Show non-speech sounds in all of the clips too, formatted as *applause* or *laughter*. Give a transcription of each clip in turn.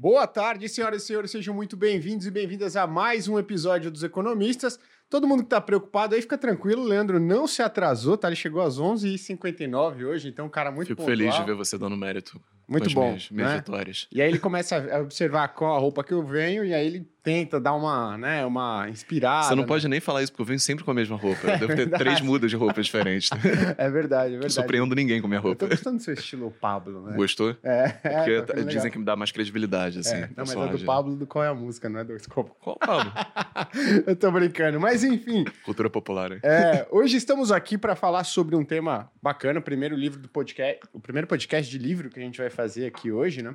Boa tarde, senhoras e senhores, sejam muito bem-vindos e bem-vindas a mais um episódio dos Economistas. Todo mundo que está preocupado aí, fica tranquilo, o Leandro não se atrasou, tá? Ele chegou às 11h59 hoje, então um cara muito Fico pontual. feliz de ver você dando mérito. Muito bom, Minhas, minhas né? vitórias. E aí ele começa a observar qual a roupa que eu venho e aí ele tenta dar uma, né, uma inspirada. você não né? pode nem falar isso, porque eu venho sempre com a mesma roupa. Eu devo ter verdade. três mudas de roupas diferentes. *laughs* É verdade, é Não verdade. surpreendo ninguém com minha Eu tô roupa. gostando do seu estilo Pablo, né? Gostou? É, Porque é, tá t- ficando dizem que me dá mais credibilidade, assim. É, não, mas é do. Pablo do Qual é a Música, não é do. Qual Pablo? *laughs* eu tô brincando, mas enfim. Cultura popular, hein? É, hoje estamos aqui para falar sobre um tema bacana, o primeiro livro do podcast, o primeiro podcast de livro que a gente vai fazer aqui hoje, né?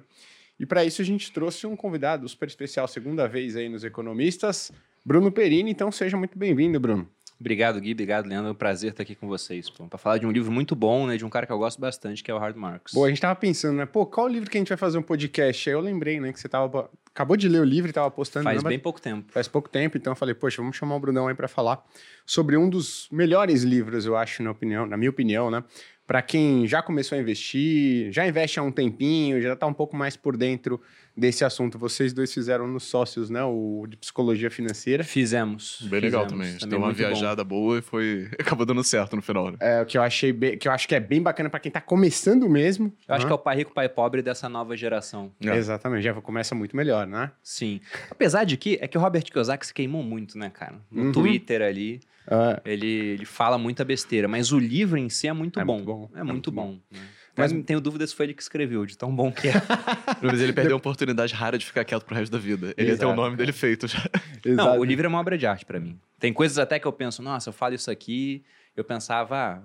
E para isso a gente trouxe um convidado super especial, segunda vez aí nos Economistas, Bruno Perini. Então seja muito bem-vindo, Bruno. Obrigado, Gui. Obrigado, Leandro. É um prazer estar aqui com vocês. Para falar de um livro muito bom, né? De um cara que eu gosto bastante, que é o Hard Marks. Boa, a gente tava pensando, né? Pô, qual livro que a gente vai fazer um podcast? Aí eu lembrei, né, que você tava acabou de ler o livro e tava postando. Faz né, bem pouco tempo. Faz pouco tempo, então eu falei, poxa, vamos chamar o Brunão aí para falar sobre um dos melhores livros, eu acho, na, opinião, na minha opinião, né? Para quem já começou a investir, já investe há um tempinho, já está um pouco mais por dentro desse assunto. Vocês dois fizeram nos sócios, né? O de psicologia financeira. Fizemos. Bem legal fizemos. também. A gente Também deu uma muito bom. viajada boa e foi. *laughs* Acabou dando certo no final, né? É, o que eu achei bem- que eu acho que é bem bacana para quem está começando mesmo. Eu acho né? que é o pai rico, pai pobre dessa nova geração. É. Exatamente, já começa muito melhor, né? Sim. Apesar de que é que o Robert Kiyosaki se queimou muito, né, cara? No Uhum. Twitter ali, É, ele, ele fala muita besteira, mas o livro em si é muito É bom. muito bom, É, é muito muito bom. né? Mas- Mas tenho dúvida se foi ele que escreveu, de tão bom que é. *laughs* Mas ele perdeu a oportunidade rara de ficar quieto pro resto da vida. Ele ia ter o Exato. nome dele feito já. Não, exato. o livro é uma obra de arte pra mim. Tem coisas até que eu penso, nossa, eu falo isso aqui, eu pensava, ah,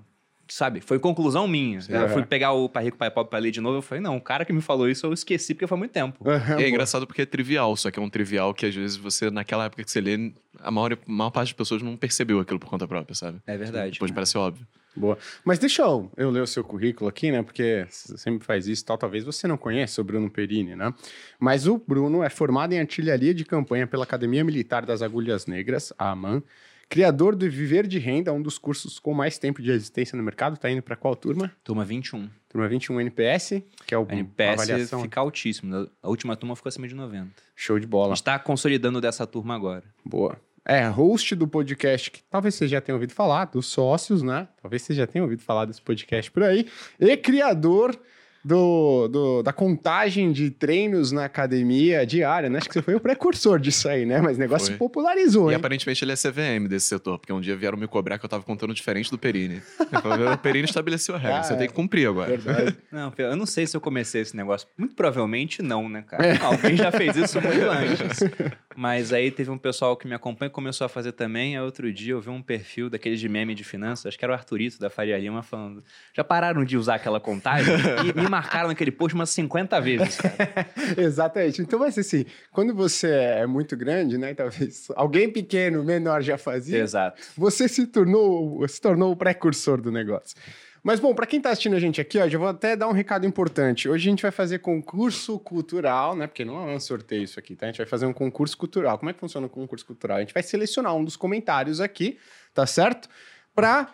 sabe, foi conclusão minha. Sim. eu fui Aham. pegar o Pai Rico, Pai Pobre pra ler de novo, eu falei, não, o cara que me falou isso eu esqueci porque foi muito tempo. E é boa. engraçado porque é trivial, só que é um trivial que às vezes você, naquela época que você lê, a maior, a maior parte das pessoas não percebeu aquilo por conta própria, sabe? É verdade. Depois parece óbvio. Boa. Mas deixa eu, eu ler o seu currículo aqui, né? Porque você sempre faz isso tal. Talvez você não conheça o Bruno Perini, né? Mas o Bruno é formado em artilharia de campanha pela Academia Militar das Agulhas Negras, a AMAN. Criador do Viver de Renda, um dos cursos com mais tempo de existência no mercado. Tá indo para qual turma? Turma 21. Turma 21 NPS, que é o A NPS avaliação. fica altíssimo. A última turma ficou acima de 90. Show de A bola. gente tá consolidando dessa turma agora. Boa. É, host do podcast, que talvez você já tenha ouvido falar, dos sócios, né? Talvez você já tenha ouvido falar desse podcast por aí. E criador do, do- da contagem de treinos na academia diária, né? Acho que você foi o precursor disso aí, né? Mas o negócio Foi. se popularizou, E hein? aparentemente ele é CVM desse setor, porque um dia vieram me cobrar que eu tava contando diferente do Perini. Falei, o Perini estabeleceu a regra, Ah, você é. tem que cumprir agora. Verdade. *laughs* Não, eu não sei se eu comecei esse negócio. Muito provavelmente não, né, cara? Alguém já fez isso muito *laughs* antes. Mas aí teve um pessoal que me acompanha e começou a fazer também. Aí outro dia eu vi um perfil daqueles de meme de finanças, acho que era o Arthurito da Faria Lima, falando: já pararam de usar aquela contagem? *laughs* E me marcaram naquele post umas 50 vezes. *laughs* Exatamente. Então vai ser assim, quando você é muito grande, né? Talvez alguém pequeno, menor já fazia. Exato. Você se tornou, se tornou o precursor do negócio. Mas, bom, para quem está assistindo a gente aqui, ó, já vou até dar um recado importante. Hoje a gente vai fazer concurso cultural, né? Porque não é um sorteio isso aqui, tá? A gente vai fazer um concurso cultural. Como é que funciona o concurso cultural? A gente vai selecionar um dos comentários aqui, tá certo? Para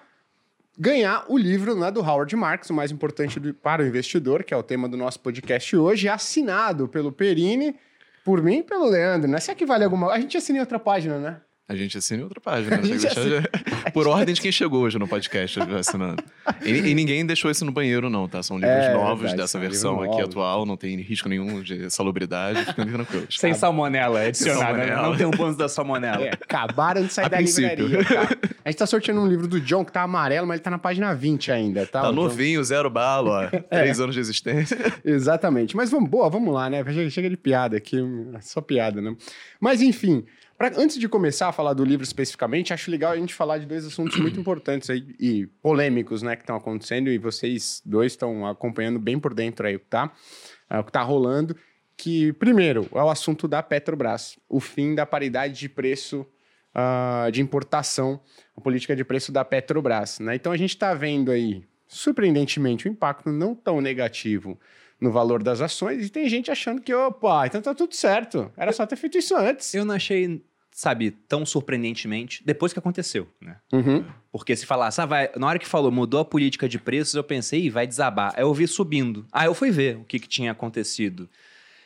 ganhar o livro né, do Howard Marks, o mais importante do- para o investidor, que é o tema do nosso podcast hoje, assinado pelo Perini, por mim e pelo Leandro, né? Será que vale alguma... A gente assina em outra página, né? A gente assina em outra página. Deixar- Por ordem de quem chegou hoje no podcast assinando. E, e ninguém deixou isso no banheiro, não, tá? São livros É, novos verdade, dessa são versão aqui novos. atual, não tem risco nenhum de salubridade, fiquem tranquilos. Sem salmonela, é adicionado. né? salmonela. Não tem um bônus da salmonela. É, acabaram de sair A da princípio. livraria, tá? *laughs* A gente tá sorteando um livro do John que tá amarelo, mas ele tá na página 20 ainda, tá? Tá O John- novinho, zero bala, ó. *laughs* Três anos de existência. *laughs* Exatamente. Mas vamos, boa, vamos lá, né? Chega, de piada aqui, é só piada, né? Mas enfim, pra- antes de começar a falar do livro especificamente, acho legal a gente falar de dois assuntos muito importantes aí e polêmicos, né, que estão acontecendo e vocês dois estão acompanhando bem por dentro aí, tá? É, o que tá rolando. Que, primeiro, é o assunto da Petrobras, o fim da paridade de preço ah, de importação, a política de preço da Petrobras, né? Então a gente está vendo aí, surpreendentemente, um impacto não tão negativo no valor das ações e tem gente achando que, opa, então tá tudo certo, era só ter feito isso antes. Eu não achei, sabe, tão surpreendentemente depois que aconteceu, né? Uhum. Porque se falasse, ah, vai, na hora que falou, mudou a política de preços, eu pensei, Ih, vai desabar. Aí eu vi subindo. Aí eu fui ver o que, que tinha acontecido.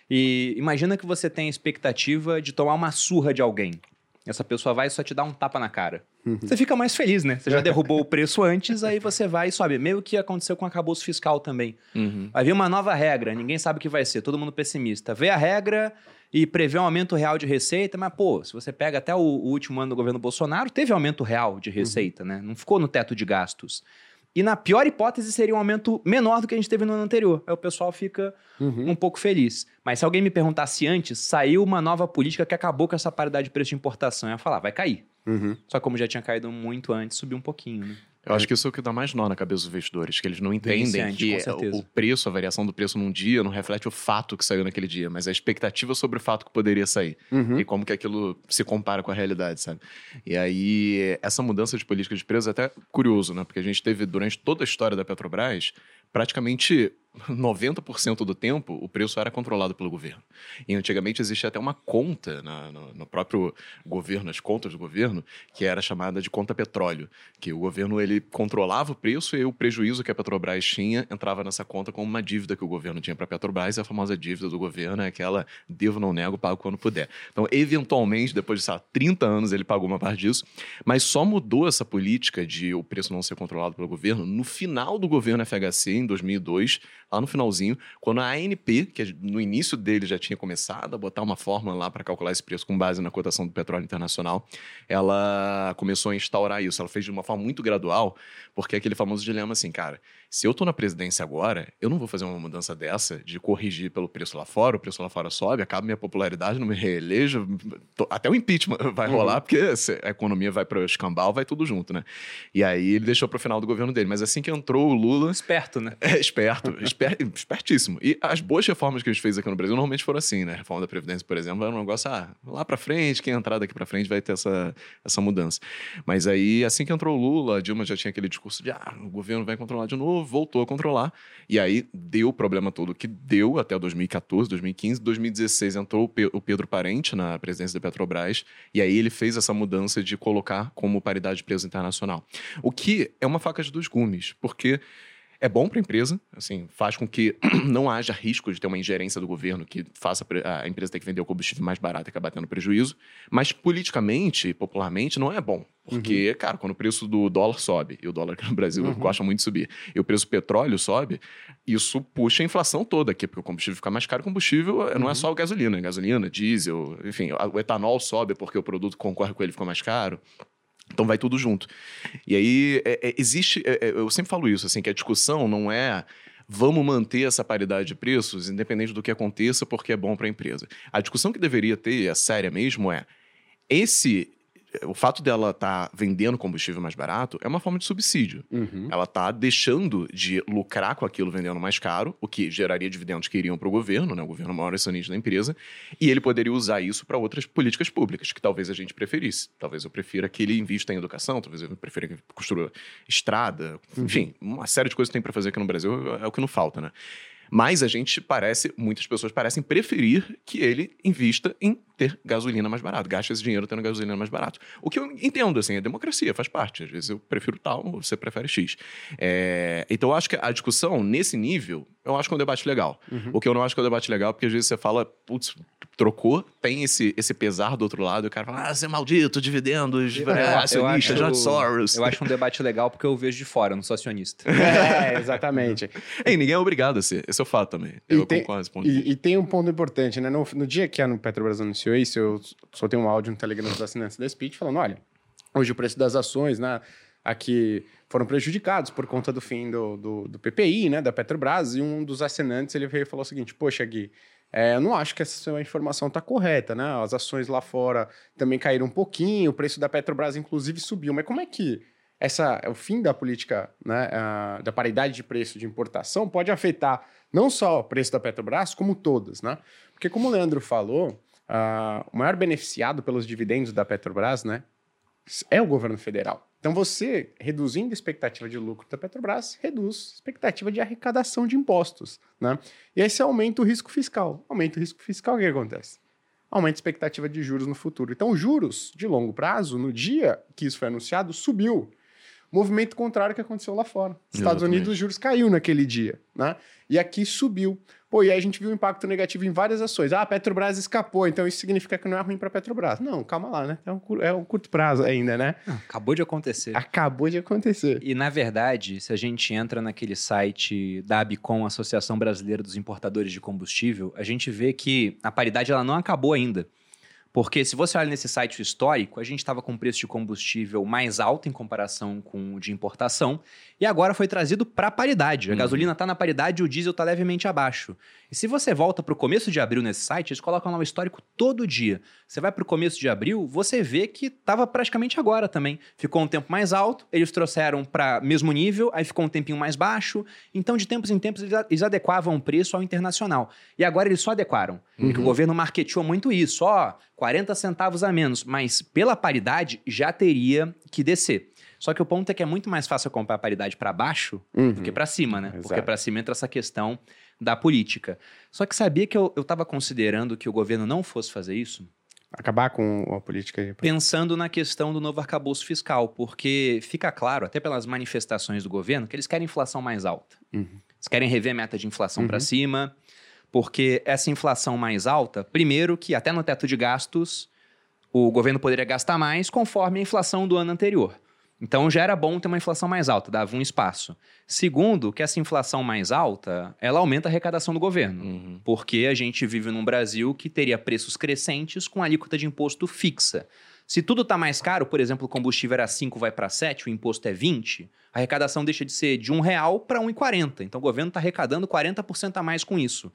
E imagina que você tem a expectativa de tomar uma surra de alguém. Essa pessoa vai e só te dá um tapa na cara. Uhum. Você fica mais feliz, né? Você já *laughs* derrubou o preço antes, aí você vai e sobe. Meio que aconteceu com o acabouço fiscal também. Uhum. Vai vir uma nova regra, ninguém sabe o que vai ser, todo mundo pessimista. Vê a regra e prevê um aumento real de receita, mas, pô, se você pega até o, o último ano do governo Bolsonaro, teve aumento real de receita, né? Não ficou no teto de gastos. E na pior hipótese seria um aumento menor do que a gente teve no ano anterior. Aí o pessoal fica Uhum. um pouco feliz. Mas se alguém me perguntasse antes, saiu uma nova política que acabou com essa paridade de preço de importação. Eu ia falar, vai cair. Uhum. Só que como já tinha caído muito antes, subiu um pouquinho, né? Eu acho que isso é o que dá mais nó na cabeça dos investidores, que eles não entendem que certeza. o preço, a variação do preço num dia não reflete o fato que saiu naquele dia, mas a expectativa sobre o fato que poderia sair. Uhum. E como que aquilo se compara com a realidade, sabe? E aí, essa mudança de política de preço é até curioso, né? Porque a gente teve, durante toda a história da Petrobras, praticamente 90% do tempo o preço era controlado pelo governo. E antigamente existia até uma conta na- no, no próprio governo, as contas do governo, que era chamada de conta petróleo, que o governo ele controlava o preço e o prejuízo que a Petrobras tinha entrava nessa conta como uma dívida que o governo tinha para a Petrobras, e a famosa dívida do governo é aquela devo, não nego, pago quando puder. Então, eventualmente, depois de lá, 30 anos, ele pagou uma parte disso, mas só mudou essa política de o preço não ser controlado pelo governo no final do governo FHC, em 2002, lá no finalzinho, quando a ANP, que no início dele já tinha começado a botar uma fórmula lá para calcular esse preço com base na cotação do petróleo internacional, ela começou a instaurar isso. Ela fez de uma forma muito gradual, porque é aquele famoso dilema assim, cara, se eu tô na presidência agora, eu não vou fazer uma mudança dessa de corrigir pelo preço lá fora, o preço lá fora sobe, acaba minha popularidade, não me reelejo, até o impeachment *laughs* vai rolar, porque a economia vai para o escambau, vai tudo junto, né? E aí ele deixou para o final do governo dele. Mas assim que entrou o Lula, Esperto, né? *laughs* é esperto, esper- espertíssimo. E as boas reformas que a gente fez aqui no Brasil normalmente foram assim, né? A reforma da Previdência, por exemplo, era um negócio, ah, lá pra frente, quem entrar daqui pra frente vai ter essa, essa mudança. Mas aí, assim que entrou o Lula, a Dilma já tinha aquele discurso de, ah, o governo vai controlar de novo, voltou a controlar. E aí deu o problema todo que deu até 2014, 2015. 2016 entrou o Pe- o Pedro Parente na presidência da Petrobras, e aí ele fez essa mudança de colocar como paridade de preço internacional. O que é uma faca de dois gumes, porque é bom para a empresa, assim, faz com que *clears throat* não haja risco de ter uma ingerência do governo que faça a empresa ter que vender o combustível mais barato e acabar tendo prejuízo, mas politicamente, popularmente, não é bom. Porque, cara, quando o preço do dólar sobe, e o dólar aqui no Brasil Uhum. gosta muito de subir, e o preço do petróleo sobe, isso puxa a inflação toda aqui, porque o combustível fica mais caro. O combustível eh, não é só o gasolina, é gasolina, diesel, enfim, o etanol sobe porque o produto que concorre com ele ficou mais caro. Então vai tudo junto. E aí é- é- existe, é- é, eu sempre falo isso, assim, que a discussão não é vamos manter essa paridade de preços, independente do que aconteça, porque é bom para a empresa. A discussão que deveria ter, a séria mesmo, é esse o fato dela estar vendendo combustível mais barato é uma forma de subsídio. Uhum. Ela está deixando de lucrar com aquilo vendendo mais caro, o que geraria dividendos que iriam para o governo, né? o governo é o maior acionista da empresa, e ele poderia usar isso para outras políticas públicas, que talvez a gente preferisse. Talvez eu prefira que ele invista em educação, talvez eu prefira que ele construa estrada, enfim, uma série de coisas que tem para fazer aqui no Brasil é o que não falta, né? Mas a gente parece, muitas pessoas parecem preferir que ele invista em ter gasolina mais barato, gaste esse dinheiro tendo gasolina mais barato. O que eu entendo, assim, é democracia, faz parte. Às vezes eu prefiro tal, você prefere X. É, então eu acho que a discussão nesse nível, eu acho que é um debate legal. O que eu não acho que é um debate legal, porque às vezes você fala, putz, trocou, tem esse, esse pesar do outro lado, e o cara fala, ah, você é maldito, dividendos, Eu- é, acionista, acho- George Soros. Eu acho um debate legal porque eu vejo de fora, eu não sou acionista. *laughs* É, exatamente. *laughs* Ei, ninguém é obrigado a ser. Esse é o fato também. E Eu tem- concordo com. E, e tem um ponto importante, né? No, no dia que a Petrobras anunciou isso, eu soltei um áudio no Telegram dos assinantes da Speech falando: olha, hoje o preço das ações, né? Aqui foram prejudicados por conta do fim do, do, do PPI, né? Da Petrobras, e um dos assinantes ele veio e falou o seguinte: Poxa, Gui, é, eu não acho que essa informação está correta, né? As ações lá fora também caíram um pouquinho, o preço da Petrobras, inclusive, subiu. Mas como é que essa, o fim da política né, da paridade de preço de importação pode afetar não só o preço da Petrobras, como todas, né? Porque como o Leandro falou, ah, o maior beneficiado pelos dividendos da Petrobras, né, é o governo federal. Então você, reduzindo a expectativa de lucro da Petrobras, reduz a expectativa de arrecadação de impostos, né? E aí você aumenta o risco fiscal. Aumenta o risco fiscal, o que acontece? Aumenta a expectativa de juros no futuro. Então, os juros de longo prazo, no dia que isso foi anunciado, subiu. Movimento contrário que aconteceu lá fora. Estados Exatamente. Unidos, os juros caiu naquele dia, né? E aqui subiu. Pô, e aí a gente viu um impacto negativo em várias ações. Ah, a Petrobras escapou, então isso significa que não é ruim para a Petrobras. Não, calma lá, né? É um, é um curto prazo ainda, né? Acabou de acontecer. Acabou de acontecer. E, na verdade, se a gente entra naquele site da ABCOM, Associação Brasileira dos Importadores de Combustível, a gente vê que a paridade ela não acabou ainda. Porque se você olha nesse site histórico, a gente estava com o preço de combustível mais alto em comparação com o de importação, e agora foi trazido para a paridade. A Uhum. gasolina está na paridade e o diesel está levemente abaixo. E se você volta para o começo de abril nesse site, eles colocam lá o histórico todo dia. Você vai para o começo de abril, você vê que estava praticamente agora também. Ficou um tempo mais alto, eles trouxeram para mesmo nível, aí ficou um tempinho mais baixo. Então, de tempos em tempos, eles adequavam o preço ao internacional. E agora eles só adequaram. Porque o governo marketeou muito isso, ó, 40 centavos a menos. Mas pela paridade, já teria que descer. Só que o ponto é que é muito mais fácil comprar a paridade para baixo do que para cima, né? Porque Exato. para cima entra essa questão da política. Só que sabia que eu estava considerando que o governo não fosse fazer isso? Acabar com a política. Pensando na questão do novo arcabouço fiscal, porque fica claro, até pelas manifestações do governo, que eles querem inflação mais alta. Uhum. Eles querem rever a meta de inflação para Uhum. cima, porque essa inflação mais alta, primeiro que até no teto de gastos, o governo poderia gastar mais conforme a inflação do ano anterior. Então já era bom ter uma inflação mais alta, dava um espaço. Segundo, que essa inflação mais alta, ela aumenta a arrecadação do governo. Uhum. Porque a gente vive num Brasil que teria preços crescentes com alíquota de imposto fixa. Se tudo está mais caro, por exemplo, o combustível era 5, vai para 7, o imposto é 20, a arrecadação deixa de ser de R$ 1 real para R$ 1,40. Então o governo está arrecadando 40% a mais com isso.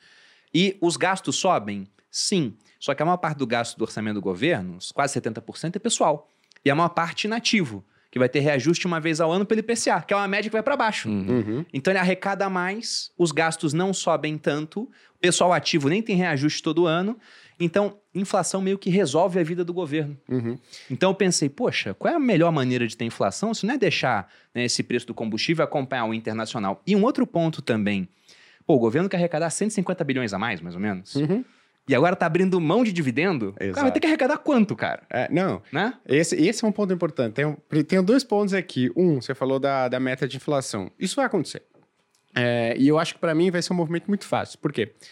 E os gastos sobem? Sim. Só que a maior parte do gasto do orçamento do governo, quase 70%, é pessoal. E a maior parte inativo, que vai ter reajuste uma vez ao ano pelo IPCA, que é uma média que vai para baixo. Uhum. Uhum. Então ele arrecada mais, os gastos não sobem tanto, o pessoal ativo nem tem reajuste todo ano. Então, inflação meio que resolve a vida do governo. Uhum. Então eu pensei, poxa, qual é a melhor maneira de ter inflação se não é deixar né, esse preço do combustível acompanhar o internacional? E um outro ponto também. Pô, o governo quer arrecadar 150 bilhões a mais, mais ou menos. Uhum. E agora tá abrindo mão de dividendo. O cara vai Exato. ter que arrecadar quanto, cara? É, não, Né? Esse, esse é um ponto importante. Tenho, tenho dois pontos aqui. Um, você falou da, da meta de inflação. Isso vai acontecer. É, e eu acho que para mim vai ser um movimento muito fácil. Por quê? Porque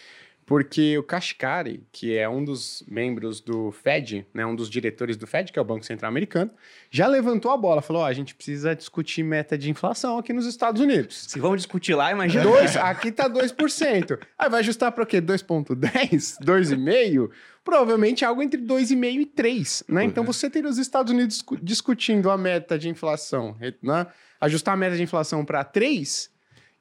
o Kashkari, que é um dos membros do Fed, né, um dos diretores do Fed, que é o Banco Central Americano, já levantou a bola. Falou: ó, a gente precisa discutir meta de inflação aqui nos Estados Unidos. Se vamos discutir lá, imagina. Dois, aqui tá 2%. Aí vai ajustar para o quê? 2,10? 2,5? Provavelmente algo entre 2,5 e 3, né? Então você teria os Estados Unidos discu- discutindo a meta de inflação, né? Ajustar a meta de inflação para 3.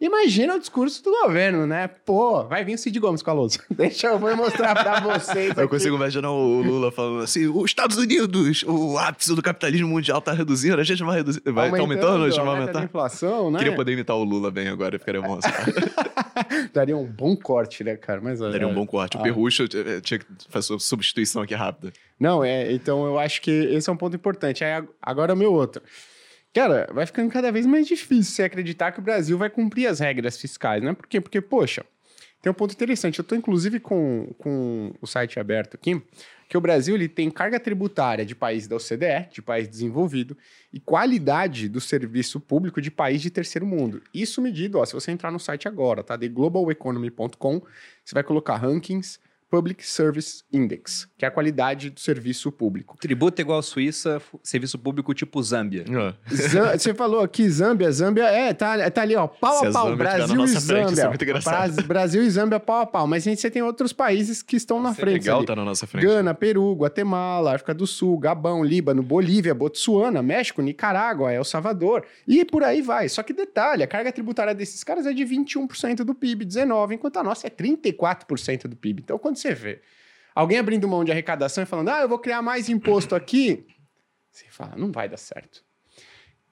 Imagina o discurso do governo, né? Pô, vai vir o Cid Gomes com a lousa. *laughs* Deixa eu vou mostrar para vocês. Eu consigo imaginar o Lula falando assim: os Estados Unidos, o ápice do capitalismo mundial tá reduzindo, a gente vai reduzir. Vai tá aumentando, a gente a vai meta de aumentar. inflação, né? Queria poder imitar o Lula bem agora, eu ficaria emocionado. *laughs* Daria um bom corte, né, cara? Mas, Daria um bom corte. O Ah. Perrucho eh, tinha que fazer substituição aqui rápida. Não, é, então eu acho que esse é um ponto importante. Aí, ag- agora o meu outro. Cara, vai ficando cada vez mais difícil você acreditar que o Brasil vai cumprir as regras fiscais, né? Por quê? Porque, poxa, tem um ponto interessante. Eu tô, inclusive, com, com o site aberto aqui, que o Brasil ele tem carga tributária de país da OCDE, de país desenvolvido, e qualidade do serviço público de país de terceiro mundo. Isso medido, ó, se você entrar no site agora, tá? De globaleconomy.com, você vai colocar rankings Public Service Index, que é a qualidade do serviço público. Tributo igual Suíça, serviço público tipo Zâmbia. Zam- Você falou aqui Zâmbia, Zâmbia é, tá, tá ali, ó, pau Se a pau, Brasil e frente, é Zâmbia. muito engraçado. Bra- Brasil e Zâmbia pau a pau, mas a gente você tem outros países que estão na frente. Legal ali. tá na nossa frente. Gana, Peru, Guatemala, África do Sul, Gabão, Líbano, Bolívia, Botsuana, México, Nicarágua, El Salvador e por aí vai. Só que detalhe, a carga tributária desses caras é de 21% do PIB, 19%, enquanto a nossa é 34% do PIB. Então, quando você vê alguém abrindo mão de arrecadação e falando, ah, eu vou criar mais imposto aqui, você fala, não vai dar certo.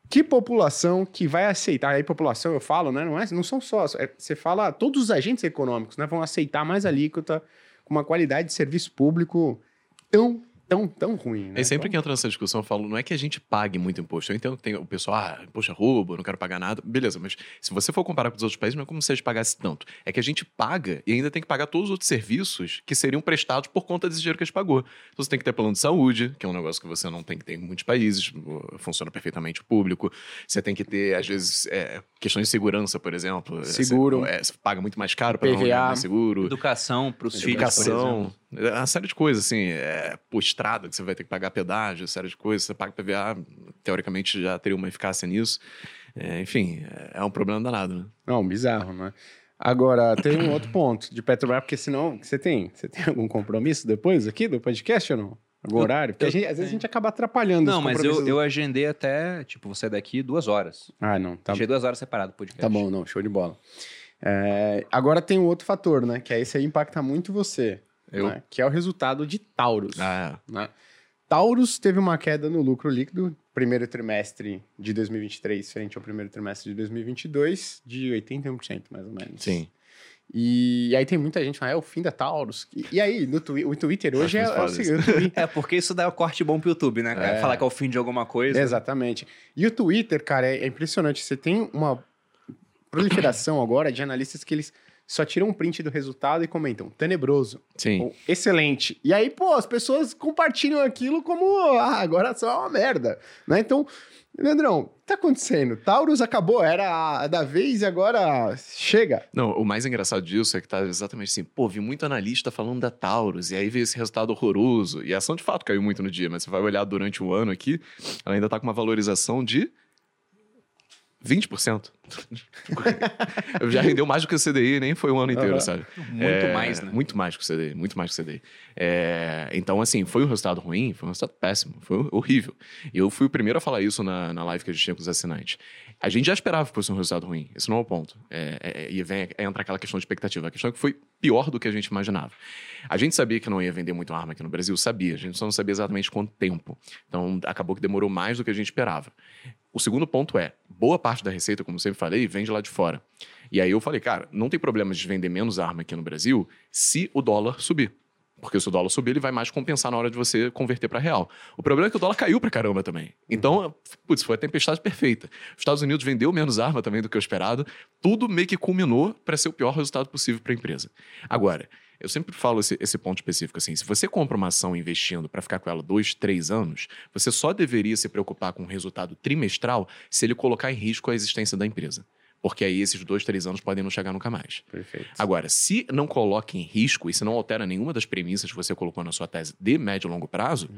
Que população que vai aceitar? Aí, população, eu falo, né? Não, é, não são só. é- você fala, todos os agentes econômicos né, vão aceitar mais alíquota com uma qualidade de serviço público tão, tão, tão ruim, né? E sempre que Então, entra nessa discussão, eu falo, não é que a gente pague muito imposto. Eu entendo que tem o pessoal, ah, poxa, roubo, não quero pagar nada. Beleza, mas se você for comparar com os outros países, não é como se a gente pagasse tanto. É que a gente paga e ainda tem que pagar todos os outros serviços que seriam prestados por conta desse dinheiro que a gente pagou. Então você tem que ter plano de saúde, que é um negócio que você não tem que ter em muitos países, funciona perfeitamente o público. Você tem que ter, às vezes, é, questões de segurança, por exemplo. Seguro. Você, é, você paga muito mais caro para não ganhar seguro. Educação para os filhos, por exemplo. Educação, é uma série de coisas, assim, é, pô, estrada, que você vai ter que pagar pedágio, série de coisas, você paga PVA, teoricamente já teria uma eficácia nisso. É, enfim, é, é um problema danado, né? Não, bizarro, né? Agora, tem um outro ponto de Petrobras, porque senão, você tem, você tem algum compromisso depois aqui do podcast ou não? Algum Eu- horário? Porque a eu gente- às vezes a gente acaba atrapalhando Não, os mas eu, eu agendei até, tipo, você daqui duas horas. Ah, não, tá, Deixei duas horas separado o podcast. tá bom, não, show de bola. É, agora tem um outro fator, né? Que é esse aí impacta muito você, Eu? né? Que é o resultado de Taurus. Ah, né? Taurus teve uma queda no lucro líquido primeiro trimestre de 2023 frente ao primeiro trimestre de 2022 de 81%, mais ou menos. sim. E aí tem muita gente falando, é o fim da Taurus. E, e aí, no twi o Twitter hoje é, é o seguinte, *laughs* É, porque isso dá um corte bom pro YouTube, né? cara? É. Falar que é o fim de alguma coisa. Exatamente. E o Twitter, cara, é, é impressionante. Você tem uma proliferação agora de analistas que eles só tiram um print do resultado e comentam tenebroso, Sim. ou excelente. E aí, pô, as pessoas compartilham aquilo como, ah, agora só é uma merda, né? Então, Leandrão, o que tá acontecendo? Taurus acabou, era a da vez e agora chega. Não, o mais engraçado disso é que tá exatamente assim, pô, vi muito analista falando da Taurus, e aí veio esse resultado horroroso, e a ação de fato caiu muito no dia, mas você vai olhar durante o ano aqui, ela ainda tá com uma valorização de 20%. Já rendeu mais do que o CDI, nem foi o ano inteiro, Aham. sabe? Muito É, mais, né? Muito mais que o CDI, muito mais que o CDI. É, então, assim, foi um resultado ruim, foi um resultado péssimo, foi horrível. E eu fui o primeiro a falar isso na, na live que a gente tinha com os assinantes. A gente já esperava que fosse um resultado ruim, esse não é o ponto. É, é, e vem, entra aquela questão de expectativa. A questão é que foi pior do que a gente imaginava. A gente sabia que não ia vender muito arma aqui no Brasil, sabia. A gente só não sabia exatamente quanto tempo. Então, acabou que demorou mais do que a gente esperava. O segundo ponto é, boa parte da receita, como sempre falei, vem de lá de fora. E aí eu falei, cara, não tem problema de vender menos arma aqui no Brasil se o dólar subir. Porque se o dólar subir, ele vai mais compensar na hora de você converter para real. O problema é que o dólar caiu pra caramba também. Então, putz, foi a tempestade perfeita. Os Estados Unidos vendeu menos arma também do que o esperado. Tudo meio que culminou para ser o pior resultado possível para a empresa. Agora, eu sempre falo esse, esse ponto específico assim: se você compra uma ação investindo para ficar com ela dois, três anos, você só deveria se preocupar com o resultado trimestral se ele colocar em risco a existência da empresa. Porque aí esses dois, três anos podem não chegar nunca mais. Perfeito. Agora, se não coloca em risco e se não altera nenhuma das premissas que você colocou na sua tese de médio e longo prazo,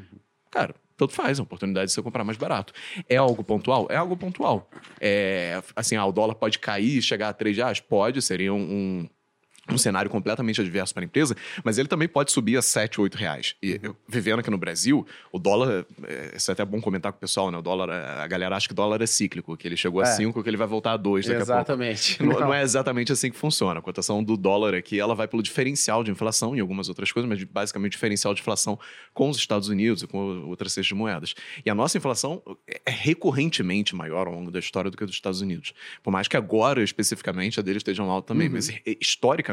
cara, tanto faz, é uma oportunidade de você comprar mais barato. É algo pontual? É algo pontual. É, assim, ah, o dólar pode cair e chegar a 3 reais? Pode, seria um, um, um cenário completamente adverso para a empresa, mas ele também pode subir a 7, 8 reais. E eu, vivendo aqui no Brasil, o dólar, é, isso é até bom comentar com o pessoal, né? O dólar, a galera acha que o dólar é cíclico, que ele chegou a É. 5, que ele vai voltar a 2 daqui a pouco. Exatamente. Não, não é exatamente assim que funciona. A cotação do dólar aqui, ela vai pelo diferencial de inflação e algumas outras coisas, mas basicamente diferencial de inflação com os Estados Unidos e com outras cestas de moedas. E a nossa inflação é recorrentemente maior ao longo da história do que a dos Estados Unidos. Por mais que agora, especificamente, a deles estejam alta também, Uhum. mas é,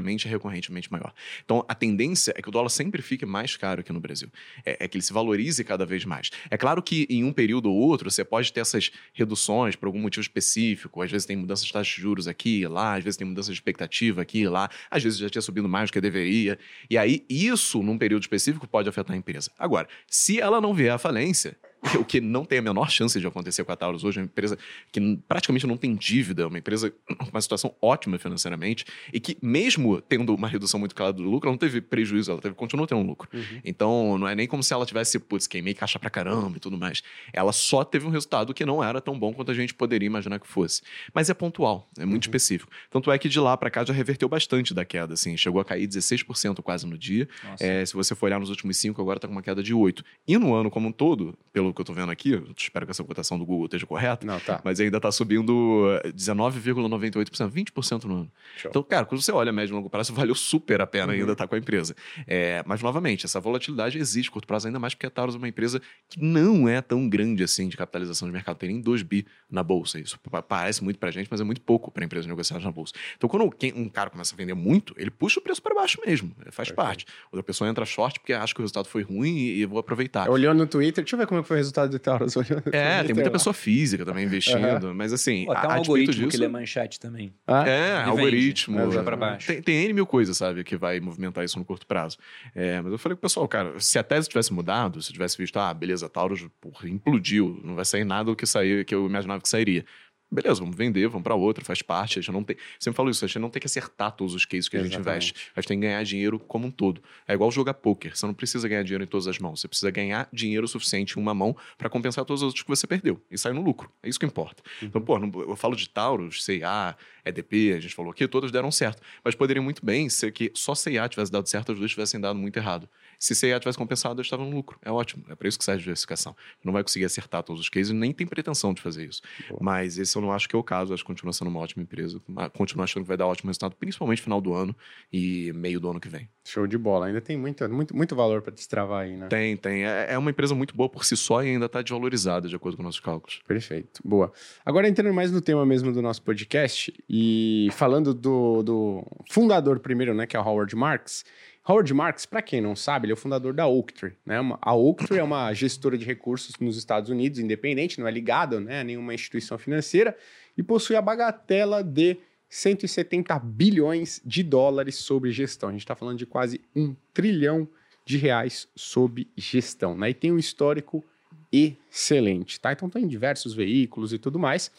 historicamente é recorrentemente maior. Então, a tendência é que o dólar sempre fique mais caro aqui no Brasil. É, é que ele se valorize cada vez mais. É claro que em um período ou outro, você pode ter essas reduções por algum motivo específico. Às vezes tem mudança de taxa de juros aqui e lá, às vezes tem mudança de expectativa aqui e lá, às vezes já tinha subido mais do que deveria. E aí, isso, num período específico, pode afetar a empresa. Agora, se ela não vier à falência, *laughs* o que não tem a menor chance de acontecer com a Taurus hoje, é uma empresa que praticamente não tem dívida, uma empresa com uma situação ótima financeiramente e que, mesmo tendo uma redução muito clara do lucro, ela não teve prejuízo, ela teve, continuou tendo um lucro. Uhum. Então, não é nem como se ela tivesse, putz, queimei caixa pra caramba e tudo mais. Ela só teve um resultado que não era tão bom quanto a gente poderia imaginar que fosse. Mas é pontual, é muito específico. Tanto é que de lá pra cá já reverteu bastante da queda, assim, chegou a cair 16% quase no dia. É, se você for olhar nos últimos cinco, agora está com uma queda de 8. E no ano como um todo, pelo pelo que eu tô vendo aqui, eu espero que essa cotação do Google esteja correta, Não, tá. mas ainda tá subindo eh, 19,98%, 20% no ano. Show. Então, cara, quando você olha a médio e longo prazo, *laughs* valeu super a pena ainda estar com a empresa. É, mas, novamente, essa volatilidade existe curto prazo, ainda mais porque a Taurus é uma empresa que não é tão grande assim de capitalização de mercado. Tem nem 2 bi na bolsa. Isso pa- parece muito pra gente, mas é muito pouco para empresas negociadas na bolsa. Então, quando um cara começa a vender muito, ele puxa o preço para baixo mesmo. Faz Perfeito. parte. Outra pessoa entra short porque acha que o resultado foi ruim e, e vou aproveitar. Olhou no Twitter, deixa eu ver como é que foi resultado do Taurus. É, tem muita lá. pessoa física também investindo, mas assim, Pô, até um algoritmo disso, que lê manchete também. Ah, É, vende. algoritmo. É, Vai exatamente. pra baixo. Tem, tem N mil coisas, sabe, que vai movimentar isso no curto prazo. É, mas eu falei pro pessoal, cara, se a tese tivesse mudado, se tivesse visto, ah, beleza, Taurus porra, implodiu, não vai sair nada do que saiu, que eu imaginava que sairia. Beleza, vamos vender, vamos para outra, faz parte. A gente não tem. Sempre falo isso, a gente não tem que acertar todos os cases que a gente investe. A gente tem que ganhar dinheiro como um todo. É igual jogar poker. Você não precisa ganhar dinheiro em todas as mãos. Você precisa ganhar dinheiro suficiente em uma mão para compensar todas as outras que você perdeu. E sair no lucro. É isso que importa. Então, pô, eu falo de Taurus, CIA, EDP, a gente falou aqui, todas deram certo. Mas poderiam muito bem ser que só CIA tivesse dado certo, as duas tivessem dado muito errado. Se CIA tivesse compensado, eles estavam no lucro. É ótimo. É para isso que serve a diversificação. Não vai conseguir acertar todos os cases, nem tem pretensão de fazer isso. Boa. Mas esse eu não acho que é o caso. Acho que continua sendo uma ótima empresa. mas Continuo achando que vai dar ótimo resultado, principalmente final do ano e meio do ano que vem. Show de bola. Ainda tem muito, muito, muito valor para destravar aí, né? Tem, tem. É é uma empresa muito boa por si só e ainda está desvalorizada, de acordo com nossos cálculos. Perfeito, boa. Agora entrando mais no tema mesmo do nosso podcast e falando do, do fundador primeiro, né, que é o Howard Marks. Howard Marks, para quem não sabe, ele é o fundador da Oaktree, né? A Oaktree é uma gestora de recursos nos Estados Unidos, independente, não é ligada, né, a nenhuma instituição financeira e possui a bagatela de 170 bilhões de dólares sobre gestão. A gente está falando de quase um trilhão de reais sob gestão, né? E tem um histórico excelente, tá? Então tem diversos veículos e tudo mais.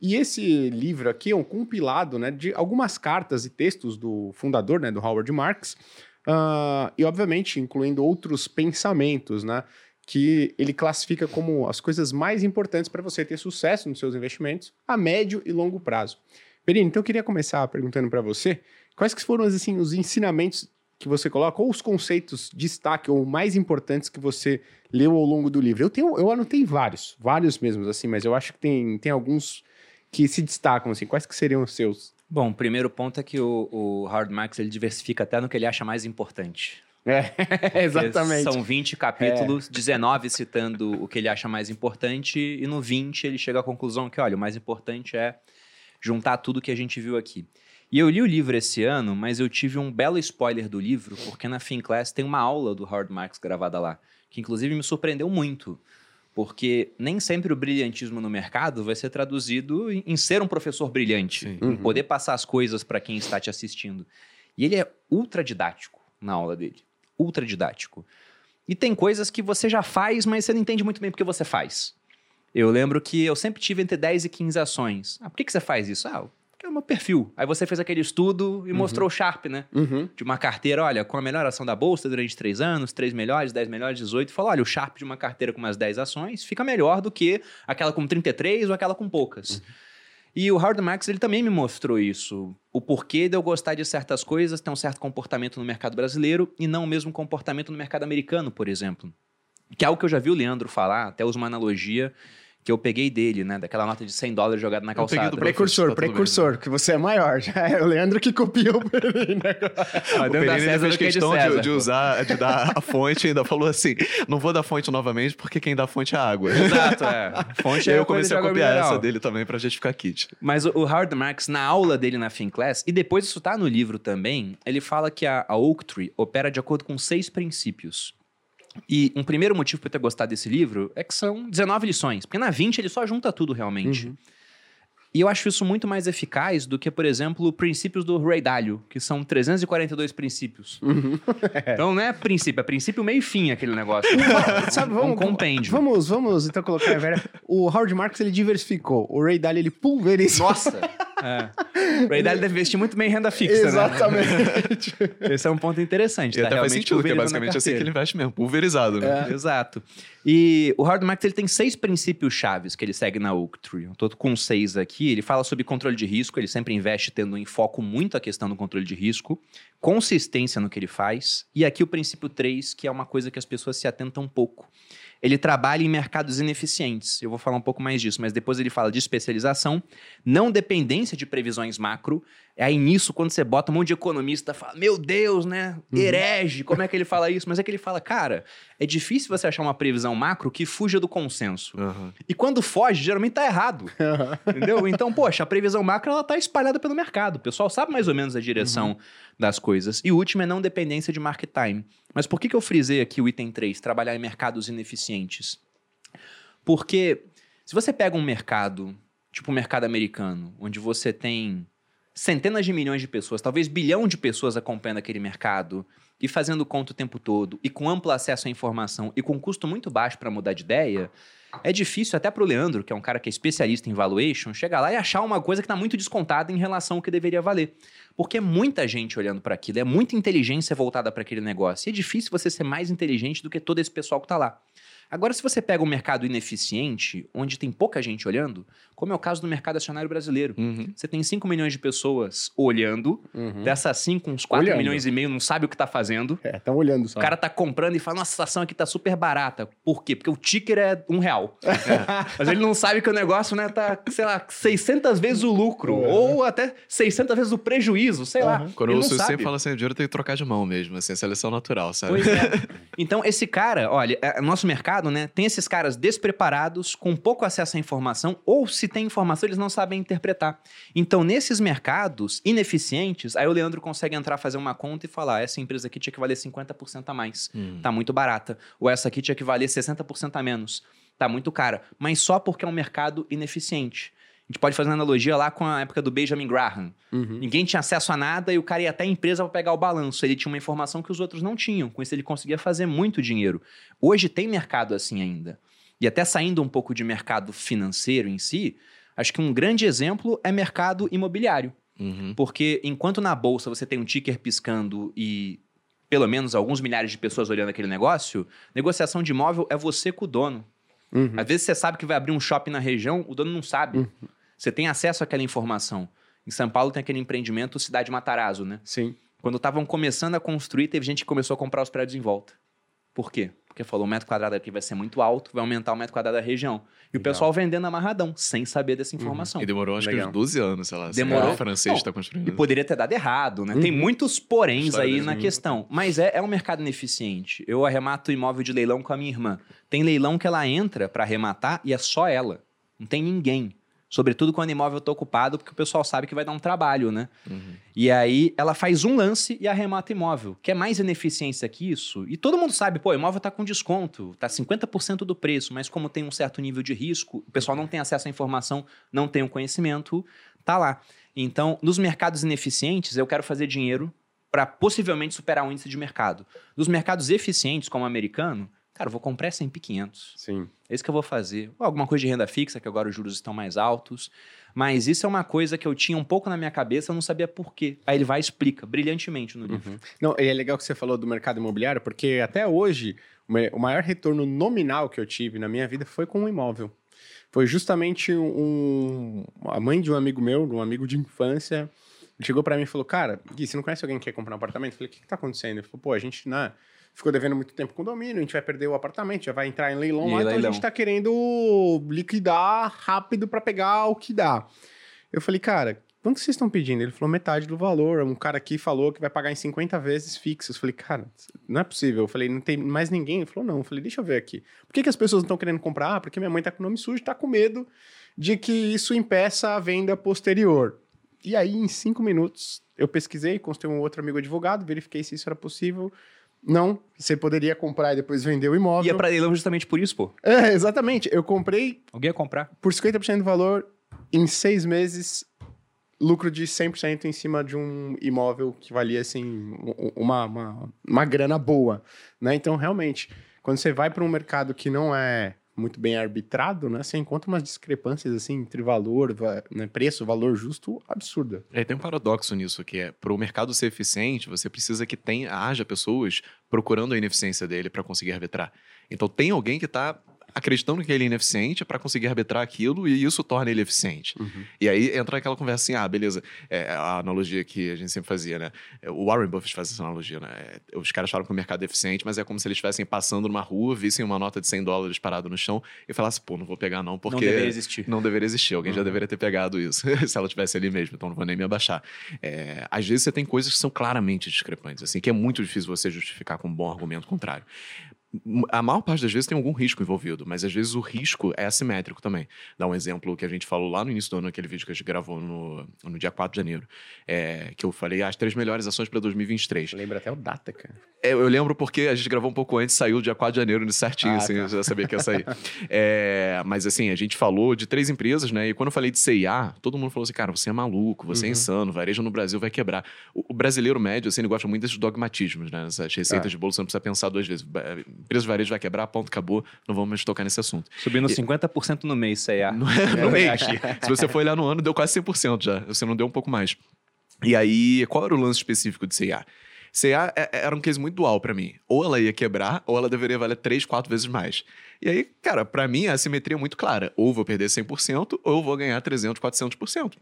E esse livro aqui é um compilado, né, de algumas cartas e textos do fundador, né, do Howard Marks, ah, e obviamente incluindo outros pensamentos, né, que ele classifica como as coisas mais importantes para você ter sucesso nos seus investimentos a médio e longo prazo. Perini, então eu queria começar perguntando para você quais que foram assim os ensinamentos que você coloca ou os conceitos de destaque ou mais importantes que você leu ao longo do livro. Eu tenho, eu anotei vários, vários mesmos assim, mas eu acho que tem, tem alguns que se destacam assim. Quais que seriam os seus? Bom, o primeiro ponto é que o, o Howard Marks ele diversifica até no que ele acha mais importante. É, *laughs* exatamente. São 20 capítulos, 19 citando o que ele acha mais importante, e no 20 ele chega à conclusão que, olha, o mais importante é juntar tudo que a gente viu aqui. E eu li o livro esse ano, mas eu tive um belo spoiler do livro, porque na FinClass tem uma aula do Howard Marks gravada lá, que inclusive me surpreendeu muito. Porque nem sempre o brilhantismo no mercado vai ser traduzido em, ser um professor brilhante, Sim. em Uhum. poder passar as coisas para quem está te assistindo. E ele é ultra didático na aula dele. Ultra didático. E tem coisas que você já faz, mas você não entende muito bem porque você faz. Eu lembro que eu sempre tive entre 10 e 15 ações. Ah, por que, que você faz isso? Ah, porque é o meu perfil. Aí você fez aquele estudo e mostrou o Sharp, né? Uhum. De uma carteira, olha, com a melhor ação da bolsa durante três anos, três melhores, 10 melhores, 18. E falou, olha, o Sharp de uma carteira com umas 10 ações fica melhor do que aquela com 33 ou aquela com poucas. E o Howard Marks, ele também me mostrou isso. O porquê de eu gostar de certas coisas, ter um certo comportamento no mercado brasileiro e não o mesmo comportamento no mercado americano, por exemplo. Que é algo que eu já vi o Leandro falar, até uso uma analogia que eu peguei dele, né? Daquela nota de 100 dólares jogada na Eu peguei calçada. do Precursor, Tá bem, precursor, que você é maior. Já é o Leandro que copiou *laughs* o Perini, né? O Pereira fez é de questão de, César. de usar, de dar a fonte ainda falou assim: não vou dar fonte novamente porque quem dá fonte é água. Exato, é. Fonte aí é eu comecei de a copiar essa dele também pra gente ficar kit. Mas o o Howard Marks, na aula dele na FinClass, e depois isso tá no livro também, ele fala que a, a Oaktree opera de acordo com seis princípios. E um primeiro motivo para eu ter gostado desse livro é que são 19 lições, porque na 20 ele só junta tudo realmente. Uhum. E eu acho isso muito mais eficaz do que, por exemplo, princípios do Ray Dalio, que são 342 princípios. Uhum. *laughs* Então não é princípio, é princípio meio e fim aquele negócio. Sabe, um compêndio. Vamos, vamos então colocar a vera. O Howard Marks ele diversificou. O Ray Dalio ele pulverizou. Nossa! *laughs* É. O Ray deve investir muito bem em renda fixa, né? Exatamente. *laughs* Esse é um ponto interessante. E tá até faz sentido, porque é basicamente assim que ele investe mesmo, pulverizado, né? Exato. E o Howard Marks ele tem seis princípios chaves que ele segue na Oaktree. Eu tô com seis aqui. Ele fala sobre controle de risco. Ele sempre investe tendo em foco muito a questão do controle de risco. Consistência no que ele faz. E aqui o princípio três, que é uma coisa que as pessoas se atentam um pouco. Ele trabalha em mercados ineficientes. Eu vou falar um pouco mais disso, mas depois ele fala de especialização, não dependência de previsões macro. Aí nisso, quando você bota um monte de economista, fala, meu Deus, né? Uhum. Herege, como é que ele fala isso? Mas é que ele fala, cara, é difícil você achar uma previsão macro que fuja do consenso. Aham. E quando foge, geralmente tá errado. *laughs* Entendeu? Então, poxa, a previsão macro ela tá espalhada pelo mercado. O pessoal sabe mais ou menos a direção das coisas. E o último é não dependência de market time. Mas por que, que eu frisei aqui o item 3, trabalhar em mercados ineficientes? Porque se você pega um mercado, tipo o mercado americano, onde você tem centenas de milhões de pessoas, talvez bilhão de pessoas acompanhando aquele mercado e fazendo conta o tempo todo, e com amplo acesso à informação e com custo muito baixo para mudar de ideia, é difícil até para o Leandro, que é um cara que é especialista em valuation, chegar lá e achar uma coisa que está muito descontada em relação ao que deveria valer. Porque é muita gente olhando para aquilo, é muita inteligência voltada para aquele negócio. E é difícil você ser mais inteligente do que todo esse pessoal que está lá. Agora, se você pega um mercado ineficiente, onde tem pouca gente olhando, como é o caso do mercado acionário brasileiro, Uhum. você tem 5 milhões de pessoas olhando, Uhum. dessas 5, uns 4 Olhando. milhões e meio não sabe o que está fazendo. É, estão olhando só. O cara tá comprando e fala, nossa, essa ação aqui tá super barata. Por quê? Porque o ticker é um real. *laughs* Mas ele não sabe que o negócio, né, tá, sei lá, 600 vezes o lucro. Uhum. Ou até 600 vezes o prejuízo, sei lá. Uhum. Quando ele sabe. sempre fala assim, o dinheiro tem que trocar de mão mesmo, assim, seleção natural, sabe? Pois é. *laughs* Então, esse cara, olha, é, nosso mercado, né, tem esses caras despreparados, com pouco acesso à informação, ou se tem informação, eles não sabem interpretar. Então, nesses mercados ineficientes, aí o Leandro consegue entrar, fazer uma conta e falar: essa empresa aqui tinha que valer 50% a mais. Hum. Tá muito barata. Ou essa aqui tinha que valer 60% a menos. Tá muito cara. Mas só porque é um mercado ineficiente. A gente pode fazer uma analogia lá com a época do Benjamin Graham. Uhum. Ninguém tinha acesso a nada e o cara ia até a empresa para pegar o balanço. Ele tinha uma informação que os outros não tinham. Com isso, ele conseguia fazer muito dinheiro. Hoje tem mercado assim ainda. E até saindo um pouco de mercado financeiro em si, acho que um grande exemplo é mercado imobiliário. Uhum. Porque enquanto na bolsa você tem um ticker piscando e pelo menos alguns milhares de pessoas olhando aquele negócio, negociação de imóvel é você com o dono. Uhum. Às vezes você sabe que vai abrir um shopping na região, o dono não sabe. Você tem acesso àquela informação. Em São Paulo tem aquele empreendimento Cidade Matarazzo, né? Sim. Quando estavam começando a construir, teve gente que começou a comprar os prédios em volta. Por quê? Porque falou, o metro quadrado aqui vai ser muito alto, vai aumentar o metro quadrado da região. E o Legal. pessoal vendendo amarradão, sem saber dessa informação. E demorou acho que Legal. uns 12 anos, sei lá. assim, Demorou. O francês está construindo. E poderia ter dado errado, né? Tem Uhum. muitos poréns aí na mundo. questão. Mas é, é um mercado ineficiente. Eu arremato imóvel de leilão com a minha irmã. Tem leilão que ela entra pra arrematar e é só ela. Não tem ninguém. Sobretudo quando o imóvel tá ocupado, porque o pessoal sabe que vai dar um trabalho, né? Uhum. E aí ela faz um lance e arremata imóvel. Quer mais ineficiência que isso? E todo mundo sabe, pô, o imóvel tá com desconto, tá 50% do preço, mas como tem um certo nível de risco, o pessoal não tem acesso à informação, não tem o conhecimento, tá lá. Então, nos mercados ineficientes, eu quero fazer dinheiro para possivelmente superar o índice de mercado. Nos mercados eficientes, como o americano, cara, eu vou comprar S&P 500. Sim. É isso que eu vou fazer. Ou alguma coisa de renda fixa, que agora os juros estão mais altos. Mas isso é uma coisa que eu tinha um pouco na minha cabeça, eu não sabia por quê. Aí ele vai e explica brilhantemente no livro. Uhum. Não, e é legal que você falou do mercado imobiliário, porque até hoje o maior retorno nominal que eu tive na minha vida foi com um imóvel. Foi justamente um, a mãe de um amigo meu, de um amigo de infância, chegou pra mim e falou: Cara, Gui, você não conhece alguém que quer comprar um apartamento? Eu falei: O que, que tá acontecendo? Ele falou: Pô, a gente né, ficou devendo muito tempo com condomínio, a gente vai perder o apartamento, já vai entrar em leilão E lá, então a leilão. gente tá querendo liquidar rápido pra pegar o que dá. Eu falei: Cara, quanto vocês estão pedindo? Ele falou metade do valor. Um cara aqui falou que vai pagar em 50 vezes fixos. Eu falei, cara, não é possível. Eu falei, não tem mais ninguém? Ele falou, não. Eu falei, deixa eu ver aqui. Por que, que as pessoas não estão querendo comprar? Ah, porque minha mãe tá com o nome sujo, tá com medo de que isso impeça a venda posterior. E aí, em cinco minutos, eu pesquisei, consultei um outro amigo advogado, verifiquei se isso era possível. Não, você poderia comprar e depois vender o imóvel. Ia pra leilão justamente por isso, pô. É, exatamente. Eu comprei Alguém ia comprar. por 50% do valor, em seis meses, lucro de 100% em cima de um imóvel que valia, assim, uma, uma, uma grana boa, né? Então, realmente, quando você vai para um mercado que não é muito bem arbitrado, né? Você encontra umas discrepâncias, assim, entre valor, va- né, preço, valor justo, absurda. É, tem um paradoxo nisso, que é, para o mercado ser eficiente, você precisa que tenha, haja pessoas procurando a ineficiência dele para conseguir arbitrar. Então tem alguém que está acreditando que ele é ineficiente para conseguir arbitrar aquilo e isso torna ele eficiente. Uhum. E aí entra aquela conversa assim, ah, beleza, é, a analogia que a gente sempre fazia, né? O Warren Buffett faz essa analogia, né? É, Os caras falam que o mercado é eficiente, mas é como se eles estivessem passando numa rua, vissem uma nota de 100 dólares parada no chão e falassem, pô, não vou pegar não, porque... Não deveria existir. Não deveria existir. Alguém já Uhum. deveria ter pegado isso, *laughs* se ela tivesse ali mesmo, então não vou nem me abaixar. É, às vezes você tem coisas que são claramente discrepantes, assim, que é muito difícil você justificar com um bom argumento contrário. A maior parte das vezes tem algum risco envolvido, mas às vezes o risco é assimétrico também. Dá um exemplo que a gente falou lá no início do ano, aquele vídeo que a gente gravou no, no dia 4 de janeiro, é, que eu falei ah, as três melhores ações para 2023. Lembra até o data, cara. É, eu lembro porque a gente gravou um pouco antes, saiu dia 4 de janeiro certinho, Ah, assim, tá. eu já sabia que ia sair. É, mas assim, a gente falou de três empresas, né? E quando eu falei de CIA, todo mundo falou assim, cara, você é maluco, você é Uhum. insano, varejo no Brasil vai quebrar. O, o brasileiro médio, assim, ele gosta muito desses dogmatismos, né? Essas receitas É. de bolo, você não precisa pensar duas vezes. Empresa de varejo vai quebrar, ponto, acabou, não vamos mais tocar nesse assunto. Subindo E- 50% no mês, CA. No, *laughs* no mês. Se você for olhar no ano, deu quase 100% já. Você não deu um pouco mais. E aí, qual era o lance específico de CIA? CIA é- era um case muito dual pra mim. Ou ela ia quebrar, ou ela deveria valer 3, 4 vezes mais. E aí, cara, pra mim a assimetria é muito clara. Ou vou perder 100%, ou vou ganhar 300, 400%.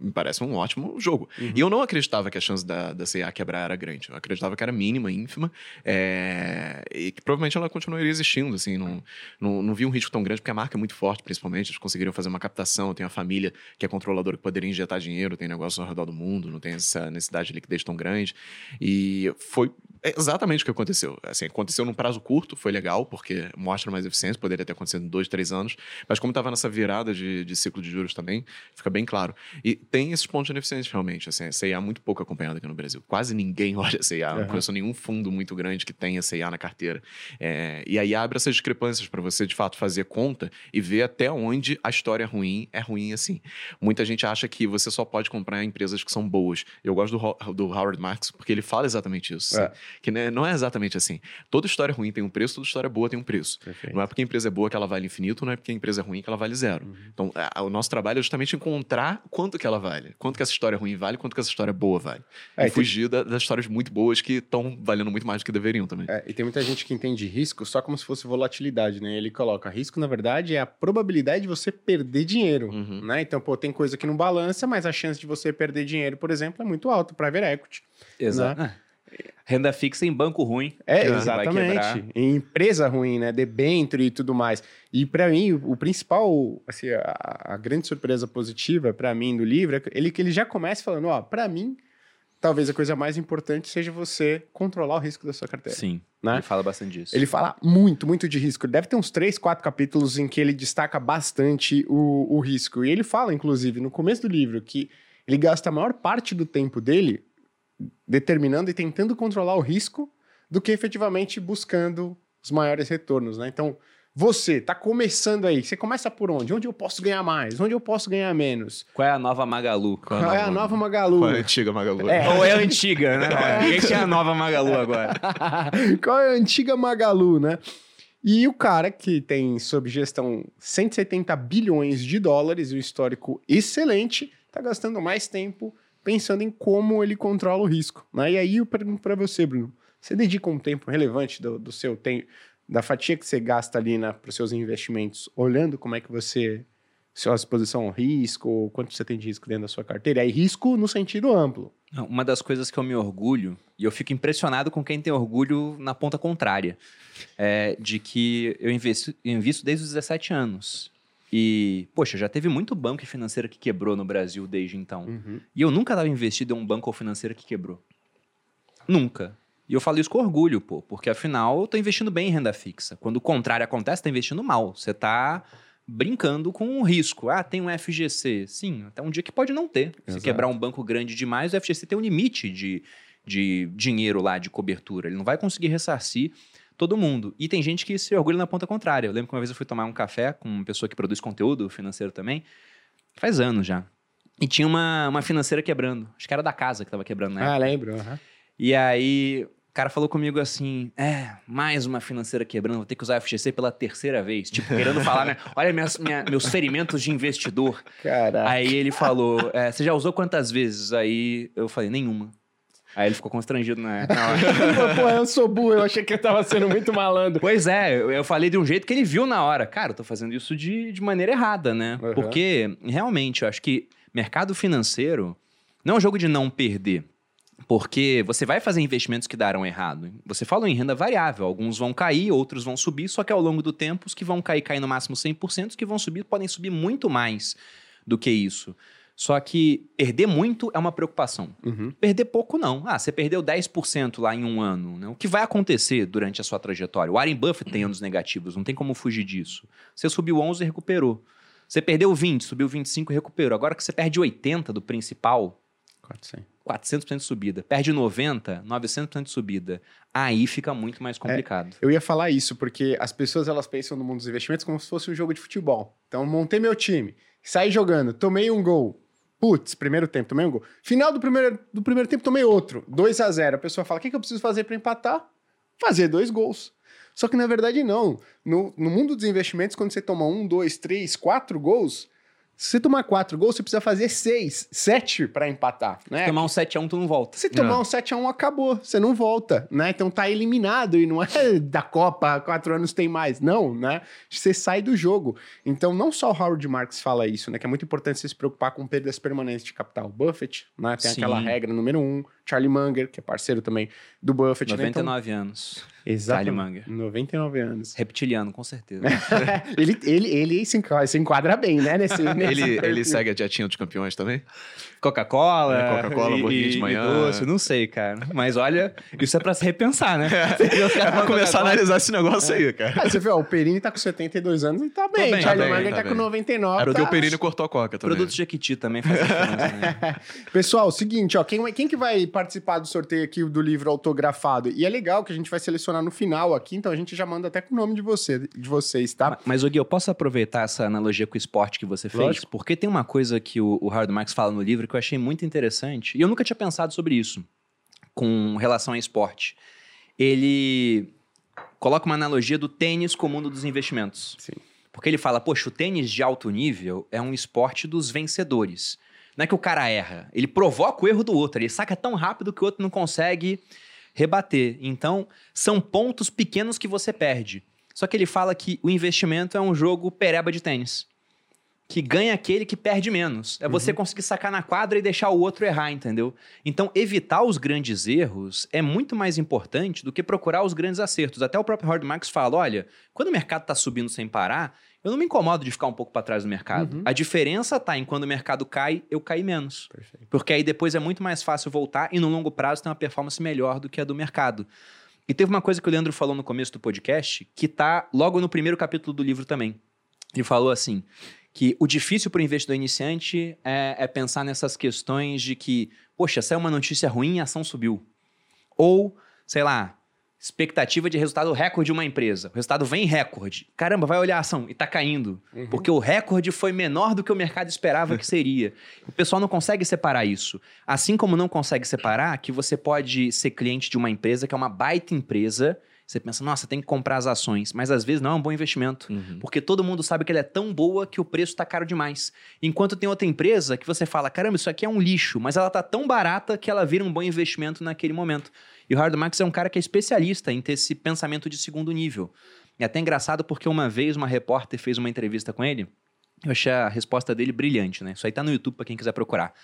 Me parece um ótimo jogo. E eu não acreditava que a chance da, da CIA quebrar era grande. Eu acreditava que era mínima, ínfima. é, E que provavelmente ela continuaria existindo, assim. Não, não, não vi um risco tão grande, porque a marca é muito forte, principalmente. Eles conseguiriam fazer uma captação. Tem a família que é controladora que poderia injetar dinheiro. Tem negócios ao redor do mundo. Não tem essa necessidade de liquidez tão grande. E foi exatamente o que aconteceu. Assim, aconteceu num prazo curto, foi legal, porque mostra mais eficiência. Poderia ter acontecido em dois, três anos. Mas como estava nessa virada de, de ciclo de juros também, fica bem claro. E tem esses pontos de ineficiência, realmente. Assim, a CIA é muito pouco acompanhada aqui no Brasil. Quase ninguém *laughs* olha a CIA. Não Uhum. conheço nenhum fundo muito grande que tenha CIA na carteira. É, e aí abre essas discrepâncias para você, de fato, fazer conta e ver até onde a história ruim é ruim assim. Muita gente acha que você só pode comprar empresas que são boas. Eu gosto do, Ho- do Howard Marks porque ele fala exatamente isso. É. assim. Que né, não é exatamente assim. Toda história ruim tem um preço, toda história boa tem um preço. Perfeito. Não é porque a empresa é boa que ela vale infinito, não é porque a empresa é ruim que ela vale zero. Uhum. Então, a- o nosso trabalho é justamente encontrar quanto que ela vale. Quanto que essa história ruim vale, quanto que essa história boa vale. É, e tem- fugir da- das histórias muito boas que estão valendo muito mais do que deveriam também. É, e tem muita gente que entende risco só como se fosse volatilidade, né? Ele coloca risco, na verdade, é a probabilidade de você perder dinheiro, Uhum. né? Então, pô, tem coisa que não balança, mas a chance de você perder dinheiro, por exemplo, é muito alta, private equity. Exato. É. Renda fixa em banco ruim. É, exatamente. Em empresa ruim, né? Debênture e tudo mais. E pra mim, o, principal, assim, a, a grande surpresa positiva pra mim do livro é que ele, que ele já começa falando, ó, pra mim, talvez a coisa mais importante seja você controlar o risco da sua carteira. Sim. Né? Ele fala bastante disso. Ele fala muito, muito de risco. Deve ter uns três, quatro capítulos em que ele destaca bastante o, o risco. E ele fala, inclusive, no começo do livro, que ele gasta a maior parte do tempo dele determinando e tentando controlar o risco do que efetivamente buscando os maiores retornos, né? Então, você tá começando aí, você começa por onde? Onde eu posso ganhar mais? Onde eu posso ganhar menos? Qual é a nova Magalu? Qual Qual é a nova Magalu? Qual é a antiga Magalu? É. Ou é a antiga, né? *laughs* É a nova Magalu agora? *laughs* Qual é a antiga Magalu, né? E o cara que tem sob gestão 170 bilhões de dólares, um histórico excelente, tá gastando mais tempo pensando em como ele controla o risco. Né? E aí eu pergunto para você, Bruno, você dedica um tempo relevante do, do seu tempo, da fatia que você gasta ali para os seus investimentos, olhando como é que você sua exposição ao risco, quanto você tem de risco dentro da sua carteira, aí risco no sentido amplo. Uma das coisas que eu me orgulho, e eu fico impressionado com quem tem orgulho na ponta contrária, é de que eu invisto, invisto desde os 17 anos. E, poxa, já teve muito banco e financeira que quebrou no Brasil desde então. E eu nunca estava investido em um banco ou financeira que quebrou. Nunca. E eu falo isso com orgulho, pô, porque afinal eu tô investindo bem em renda fixa. Quando o contrário acontece, tá investindo mal. Você tá brincando com o risco. Ah, tem um FGC. Sim, até um dia que pode não ter. Se Exato. quebrar um banco grande demais, o FGC tem um limite de, de dinheiro lá, de cobertura. Ele não vai conseguir ressarcir todo mundo. E tem gente que se orgulha na ponta contrária. Eu lembro que uma vez eu fui tomar um café com uma pessoa que produz conteúdo financeiro também, faz anos já. E tinha uma, uma financeira quebrando. Acho que era da casa que tava quebrando na Ah, lembro. aham. e aí, o cara falou comigo assim: é, mais uma financeira quebrando, vou ter que usar a FGC pela terceira vez. Tipo, querendo falar, né? *laughs* Olha minhas, minha- meus ferimentos de investidor. Caraca. Aí ele falou: é, você já usou quantas vezes? Aí eu falei: nenhuma. Aí ele ficou constrangido na, na hora. Pô, eu sou burro, eu achei que eu tava sendo muito malandro. Pois é, eu, eu falei de um jeito que ele viu na hora. Cara, eu tô fazendo isso de, de maneira errada, né? Uhum. Porque, realmente, eu acho que mercado financeiro não é um jogo de não perder. Porque você vai fazer investimentos que darão errado. Você falou em renda variável. Alguns vão cair, outros vão subir, só que ao longo do tempo, os que vão cair, caem no máximo 100%, os que vão subir podem subir muito mais do que isso. Só que perder muito é uma preocupação. Uhum. Perder pouco, não. Ah, você perdeu 10% lá em um ano. Né? O que vai acontecer durante a sua trajetória? O Warren Buffett tem anos negativos, não tem como fugir disso. Você subiu 11 e recuperou. Você perdeu 20, subiu 25 e recuperou. Agora que você perde 80 do principal, 400. 400% de subida. Perde 90, 900% de subida. Aí fica muito mais complicado. Eu ia falar isso, porque as pessoas elas pensam no mundo dos investimentos como se fosse um jogo de futebol. Então, montei meu time, saí jogando, tomei um gol. Putz, primeiro tempo, tomei um gol. Final do primeiro, do primeiro tempo, tomei outro. 2 a 0 A pessoa fala: o que, que eu preciso fazer para empatar? Fazer dois gols. Só que na verdade, não. No, no mundo dos investimentos, quando você toma um, dois, três, quatro gols, se você tomar quatro gols, você precisa fazer seis, sete para empatar. Né? Tomar um 7x1, tu não volta. Se tomar Não. um 7x1, acabou. Você não volta, né? Então tá eliminado e não é *laughs* da Copa, quatro anos tem mais. Não, né? Você sai do jogo. Então, não só o Howard Marks fala isso, né? Que é muito importante você se preocupar com perdas permanentes de capital. Buffett, né? Tem Sim. aquela regra número um. Charlie Munger, que é parceiro também do Buffett. né? Então, 99 anos. exato. Charlie Munger. 99 anos. Reptiliano, com certeza. *laughs* ele, ele, ele se enquadra, se enquadra bem, né? Nesse, nesse Ele, ele segue a dietinha dos campeões também? Coca-Cola. É, Coca-Cola, hamburguinho de manhã. doce, não sei, cara. Mas olha, isso é pra se repensar, né? *laughs* Vai falam começar a analisar esse negócio aí, cara. Ah, você vê, ó, o Perini tá com 72 anos e tá bem. bem, Charlie tá Munger tá tá, com 99. Era o tá... teu Perini cortou a coca também. Produtos Jequiti também fazem diferença, né? *laughs* Pessoal, seguinte, ó, quem, quem que vai participar do sorteio aqui do livro autografado? E é legal que a gente vai selecionar no final aqui, então a gente já manda até com o nome de, você, de vocês, tá? Mas, Gui, eu posso aproveitar essa analogia com o esporte que você fez? Lógico. Porque tem uma coisa que o, o Howard Marks fala no livro que eu achei muito interessante, e eu nunca tinha pensado sobre isso, com relação a esporte. Ele coloca uma analogia do tênis com o mundo dos investimentos. Sim. Porque ele fala, poxa, o tênis de alto nível é um esporte dos vencedores. Não é que o cara erra, ele provoca o erro do outro, ele saca tão rápido que o outro não consegue rebater. Então, são pontos pequenos que você perde. Só que ele fala que o investimento é um jogo pereba de tênis. Que ganha aquele que perde menos. É você conseguir sacar na quadra e deixar o outro errar, entendeu? Então, evitar os grandes erros é muito mais importante do que procurar os grandes acertos. Até o próprio Howard Marks fala: olha, quando o mercado está subindo sem parar, eu não me incomodo de ficar um pouco para trás do mercado. Uhum. A diferença tá em quando o mercado cai, eu caí menos. Perfeito. Porque aí depois é muito mais fácil voltar e no longo prazo tem uma performance melhor do que a do mercado. E teve uma coisa que o Leandro falou no começo do podcast, que tá logo no primeiro capítulo do livro também. Ele falou assim: que o difícil para o investidor iniciante é, é pensar nessas questões de que, poxa, saiu uma notícia ruim, a ação subiu. Ou, sei lá, expectativa de resultado recorde de uma empresa. O resultado vem recorde. Caramba, vai olhar a ação e tá caindo. Porque o recorde foi menor do que o mercado esperava que seria. *laughs* O pessoal não consegue separar isso. Assim como não consegue separar que você pode ser cliente de uma empresa que é uma baita empresa. Você pensa, nossa, tem que comprar as ações. Mas às vezes não é um bom investimento. Uhum. Porque todo mundo sabe que ela é tão boa que o preço tá caro demais. Enquanto tem outra empresa que você fala, caramba, isso aqui é um lixo, mas ela tá tão barata que ela vira um bom investimento naquele momento. E o Howard Marks é um cara que é especialista em ter esse pensamento de segundo nível. É até engraçado porque uma vez uma repórter fez uma entrevista com ele, eu achei a resposta dele brilhante, né? Isso aí tá no YouTube pra quem quiser procurar.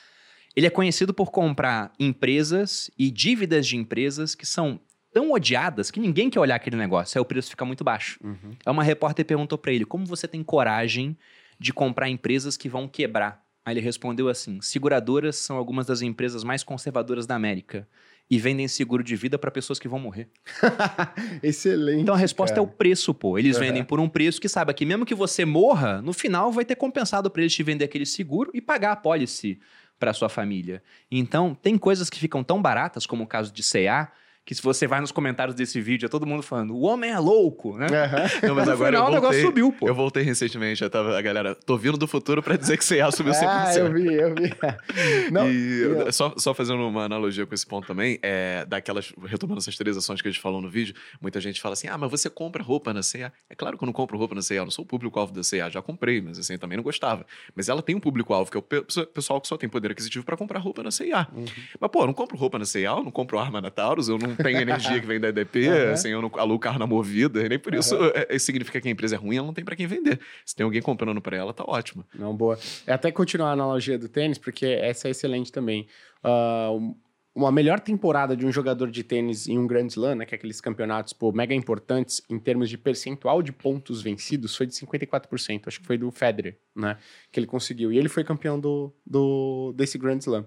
Ele é conhecido por comprar empresas e dívidas de empresas que são tão odiadas que ninguém quer olhar aquele negócio, aí o preço fica muito baixo. Uhum. Aí uma repórter perguntou pra ele: como você tem coragem de comprar empresas que vão quebrar? Aí ele respondeu assim: seguradoras são algumas das empresas mais conservadoras da América e vendem seguro de vida pra pessoas que vão morrer. *laughs* Excelente. Então a resposta é o cara. preço, pô. Eles Uhum. vendem por um preço que saiba que mesmo que você morra, no final vai ter compensado pra eles te vender aquele seguro e pagar a policy pra sua família. Então, tem coisas que ficam tão baratas, como o caso de CA, que se você vai nos comentários desse vídeo, é todo mundo falando, o homem é louco, né? Aham. *laughs* Não, mas No agora final, eu o negócio voltei, subiu, pô. Eu voltei recentemente, já tava a galera, tô vindo do futuro pra dizer que CA subiu 5%. Ah, eu vi, eu vi. *laughs* Não, e eu- só, só fazendo uma analogia com esse ponto também, é, daquelas, retomando essas três ações que a gente falou no vídeo, muita gente fala assim: ah, mas você compra roupa na C&A. É claro que eu não compro roupa na C&A, eu não sou o público-alvo da C&A, já comprei, mas assim, eu também não gostava. Mas ela tem um público-alvo, que é o pe- pessoal que só tem poder aquisitivo pra comprar roupa na C&A. Uhum. Mas, pô, eu não compro roupa na C&A, eu não compro arma na Taurus, eu não tenho energia que vem da EDP, Aham. assim, eu não alugo carro na Movida, e nem por isso é, significa que a empresa é ruim, ela não tem pra quem vender. Se tem alguém comprando pra ela, tá ótimo. Não, boa. É até continuar a analogia do tênis, porque essa é excelente também. Um- uma melhor temporada de um jogador de tênis em um Grand Slam, né, que é aqueles campeonatos pô, mega importantes em termos de percentual de pontos vencidos, foi de 54%. Acho que foi do Federer, né? Que ele conseguiu. E ele foi campeão do, do, desse Grand Slam.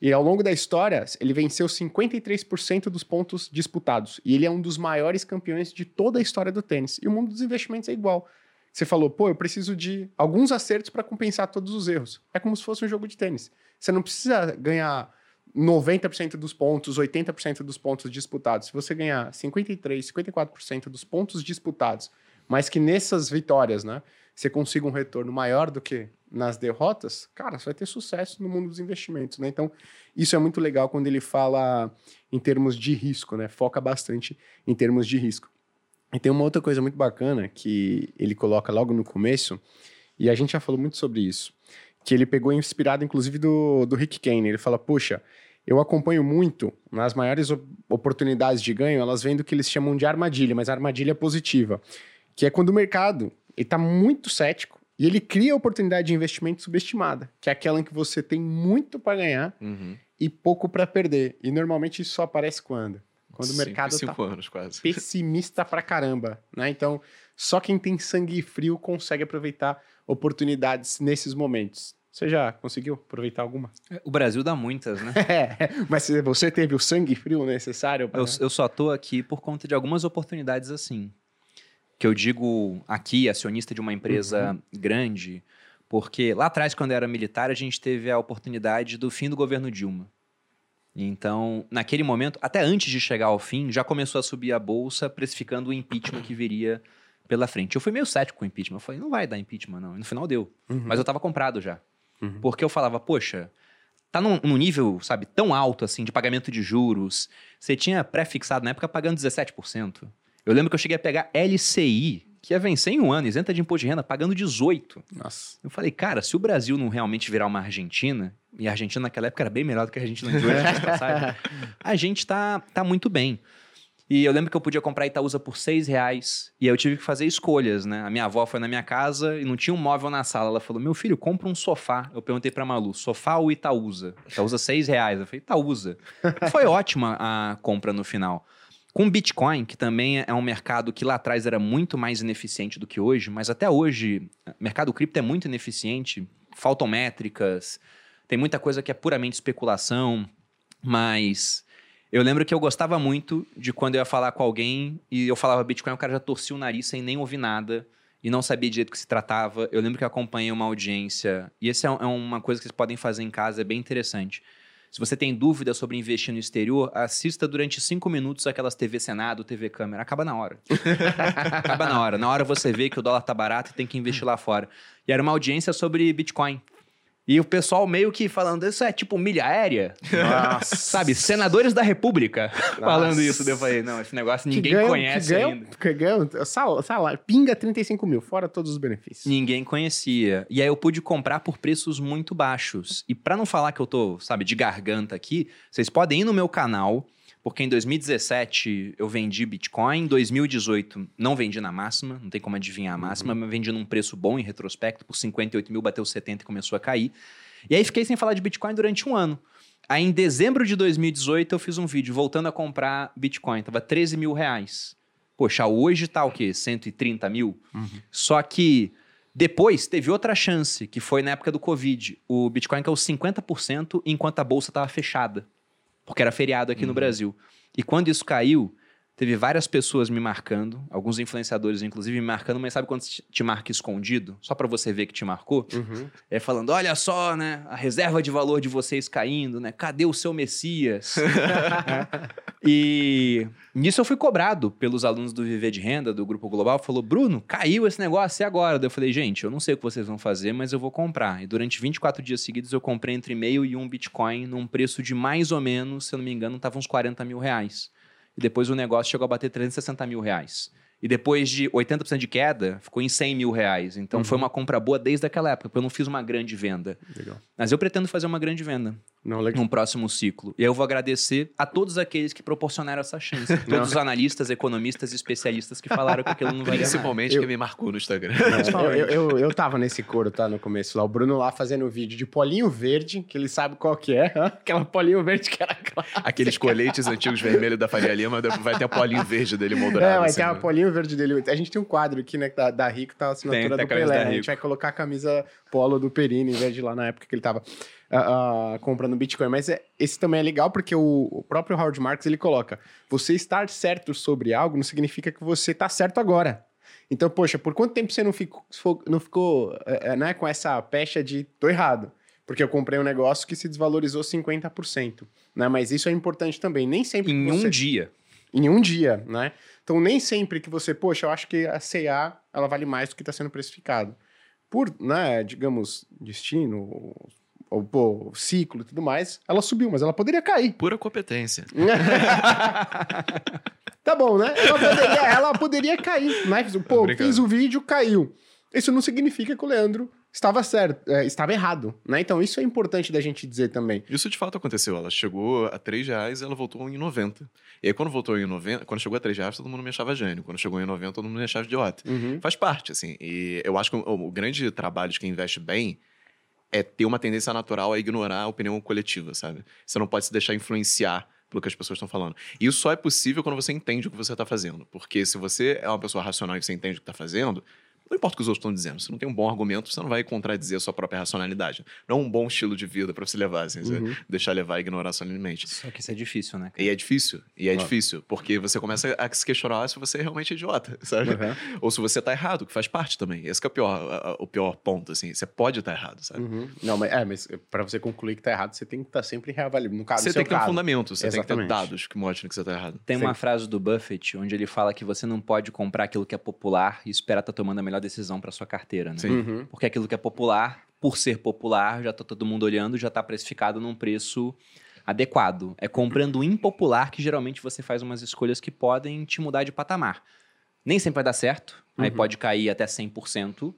E ao longo da história, ele venceu 53% dos pontos disputados. E ele é um dos maiores campeões de toda a história do tênis. E o mundo dos investimentos é igual. Você falou, pô, eu preciso de alguns acertos para compensar todos os erros. É como se fosse um jogo de tênis. Você não precisa ganhar 90% dos pontos, 80% dos pontos disputados. Se você ganhar 53, 54% dos pontos disputados, mas que nessas vitórias, né, você consiga um retorno maior do que nas derrotas, cara, você vai ter sucesso no mundo dos investimentos, né? Então, isso é muito legal quando ele fala em termos de risco, né? Foca bastante em termos de risco. E tem uma outra coisa muito bacana que ele coloca logo no começo, e a gente já falou muito sobre isso, que ele pegou inspirado, inclusive, do, do Rick Kane. Ele fala, puxa, eu acompanho muito, nas maiores op- oportunidades de ganho, elas vêm do que eles chamam de armadilha, mas armadilha positiva, que é quando o mercado está muito cético e ele cria a oportunidade de investimento subestimada, que é aquela em que você tem muito para ganhar Uhum. e pouco para perder. E normalmente isso só aparece quando? Quando o Cinco- mercado está Cinco anos, quase. *laughs* pessimista pra caramba, né? Então, só quem tem sangue frio consegue aproveitar oportunidades nesses momentos. Você já conseguiu aproveitar alguma? O Brasil dá muitas, né? *laughs* É, mas se você teve o sangue frio necessário para... Eu, eu só tô aqui por conta de algumas oportunidades assim. Que eu digo aqui, acionista de uma empresa grande, porque lá atrás, quando eu era militar, a gente teve a oportunidade do fim do governo Dilma. Então, naquele momento, até antes de chegar ao fim, já começou a subir a bolsa, precificando o impeachment que viria pela frente. Eu fui meio cético com o impeachment. Eu falei, não vai dar impeachment, não. E no final deu. Uhum. Mas eu tava comprado já. Uhum. Porque eu falava, poxa, tá num, num nível, sabe, tão alto assim de pagamento de juros. Você tinha pré-fixado na época pagando 17%. Eu lembro que eu cheguei a pegar LCI, que ia vencer em um ano, isenta de imposto de renda, pagando 18%. Nossa. Eu falei, cara, se o Brasil não realmente virar uma Argentina, e a Argentina naquela época era bem melhor do que a Argentina de hoje, de passagem, a gente tá, tá muito bem. E eu lembro que eu podia comprar Itaúsa por seis reais. E aí eu tive que fazer escolhas, né? A minha avó foi na minha casa e não tinha um móvel na sala. Ela falou: Meu filho, compra um sofá. Eu perguntei pra Malu: sofá ou Itaúsa? Itaúsa seis reais. Eu falei: Itaúsa. *laughs* Foi ótima a compra no final. Com Bitcoin, que também é um mercado que lá atrás era muito mais ineficiente do que hoje, mas até hoje, o mercado cripto é muito ineficiente. Faltam métricas, tem muita coisa que é puramente especulação, mas eu lembro que eu gostava muito de quando eu ia falar com alguém e eu falava Bitcoin, o cara já torcia o nariz sem nem ouvir nada e não sabia direito do que se tratava. Eu lembro que eu acompanhei uma audiência, e essa é é uma coisa que vocês podem fazer em casa, é bem interessante. Se você tem dúvida sobre investir no exterior, assista durante cinco minutos aquelas TV Senado, TV Câmera. Acaba na hora. *laughs* Acaba na hora. Na hora você vê que o dólar tá barato e tem que investir lá fora. E era uma audiência sobre Bitcoin. E o pessoal meio que falando, isso é tipo milha aérea? Nossa. Sabe, senadores da República falando isso. Daí eu falei, não, esse negócio ninguém conhece que ganham, ainda. Que ganham, sal- salário, pinga 35 mil, fora todos os benefícios. Ninguém conhecia. E aí eu pude comprar por preços muito baixos. E pra não falar que eu tô, sabe, de garganta aqui, vocês podem ir no meu canal, porque em 2017 eu vendi Bitcoin, em 2018 não vendi na máxima, não tem como adivinhar a máxima, mas vendi num preço bom em retrospecto, por 58 mil bateu 70 e começou a cair. E aí fiquei sem falar de Bitcoin durante um ano. Aí em dezembro de 2018 eu fiz um vídeo voltando a comprar Bitcoin, tava 13 mil reais. Poxa, hoje tá o quê? 130 mil? Só que depois teve outra chance, que foi na época do Covid. O Bitcoin caiu 50% enquanto a bolsa estava fechada. Porque era feriado aqui no Brasil. E quando isso caiu, Teve várias pessoas me marcando, alguns influenciadores, inclusive, me marcando, mas sabe quando te marca escondido? Só pra você ver que te marcou? Uhum. É falando, olha só, né? A reserva de valor de vocês caindo, né? Cadê o seu Messias? *laughs* e nisso eu fui cobrado pelos alunos do Viver de Renda, do Grupo Global. Falou, Bruno, caiu esse negócio e agora? Daí eu falei, gente, eu não sei o que vocês vão fazer, mas eu vou comprar. E durante 24 dias seguidos eu comprei entre meio e um Bitcoin num preço de mais ou menos, se eu não me engano, tava uns 40 mil reais. E depois o negócio chegou a bater 360 mil reais. E depois de 80% de queda, ficou em 100 mil reais. Então foi uma compra boa desde aquela época, porque eu não fiz uma grande venda. Legal. Mas eu pretendo fazer uma grande venda Não, legal. num próximo ciclo. E eu vou agradecer a todos aqueles que proporcionaram essa chance. *laughs* Todos os analistas, economistas e especialistas que falaram que aquilo não valia nada. Principalmente Eu- quem me marcou no Instagram. É, eu, eu, eu tava nesse coro, tá? No começo lá. O Bruno lá fazendo vídeo de polinho verde, que ele sabe qual que é. *laughs* Aquela polinho verde que era clássica. Aqueles coletes antigos vermelhos da Faria Lima, vai ter a polinho verde dele moldurado. É, vai assim, ter a né? polinho verde dele. A gente tem um quadro aqui, né, da, da Rico, tá a assinatura Tem, tem do a camisa Pelé. da A gente vai colocar a camisa polo do Perini, em vez de lá na época que ele tava ah, comprando Bitcoin. Mas é- esse também é legal porque o, o próprio Howard Marks, ele coloca, você estar certo sobre algo não significa que você tá certo agora. Então, poxa, por quanto tempo você não ficou, não ficou eh, né, com essa pecha de tô errado? Porque eu comprei um negócio que se desvalorizou 50%. Né? Mas isso é importante também. Nem sempre Em que um você dia. em um dia, né? Então, nem sempre que você, poxa, eu acho que a CA ela vale mais do que está sendo precificado. Por, né, digamos, destino, ou, pô, ciclo e tudo mais, ela subiu, mas ela poderia cair. Pura competência. *laughs* Tá bom, né? Ela poderia, ela poderia cair, né? Pô, Obrigado. fiz o vídeo, caiu. Isso não significa que o Leandro estava certo, é, estava errado, né? Então, isso é importante da gente dizer também. Isso de fato aconteceu. Ela chegou a 3 reais e ela voltou em 90. E aí, quando voltou em 90, quando chegou a 3 reais, todo mundo me achava gênio. Quando chegou em 90, todo mundo me achava idiota. Uhum. Faz parte, assim. E eu acho que o, o grande trabalho de quem investe bem é ter uma tendência natural a ignorar a opinião coletiva, sabe? Você não pode se deixar influenciar pelo que as pessoas estão falando. E isso só é possível quando você entende o que você está fazendo. Porque se você é uma pessoa racional e você entende o que está fazendo, não importa o que os outros estão dizendo. Se não tem um bom argumento, você não vai contradizer a sua própria racionalidade. Não é um bom estilo de vida para você levar, assim, você Uhum. deixar levar e ignorar solenemente. Só que isso é difícil, né? cara? E é difícil, e é Ah. difícil, porque você começa a se questionar se você é realmente idiota, *laughs* sabe? Uhum. Ou se você tá errado, que faz parte também. Esse que é o pior, a- a- o pior ponto, assim. Você pode estar errado, sabe? Uhum. Não, mas, é, mas para você concluir que tá errado, você tem que estar sempre reavaliando. No caso, Você no seu tem que ter um caso. fundamento, você tem que ter Exatamente. dados que mostrem que você tá errado. Tem Sim. uma frase do Buffett onde ele fala que você não pode comprar aquilo que é popular e esperar estar tomando a melhor decisão para sua carteira, né? Sim. Uhum. Porque aquilo que é popular, por ser popular, já tá todo mundo olhando, já tá precificado num preço adequado. É comprando impopular que geralmente você faz umas escolhas que podem te mudar de patamar. Nem sempre vai dar certo, aí Uhum. pode cair até 100%.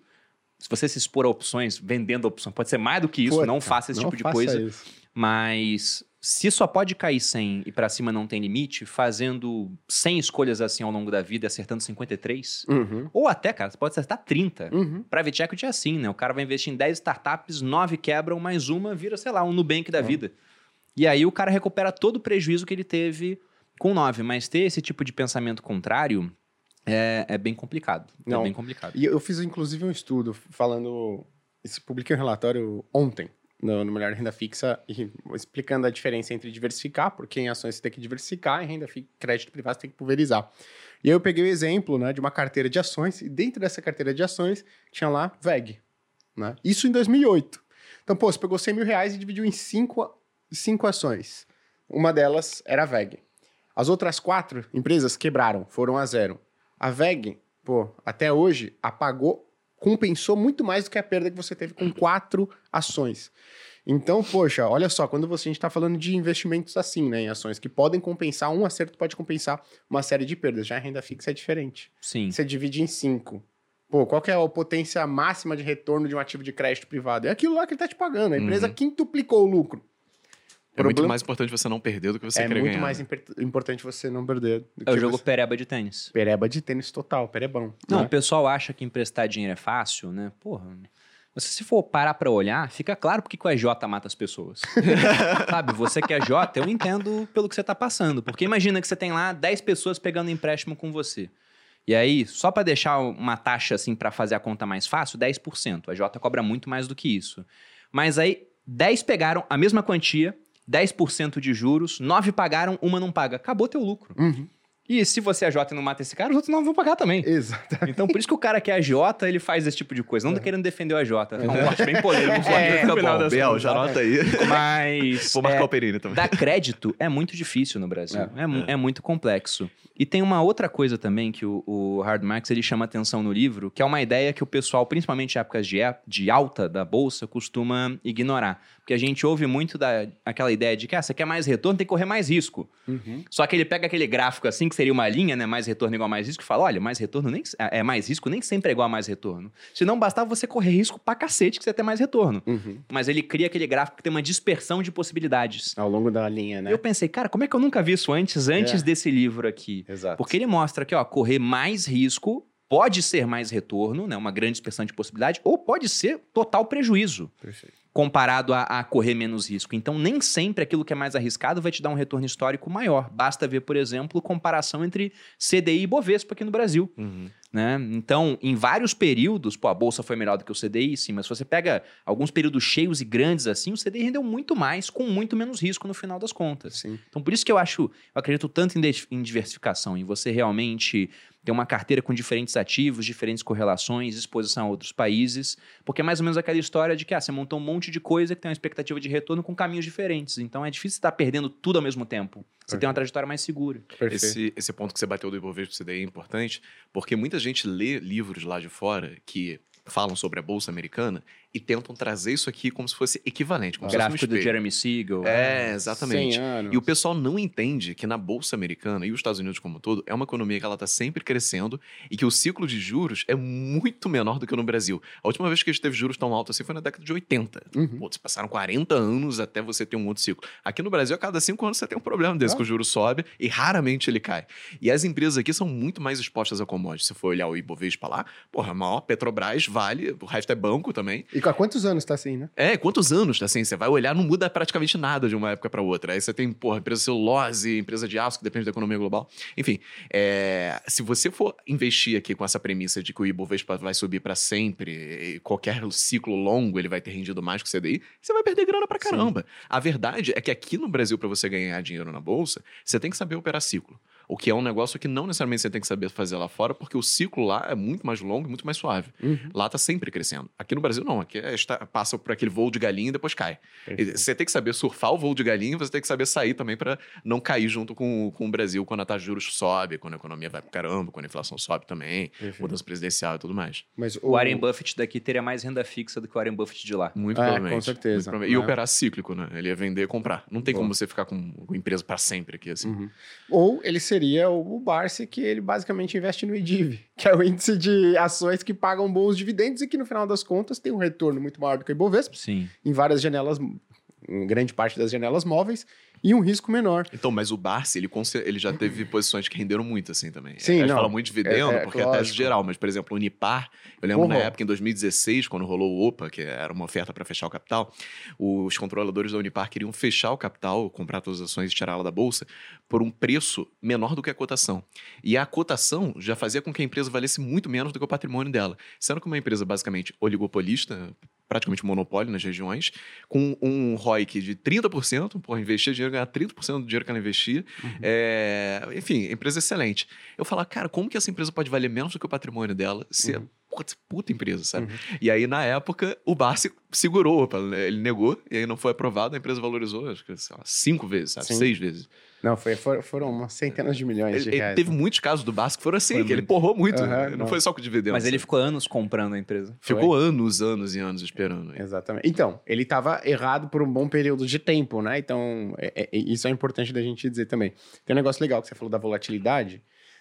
Se você se expor a opções, vendendo opções, pode ser mais do que isso, Puta, não faça esse não tipo de coisa. isso. Mas se só pode cair 100 e pra cima não tem limite, fazendo 100 escolhas assim ao longo da vida, acertando 53, Uhum. ou até, cara, você pode acertar 30. Uhum. Private equity é assim, né? O cara vai investir em 10 startups, 9 quebram, mais uma vira, sei lá, um Nubank da É. vida. E aí o cara recupera todo o prejuízo que ele teve com 9. Mas ter esse tipo de pensamento contrário é, é bem complicado. Não. É bem complicado. E eu fiz, inclusive, um estudo falando. Isso publiquei um relatório ontem no, no Melhor Renda Fixa, e explicando a diferença entre diversificar, porque em ações você tem que diversificar, em renda fi- crédito privado você tem que pulverizar. E aí eu peguei o exemplo né, de uma carteira de ações, e dentro dessa carteira de ações tinha lá VEG. Né? Isso em 2008. Então, pô, você pegou 100 mil reais e dividiu em cinco, cinco ações. Uma delas era a VEG. As outras quatro empresas quebraram, foram a zero. A VEG, pô, até hoje, apagou, compensou muito mais do que a perda que você teve com quatro ações. Então, poxa, olha só, quando você, a gente está falando de investimentos assim, né, em ações que podem compensar, um acerto pode compensar uma série de perdas. Já a renda fixa é diferente. Sim. Você divide em cinco. Pô, qual é a potência máxima de retorno de um ativo de crédito privado? É aquilo lá que ele está te pagando. A empresa Uhum. quintuplicou o lucro. É muito mais importante você não perder do que você é querer muito ganhar. mais né? imper- importante você não perder. do É o jogo você- pereba de tênis. Pereba de tênis total, perebão. Não, né? o pessoal acha que emprestar dinheiro é fácil, né? Porra. Você, se for parar pra olhar, fica claro porque que o EJ mata as pessoas. *laughs* Sabe, você que é J, eu entendo pelo que você tá passando. Porque imagina que você tem lá 10 pessoas pegando empréstimo com você. E aí, só pra deixar uma taxa assim pra fazer a conta mais fácil, 10%. A J cobra muito mais do que isso. Mas aí, 10 pegaram a mesma quantia, 10% de juros, 9 pagaram, uma não paga. Acabou teu lucro. Uhum. E se você é Jota e não mata esse cara, os outros não vão pagar também. Exato. Então, por isso que o cara que é Jota, ele faz esse tipo de coisa. Não tá querendo defender o AJ. Foi um corte bem polêmico. É, final Bom, Bel, contas. já anota aí. *laughs* Mas. Vou marcar é, o Perini também. Dar crédito é muito difícil no Brasil. É. É, mu- é muito complexo. E tem uma outra coisa também que o, o Hard Marx ele chama atenção no livro, que é uma ideia que o pessoal, principalmente em épocas de, de alta da bolsa, costuma ignorar. Porque a gente ouve muito da, aquela ideia de que ah, você quer mais retorno, tem que correr mais risco. Uhum. Só que ele pega aquele gráfico assim, que seria uma linha, né? Mais retorno igual a mais risco, e fala: olha, mais retorno nem é é mais risco, nem sempre é igual a mais retorno. Se não bastava você correr risco pra cacete que você ia ter mais retorno. Uhum. Mas ele cria aquele gráfico que tem uma dispersão de possibilidades. Ao longo da linha, né? Eu pensei, cara, como é que eu nunca vi isso antes, antes É. desse livro aqui? Exato. Porque ele mostra que, ó, correr mais risco pode ser mais retorno, né? Uma grande dispersão de possibilidade, ou pode ser total prejuízo Perfeito. Comparado a, a correr menos risco. Então, nem sempre aquilo que é mais arriscado vai te dar um retorno histórico maior. Basta ver, por exemplo, comparação entre CDI e Bovespa aqui no Brasil. Uhum. Né? Então, em vários períodos, pô, a bolsa foi melhor do que o CDI, sim, mas se você pega alguns períodos cheios e grandes assim, o CDI rendeu muito mais com muito menos risco no final das contas. Sim. Então, por isso que eu acho, eu acredito tanto em, em diversificação, em você realmente ter uma carteira com diferentes ativos, diferentes correlações, exposição a outros países, porque é mais ou menos aquela história de que ah, você montou um monte de coisa que tem uma expectativa de retorno com caminhos diferentes. Então, é difícil estar perdendo tudo ao mesmo tempo. Você tem uma trajetória mais segura. Perfeito. Esse, esse ponto que você bateu do Ibovespa CDI é importante, porque muita gente lê livros lá de fora que falam sobre a Bolsa Americana e tentam trazer isso aqui como se fosse equivalente, como se fosse um Gráfico do. Jeremy Siegel. É, exatamente. 100 anos. E o pessoal não entende que na Bolsa Americana e os Estados Unidos como um todo é uma economia que ela está sempre crescendo e que o ciclo de juros é muito menor do que no Brasil. A última vez que a gente teve juros tão altos assim foi na década de 80. Uhum. Putz, passaram 40 anos até você ter um outro ciclo. Aqui no Brasil, a cada cinco anos você tem um problema desse, Ah. que o juro sobe e raramente ele cai. E as empresas aqui são muito mais expostas a commodities. Se for olhar o Ibovespa lá, porra, a maior Petrobras vale, o resto é banco também. E há quantos anos tá assim, né? É, quantos anos, assim, você vai olhar, não muda praticamente nada de uma época para outra. Aí você tem, porra, empresa de celulose, empresa de aço, que depende da economia global. Enfim, é, se você for investir aqui com essa premissa de que o Ibovespa vai subir para sempre, e qualquer ciclo longo ele vai ter rendido mais que o CDI, você vai perder grana pra caramba. A verdade é que aqui no Brasil, para você ganhar dinheiro na bolsa, você tem que saber operar ciclo. O que é um negócio que não necessariamente você tem que saber fazer lá fora, porque o ciclo lá é muito mais longo e muito mais suave. Uhum. Lá tá sempre crescendo. Aqui no Brasil, não. Aqui é, está- passa por aquele voo de galinha e depois cai. E Você tem que saber surfar o voo de galinha e você tem que saber sair também para não cair junto com, com o Brasil quando a taxa de juros sobe, quando a economia vai pro caramba, quando a inflação sobe também, Perfeito. mudança presidencial e tudo mais. Mas O Warren Buffett daqui teria mais renda fixa do que o Warren Buffett de lá. Muito É, provavelmente. com certeza. Muito provavelmente. E Né? operar cíclico, né? Ele ia vender e comprar. Não tem Boa. como você ficar com, com empresa para sempre aqui, assim. Uhum. Ou ele seria o, Barsi, que ele basicamente investe no IDIV, *laughs* que é o índice de ações que pagam bons dividendos e que no final das contas tem um retorno muito maior do que o Ibovespa, Sim. em várias janelas, em grande parte das janelas móveis, e um risco menor. Então, mas o Barsi, ele, ele já teve posições que renderam muito, assim, também. Sim, a gente fala muito de dividendo, É, é, porque é a tese lógico. geral, mas, por exemplo, o Unipar, eu lembro na Porra. época, em 2016, quando rolou o OPA, que era uma oferta para fechar o capital, os controladores da Unipar queriam fechar o capital, comprar todas as ações e tirá-la da bolsa, por um preço menor do que a cotação. E a cotação já fazia com que a empresa valesse muito menos do que o patrimônio dela. Sendo que uma empresa basicamente oligopolista, praticamente monopólio nas regiões, com um ROIC de 30%, por investir dinheiro, ganhar 30% do dinheiro que ela investia. É, enfim, empresa excelente. Eu falo, cara, como que essa empresa pode valer menos do que o patrimônio dela se Uhum. puta, puta empresa, sabe? Uhum. E aí, na época, o Bar se segurou, ele negou, e aí não foi aprovado, a empresa valorizou, acho que, sei lá, cinco vezes, sabe? Sim. Seis vezes. Não, foi, for- foram umas centenas de milhões Ele, de ele reais. teve muitos casos do Barça que foram assim, Foi que ele muito. porrou muito. Aham, não, não. foi só com dividendo. Mas ele ficou anos comprando a empresa. ficou anos, anos e anos esperando. Exatamente. Então, ele estava errado por um bom período de tempo, né? Então, é- é- isso é importante da gente dizer também. Tem um negócio legal que você falou da volatilidade,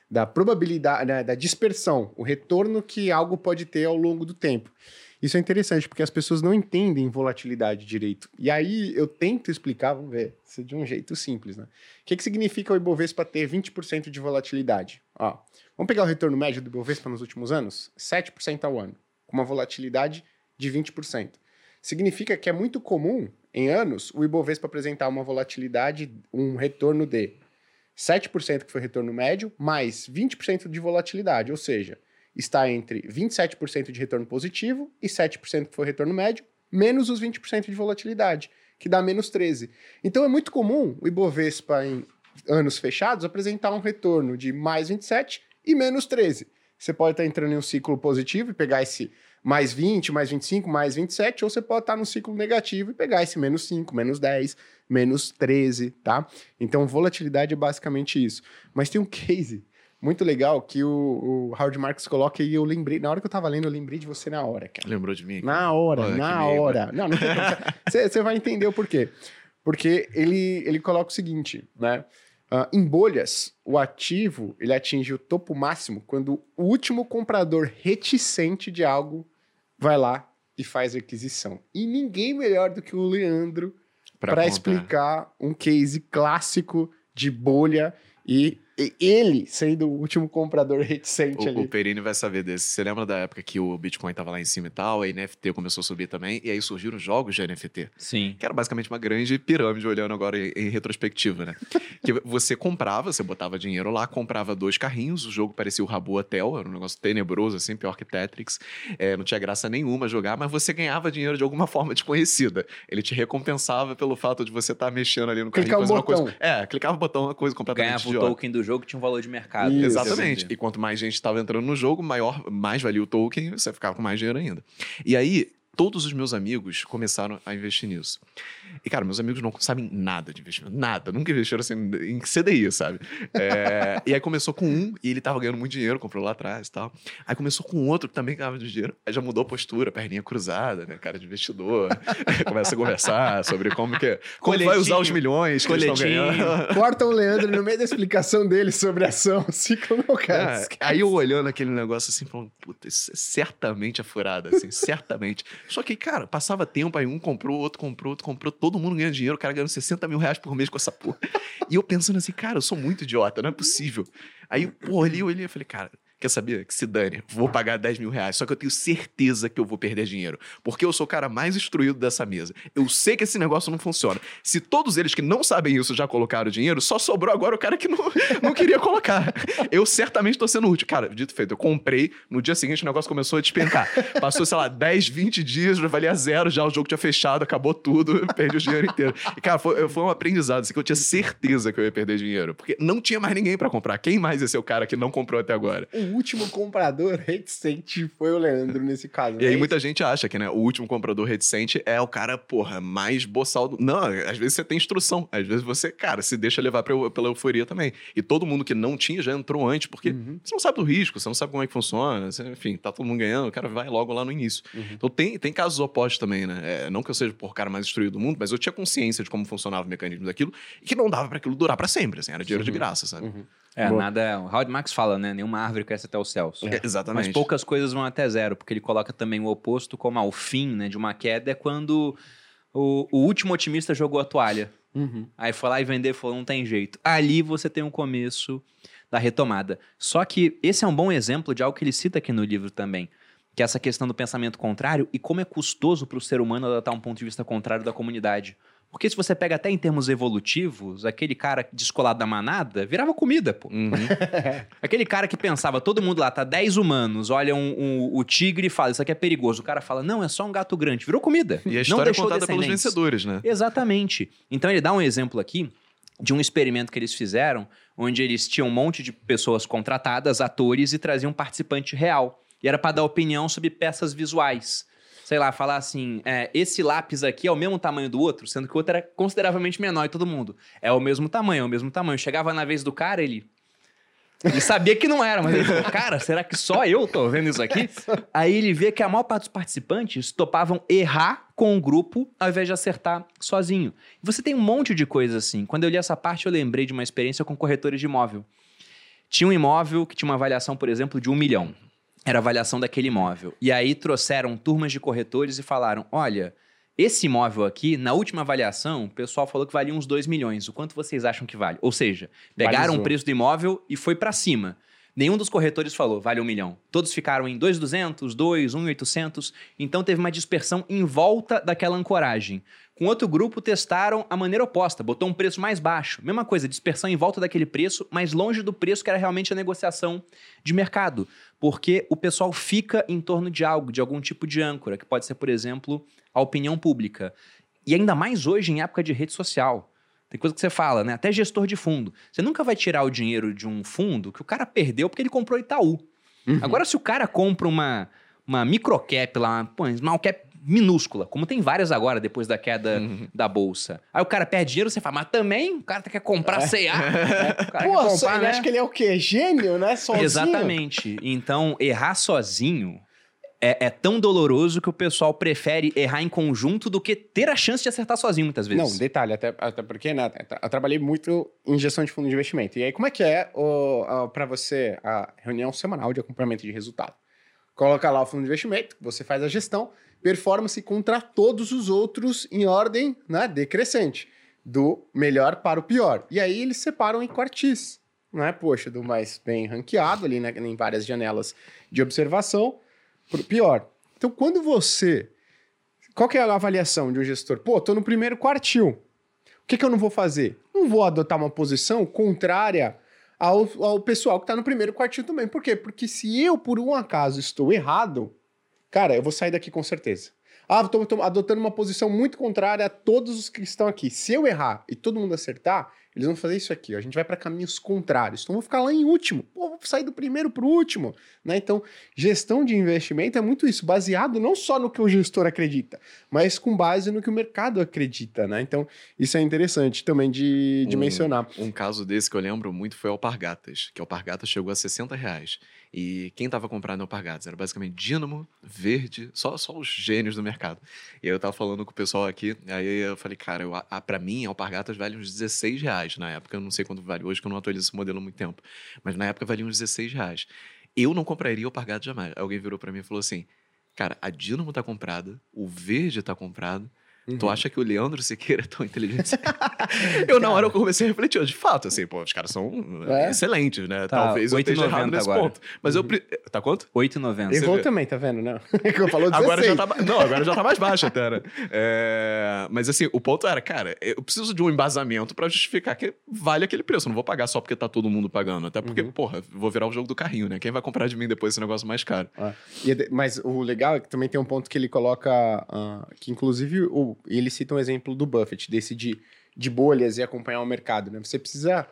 da probabilidade, né, da dispersão, o retorno que algo pode ter ao longo do tempo. Isso é interessante, porque as pessoas não entendem volatilidade direito. E aí eu tento explicar, vamos ver, de um jeito simples, né? O que, que significa o Ibovespa ter 20% de volatilidade? Ó, vamos pegar o retorno médio do Ibovespa nos últimos anos? 7% ao ano, com uma volatilidade de 20%. Significa que é muito comum, em anos, o Ibovespa apresentar uma volatilidade, um retorno de 7% que foi retorno médio, mais 20% de volatilidade, ou seja, está entre 27% de retorno positivo e 7% que foi retorno médio, menos os 20% de volatilidade, que dá menos 13%. Então é muito comum o Ibovespa em anos fechados, apresentar um retorno de mais 27 e menos 13. Você pode estar entrando em um ciclo positivo e pegar esse mais 20, mais 25, mais 27, ou você pode estar no ciclo negativo e pegar esse menos 5, menos 10, menos 13, tá? Então, volatilidade é basicamente isso. Mas tem um *laughs* case muito legal que o, o Howard Marks coloca e eu lembrei, na hora que eu tava lendo, eu lembrei de você na hora, cara. Lembrou de mim? Na hora, Olha, na que meio, hora. Não, não tem *laughs* Você vai entender o porquê. Porque ele, ele coloca o seguinte, né? Ah, em bolhas, o ativo ele atinge o topo máximo quando o último comprador reticente de algo vai lá e faz a aquisição. E ninguém melhor do que o Leandro Pra para explicar um case clássico de bolha e ele sendo o último comprador reticente O, ali. o Perini vai saber desse. Você lembra da época que o Bitcoin tava lá em cima e tal, a NFT começou a subir também, e aí surgiram jogos de NFT. Sim. Que era basicamente uma grande pirâmide, olhando agora em, em retrospectiva, né? *laughs* que você comprava, você botava dinheiro lá, comprava dois carrinhos, o jogo parecia o Rabu Hotel, era um negócio tenebroso, assim, pior que Tetris. É, não tinha graça nenhuma jogar, mas você ganhava dinheiro de alguma *laughs* forma desconhecida. Ele te recompensava pelo fato de você estar mexendo ali no carrinho, Clicar fazendo uma botão. coisa. É, clicava o botão, uma coisa completamente Ganhava o idiota. token do jogo que tinha um valor de mercado. Isso. Exatamente. E quanto mais gente estava entrando no jogo, maior, mais valia o token, você ficava com mais dinheiro ainda. E aí, todos os meus amigos começaram a investir nisso. E, cara, meus amigos não sabem nada de investimento. Nada. Nunca investiram assim em CDI, sabe? É, *laughs* e aí começou com um, e ele tava ganhando muito dinheiro, comprou lá atrás e tal. Aí começou com outro que também ganhava de dinheiro. Aí já mudou a postura, perninha cruzada, né? Cara de investidor. *laughs* Começa a conversar sobre como que como vai usar os milhões que eles estão Coletinho. ganhando. Corta o Leandro no meio da explicação dele sobre ação, ciclo não, cara. É, esquece. aí eu olhando aquele negócio assim, falando, puta, isso é certamente a furada, assim, certamente. Só que, cara, passava tempo, aí um comprou, outro comprou, outro comprou, todo mundo ganha dinheiro, o cara ganhando 60 mil reais por mês com essa porra. E eu pensando assim, cara, eu sou muito idiota, não é possível. Aí, pô, eu olhei e falei, cara, quer saber? Que se dane, vou pagar 10 mil reais, só que eu tenho certeza que eu vou perder dinheiro, porque eu sou o cara mais instruído dessa mesa. Eu sei que esse negócio não funciona. Se todos eles que não sabem isso já colocaram dinheiro, só sobrou agora o cara que não, *laughs* não queria colocar. Eu certamente tô sendo útil. Cara, dito feito, eu comprei, no dia seguinte o negócio começou a despencar. Passou, sei lá, 10, 20 dias, já valia zero, já o jogo tinha fechado, acabou tudo, *laughs* perdi o dinheiro inteiro. E, cara, foi, foi um aprendizado, assim, que eu tinha certeza que eu ia perder dinheiro, porque não tinha mais ninguém pra comprar. Quem mais ia ser o cara que não comprou até agora? O último comprador *laughs* reticente foi o Leandro nesse caso. E aí né? muita gente acha que, né, o último comprador reticente é o cara, porra, mais boçal do... Não, às vezes você tem instrução. Às vezes você, cara, se deixa levar pra, pela euforia também. E todo mundo que não tinha já entrou antes, porque Uhum. você não sabe do risco, você não sabe como é que funciona, você- enfim, tá todo mundo ganhando, o cara vai logo lá no início. Uhum. Então tem, tem casos opostos também, né? É, não que eu seja por cara mais instruído do mundo, mas eu tinha consciência de como funcionava o mecanismo daquilo e que não dava pra aquilo durar pra sempre, assim, era dinheiro de graça, sabe? Uhum. É, Boa. nada. O Howard Marx fala, né? Nenhuma árvore até os céus. É, exatamente. Mas poucas coisas vão até zero, porque ele coloca também o oposto como ah, o fim né, de uma queda é quando o, o último otimista jogou a toalha. Uhum. Aí foi lá e vender e falou, não tem jeito. Ali você tem um começo da retomada. Só que esse é um bom exemplo de algo que ele cita aqui no livro também, que é essa questão do pensamento contrário e como é custoso para o ser humano adotar um ponto de vista contrário da comunidade. Porque se você pega até em termos evolutivos, aquele cara descolado da manada virava comida, pô. Uhum. *laughs* Aquele cara que pensava, todo mundo lá, tá 10 humanos, olha um, um- o tigre e fala, isso aqui é perigoso. O cara fala, não, é só um gato grande. Virou comida. E a Não história é deixou contada pelos vencedores, né? Exatamente. Então ele dá um exemplo aqui de um experimento que eles fizeram, onde eles tinham um monte de pessoas contratadas, atores, e traziam um participante real. E era para dar opinião sobre peças visuais. Sei lá, falar assim, é, esse lápis aqui é o mesmo tamanho do outro, sendo que o outro era consideravelmente menor e todo mundo. É o mesmo tamanho, é o mesmo tamanho. Chegava na vez do cara, ele. Ele sabia que não era, mas ele falou, cara, será que só eu tô vendo isso aqui? *laughs* Aí ele vê que a maior parte dos participantes topavam errar com o grupo ao invés de acertar sozinho. Você tem um monte de coisa assim. Quando eu li essa parte, eu lembrei de uma experiência com corretores de imóvel. Tinha um imóvel que tinha uma avaliação, por exemplo, de um milhão. Era a avaliação daquele imóvel. E aí trouxeram turmas de corretores e falaram: olha, esse imóvel aqui, na última avaliação, o pessoal falou que valia uns 2 milhões. O quanto vocês acham que vale? Ou seja, pegaram Balizou. o preço do imóvel e foi pra cima. Nenhum dos corretores falou, vale um milhão. Todos ficaram em 2,200, 2, 1,800. Então teve uma dispersão em volta daquela ancoragem. Com outro grupo, testaram a maneira oposta, botou um preço mais baixo. Mesma coisa, dispersão em volta daquele preço, mas longe do preço que era realmente a negociação de mercado. Porque o pessoal fica em torno de algo, de algum tipo de âncora, que pode ser, por exemplo, a opinião pública. E ainda mais hoje, em época de rede social. Tem coisa que você fala, né? Até gestor de fundo. Você nunca vai tirar o dinheiro de um fundo que o cara perdeu porque ele comprou Itaú. Uhum. Agora, se o cara compra uma, uma microcap lá, pô, small cap minúscula, como tem várias agora depois da queda Uhum. da bolsa. Aí o cara perde dinheiro, você fala, mas também o cara quer comprar CA. *laughs* O cara Pô, só, comprar, ele né? acha que ele é o quê? Gênio, né? Sozinho? Exatamente. Então, errar sozinho é, é tão doloroso que o pessoal prefere errar em conjunto do que ter a chance de acertar sozinho, muitas vezes. Não, detalhe, até, até porque, né, eu trabalhei muito em gestão de fundo de investimento. E aí, como é que é o, para você a reunião semanal de acompanhamento de resultado? Coloca lá o fundo de investimento, você faz a gestão, performance contra todos os outros em ordem né, decrescente, do melhor para o pior. E aí eles separam em quartis, né? Poxa, do mais bem ranqueado ali, né, em várias janelas de observação, para o pior. Então, quando você qual que é a avaliação de um gestor? Pô, tô no primeiro quartil. O que, que eu não vou fazer? Não vou adotar uma posição contrária ao, ao pessoal que tá no primeiro quartil também. Por quê? Porque se eu, por um acaso, estou errado, cara, eu vou sair daqui com certeza. Ah, tô adotando uma posição muito contrária a todos os que estão aqui. Se eu errar e todo mundo acertar, eles vão fazer isso aqui. ó. A gente vai para caminhos contrários. Então, vou ficar lá em último. Pô, vou sair do primeiro pro último. Né? Então, gestão de investimento é muito isso, baseado não só no que o gestor acredita, mas com base no que o mercado acredita. Né? Então, isso é interessante também de, de Um- mencionar. Um caso desse que eu lembro muito foi Alpargatas, que Alpargatas chegou a 60 reais. E quem tava comprando Alpargatas era basicamente Dínamo, Verde, só, só os gênios do mercado. E eu tava falando com o pessoal aqui, aí eu falei, cara, eu, a, pra mim, Alpargatas vale uns 16 reais na época. Eu não sei quanto vale hoje, que eu não atualizo esse modelo há muito tempo. Mas na época valia uns 16 reais. Eu não compraria Alpargatas jamais. Alguém virou pra mim e falou assim, cara, a Dínamo tá comprada, o Verde tá comprado, Tu Uhum. acha que o Leandro Siqueira é tão inteligente? *laughs* eu, na hora, eu comecei a refletir. De fato, assim, pô, os caras são É? excelentes, né? Tá, Talvez eu esteja 8,90 errado nesse agora. ponto. Mas eu... pre- Tá quanto? 8,90. Errou vê. também, tá vendo? Não. que eu falou 16. Agora já tá... Não, agora já tá mais baixo até, né? É, Mas assim, o ponto era, cara, eu preciso de um embasamento pra justificar que vale aquele preço. Eu não vou pagar só porque tá todo mundo pagando. Até porque, Uhum. porra, eu vou virar o jogo do carrinho, né? Quem vai comprar de mim depois esse negócio mais caro? Ah, e é mas o legal é que também tem um ponto que ele coloca, ah, que inclusive o, ele cita um exemplo do Buffett, desse de, de bolhas e acompanhar o mercado, né? Você precisa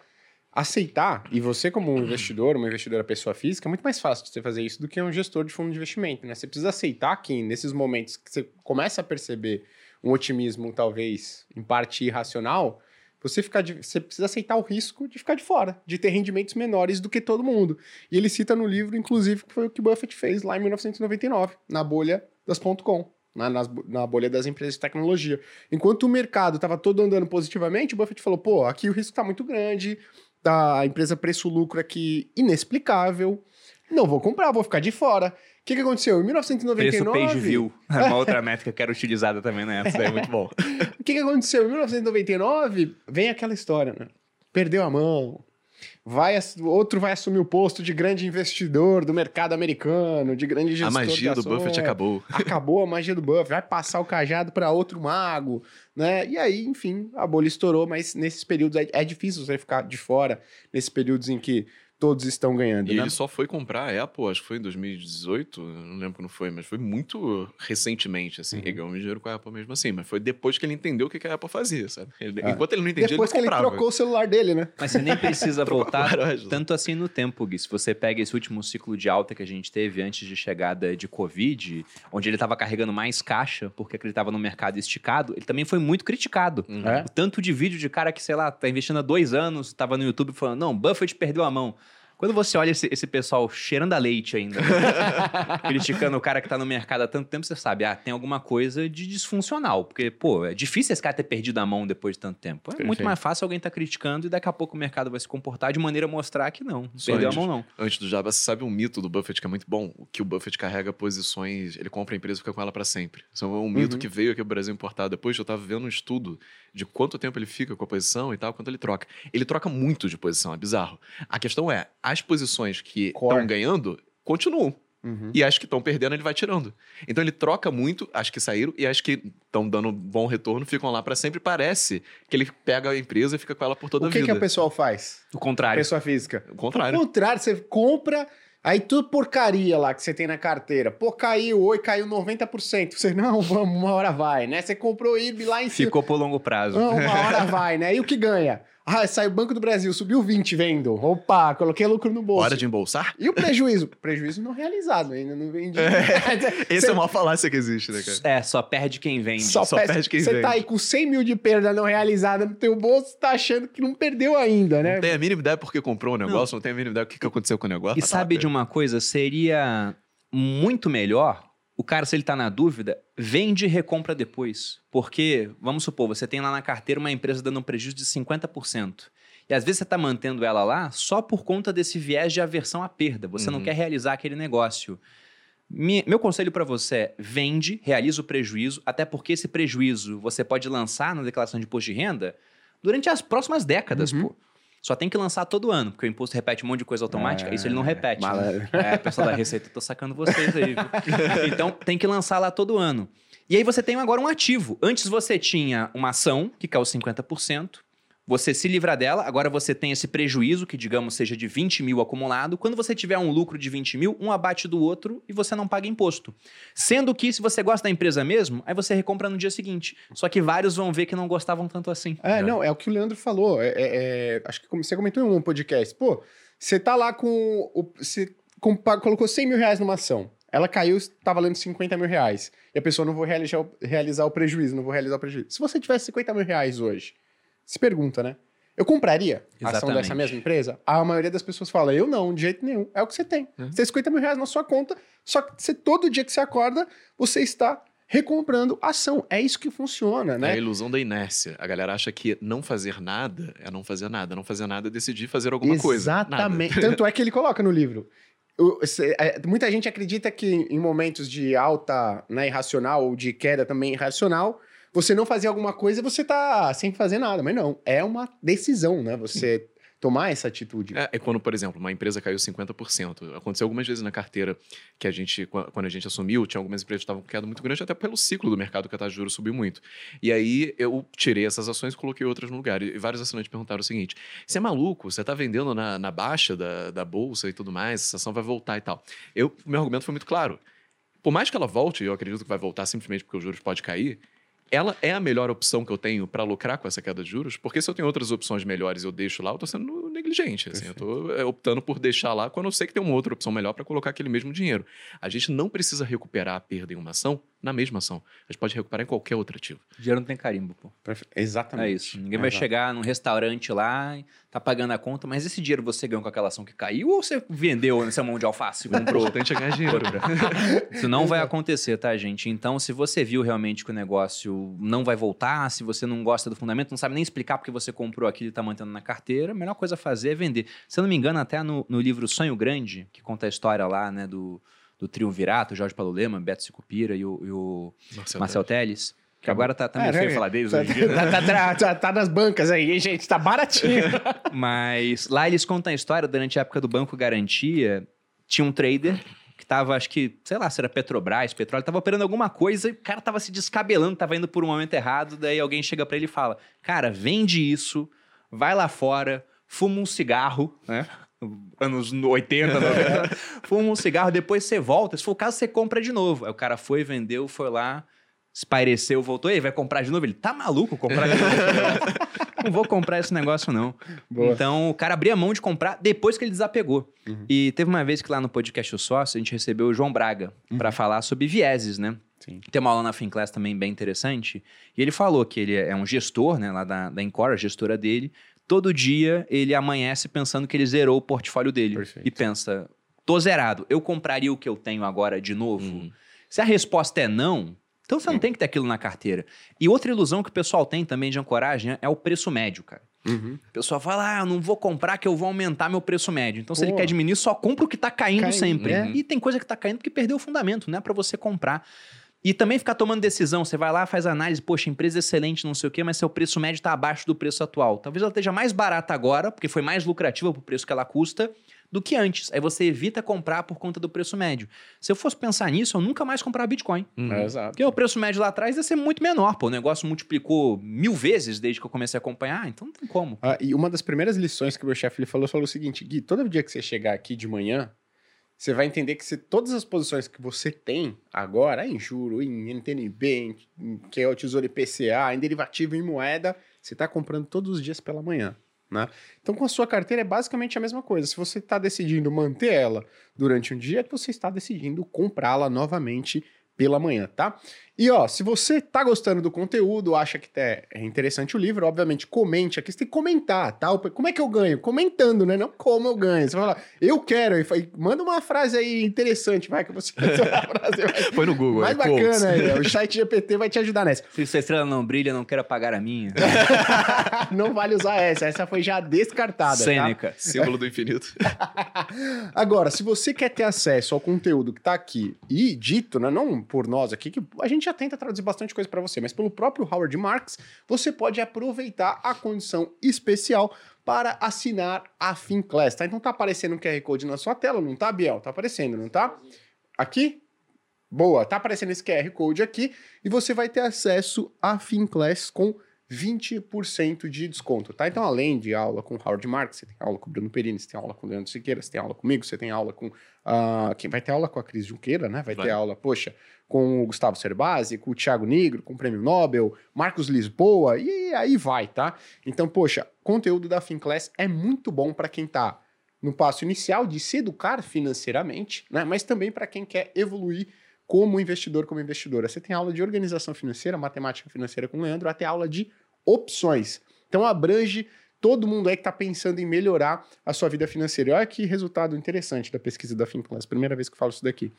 aceitar, e você como um investidor, uma investidora pessoa física, é muito mais fácil de você fazer isso do que um gestor de fundo de investimento, né? Você precisa aceitar que nesses momentos que você começa a perceber um otimismo talvez em parte irracional, você, ficar de- você precisa aceitar o risco de ficar de fora, de ter rendimentos menores do que todo mundo. E ele cita no livro, inclusive, que foi o que Buffett fez lá em 1999, na bolha das .com, na, nas- na bolha das empresas de tecnologia. Enquanto o mercado estava todo andando positivamente, o Buffett falou, pô, aqui o risco está muito grande, tá, a empresa preço-lucro aqui inexplicável, não vou comprar, vou ficar de fora. O que, que aconteceu? Em 1999... Preço page view. É uma outra *laughs* métrica que era utilizada também na época. Isso aí é muito bom. *laughs* O que, que aconteceu? Em 1999, vem aquela história, né? Perdeu a mão. Vai, outro vai assumir o posto de grande investidor do mercado americano, de grande gestor A magia do Buffett acabou. *laughs* Acabou a magia do Buffett, vai passar o cajado para outro mago, né? E aí, enfim, a bolha estourou, mas nesses períodos é, é difícil você ficar de fora, nesses períodos em que todos estão ganhando, E né? ele só foi comprar a Apple, acho que foi em 2018, eu não lembro quando foi, mas foi muito recentemente, assim. Uhum. Ele ganhou dinheiro com a Apple mesmo assim, mas foi depois que ele entendeu o que que a Apple fazia, sabe? Ele- É. Enquanto ele não entendia, Depois que ele ele comprava. trocou o celular dele, né? Mas você nem precisa *laughs* voltar tanto assim no tempo, Gui. Se você pega esse último ciclo de alta que a gente teve antes de chegada de Covid, onde ele estava carregando mais caixa porque acreditava no mercado esticado, ele também foi muito criticado. Uhum. É? O tanto de vídeo de cara que, sei lá, tá investindo há dois anos, tava no YouTube falando, não, Buffett perdeu a mão. Quando você olha esse, esse pessoal cheirando a leite ainda, *laughs* criticando o cara que tá no mercado há tanto tempo, você sabe, ah, tem alguma coisa de disfuncional. Porque, pô, é difícil esse cara ter perdido a mão depois de tanto tempo. É muito Perfeito. mais fácil alguém tá criticando e daqui a pouco o mercado vai se comportar de maneira a mostrar que não, não Só perdeu a antes. mão não. Antes do Jabba, você sabe um mito do Buffett que é muito bom? Que o Buffett carrega posições, ele compra a empresa e fica com ela pra sempre. Isso é um mito Uhum. que veio aqui pro Brasil importado. Depois eu tava vendo um estudo de quanto tempo ele fica com a posição e tal, quanto ele troca. Ele troca muito de posição, é bizarro. A questão é, as posições que estão ganhando continuam. Uhum. E as que estão perdendo, ele vai tirando. Então ele troca muito as que saíram e as que estão dando bom retorno ficam lá pra sempre. Parece que ele pega a empresa e fica com ela por toda O a que, vida. que o pessoal faz? O contrário. Pessoa física. O contrário. contrário, você compra, Aí tudo porcaria lá que você tem na carteira. Pô, caiu, oi, caiu 90%. Você, não, *laughs* vamos, uma hora vai, né? Você comprou IB lá em cima. Ficou por longo prazo. Não, uma hora *laughs* vai, né? E o que ganha? Ah, saiu o Banco do Brasil, subiu 20 vendo. Opa, coloquei lucro no bolso. Hora de embolsar? E o prejuízo? prejuízo não realizado, ainda não vendi. *laughs* Esse é uma falácia que existe, né, cara? É, só perde quem vende. Só, só perde, perde quem Você vende. tá aí com 100 mil de perda não realizada no teu bolso, tá achando que não perdeu ainda, né? Não tem a mínima ideia porque comprou um negócio, não, tem a mínima ideia do que que aconteceu com o negócio. E sabe de uma coisa? Seria muito melhor o cara, se ele tá na dúvida, vende e recompra depois. Porque, vamos supor, você tem lá na carteira uma empresa dando um prejuízo de 50%. E às vezes você tá mantendo ela lá só por conta desse viés de aversão à perda. Você não Uhum. quer realizar aquele negócio. Meu conselho para você é vende, realiza o prejuízo, até porque esse prejuízo você pode lançar na declaração de imposto de renda durante as próximas décadas, Uhum. pô. Só tem que lançar todo ano, porque o imposto repete um monte de coisa automática, É, isso ele não repete. né? É, pessoal da Receita, eu tô sacando vocês aí, viu? *laughs* Então tem que lançar lá todo ano. E aí você tem agora um ativo. Antes você tinha uma ação, que caiu 50%. Você se livra dela, agora você tem esse prejuízo, que digamos seja de 20 mil acumulado. Quando você tiver um lucro de 20 mil, um abate do outro e você não paga imposto. Sendo que, se você gosta da empresa mesmo, aí você recompra no dia seguinte. Só que vários vão ver que não gostavam tanto assim. É, não, é o que o Leandro falou. É, é- é- acho que como você comentou em um podcast. Pô, você tá lá com. O, você compa- colocou 100 mil reais numa ação. Ela caiu, tá valendo 50 mil reais. E a pessoa não vou realizar, o- realizar o prejuízo, não vou realizar o prejuízo. Se você tivesse 50 mil reais hoje, se pergunta, né? Eu compraria a ação Exatamente. dessa mesma empresa? A maioria das pessoas fala, eu não, de jeito nenhum. É o que você tem. Você tem 50 mil reais na sua conta, só que você, todo dia que você acorda, você está recomprando ação. É isso que funciona, É a né? ilusão da inércia. A galera acha que não fazer nada é não fazer nada. Não fazer nada é decidir fazer alguma coisa. Nada. Exatamente. Tanto é que ele coloca no livro. É, muita gente acredita que em momentos de alta né, irracional ou de queda também irracional, você não fazer alguma coisa, você tá sem fazer nada. Mas não, é uma decisão, né? Você tomar essa atitude. É, é quando, por exemplo, uma empresa caiu 50%. Aconteceu algumas vezes na carteira que a gente, qu- quando a gente assumiu, tinha algumas empresas que estavam com queda muito grande, até pelo ciclo do mercado que a taxa de juros subiu muito. E aí eu tirei essas ações e coloquei outras no lugar. E vários assinantes perguntaram o seguinte: você é maluco? Você está vendendo na, na baixa da, da bolsa e tudo mais, essa ação vai voltar e tal. Eu, meu argumento foi muito claro. Por mais que ela volte, eu acredito que vai voltar simplesmente porque os juros podem cair, ela é a melhor opção que eu tenho para lucrar com essa queda de juros, porque se eu tenho outras opções melhores e eu deixo lá, eu tô sendo negligente. Assim, eu tô é, optando por deixar lá quando eu sei que tem uma outra opção melhor para colocar aquele mesmo dinheiro. A gente não precisa recuperar a perda em uma ação na mesma ação. A gente pode recuperar em qualquer outro ativo. Dinheiro não tem carimbo, pô. Perfe- Exatamente. É isso. Ninguém vai chegar num restaurante lá, tá pagando a conta, mas esse dinheiro você ganhou com aquela ação que caiu ou você vendeu nessa mão de alface e O comprou? *laughs* importante é ganhar dinheiro. *laughs* Isso não vai acontecer, tá, gente? Então, se você viu realmente que o negócio não vai voltar, se você não gosta do fundamento, não sabe nem explicar porque você comprou aquilo e tá mantendo na carteira, a melhor coisa a fazer é vender. Se eu não me engano, até no, no livro Sonho Grande, que conta a história lá, né, do, do triunvirato, Jorge Paulo Lema, Beto Sicupira e o, e o Marcelo Marcel Teles, que agora tá, tá meio É, feio né? falar deles Tá, hoje em dia, né? *laughs* tá- tá- tá- tá- tá nas bancas aí, gente? Tá baratinho. *laughs* Mas lá eles contam a história, durante a época do Banco Garantia, tinha um trader que tava, acho que, sei lá, se era Petrobras, petróleo, tava operando alguma coisa e o cara tava se descabelando, tava indo por um momento errado, daí alguém chega pra ele e fala, cara, vende isso, vai lá fora, fuma um cigarro, né? *laughs* Anos 80, 90, *laughs* fuma um cigarro, depois você volta, se for o caso, você compra de novo. Aí o cara foi, vendeu, foi lá, espaireceu, voltou, e aí vai comprar de novo? Ele, tá maluco comprar de novo? *laughs* não vou comprar esse negócio, não. Boa. Então, o cara abria mão de comprar depois que ele desapegou. Uhum. E teve uma vez que lá no podcast O Sócio, a gente recebeu o João Braga pra falar sobre vieses, né? Sim. Tem uma aula na Finclass também bem interessante. E ele falou que ele é um gestor, né, lá da, da Encore, a gestora dele. Todo dia ele amanhece pensando que ele zerou o portfólio dele. Perfeito. E pensa, tô zerado, eu compraria o que eu tenho agora de novo? Uhum. Se a resposta é não, então você não tem que ter aquilo na carteira. E outra ilusão que o pessoal tem também de ancoragem é o preço médio, cara. Uhum. O pessoal fala, ah, eu não vou comprar que eu vou aumentar meu preço médio. Então, se ele Pô. quer diminuir, só compra o que tá caindo, Caindo, sempre. é. E tem coisa que tá caindo porque perdeu o fundamento, não é pra você comprar. E também ficar tomando decisão. Você vai lá, faz análise, poxa, empresa excelente, não sei o quê, mas seu preço médio tá abaixo do preço atual. Talvez ela esteja mais barata agora, porque foi mais lucrativa pro preço que ela custa, do que antes. Aí você evita comprar por conta do preço médio. Se eu fosse pensar nisso, eu nunca mais comprava Bitcoin. Uhum. É, exato. Porque o preço médio lá atrás ia ser muito menor, pô. O negócio multiplicou mil vezes desde que eu comecei a acompanhar, então não tem como. Ah, e uma das primeiras lições que o meu chefe ele falou, falou o seguinte, Gui, todo dia que você chegar aqui de manhã, você vai entender que se todas as posições que você tem agora, em juro, em NTNB, em, que é o Tesouro IPCA, em derivativo, em moeda, você está comprando todos os dias pela manhã. Né? Então, com a sua carteira é basicamente a mesma coisa. Se você está decidindo manter ela durante um dia, você está decidindo comprá-la novamente pela manhã, tá? E ó, se você tá gostando do conteúdo, acha que é interessante o livro, obviamente comente aqui, você tem que comentar, tá? Como é que eu ganho? Comentando, né? Não como eu ganho. Você vai falar, eu quero, manda uma frase aí interessante, vai, que você *laughs* frase Põe no Google. Mais é, bacana aí, o chat GPT vai te ajudar nessa. Se sua estrela não brilha, não quero apagar a minha. *laughs* não vale usar essa, essa foi já descartada, tá? Sêneca. Tá? Símbolo do infinito. *laughs* Agora, se você quer ter acesso ao conteúdo que tá aqui e dito, né, não por nós aqui, que a gente já tenta traduzir bastante coisa para você, mas pelo próprio Howard Marks, você pode aproveitar a condição especial para assinar a FinClass, tá? Então tá aparecendo um QR Code na sua tela, não tá, Biel? Tá aparecendo, não tá? Aqui? Boa, tá aparecendo esse QR Code aqui e você vai ter acesso à FinClass com 20% de desconto, tá? Então, além de aula com Howard Marks, você tem aula com o Bruno Perini, você tem aula com o Leandro Siqueira, você tem aula comigo, você tem aula com... Uh, quem vai ter aula com a Cris Junqueira, né? Vai, vai, ter aula, poxa, com o Gustavo Cerbasi, com o Thiago Negro, com o Prêmio Nobel, Marcos Lisboa, e aí vai, tá? Então, poxa, conteúdo da FinClass é muito bom para quem tá no passo inicial de se educar financeiramente, né? Mas também para quem quer evoluir como investidor, como investidora. Você tem aula de organização financeira, matemática financeira com o Leandro, até aula de opções. Então abrange todo mundo aí que está pensando em melhorar a sua vida financeira. E olha que resultado interessante da pesquisa da FinClass, primeira vez que eu falo isso daqui.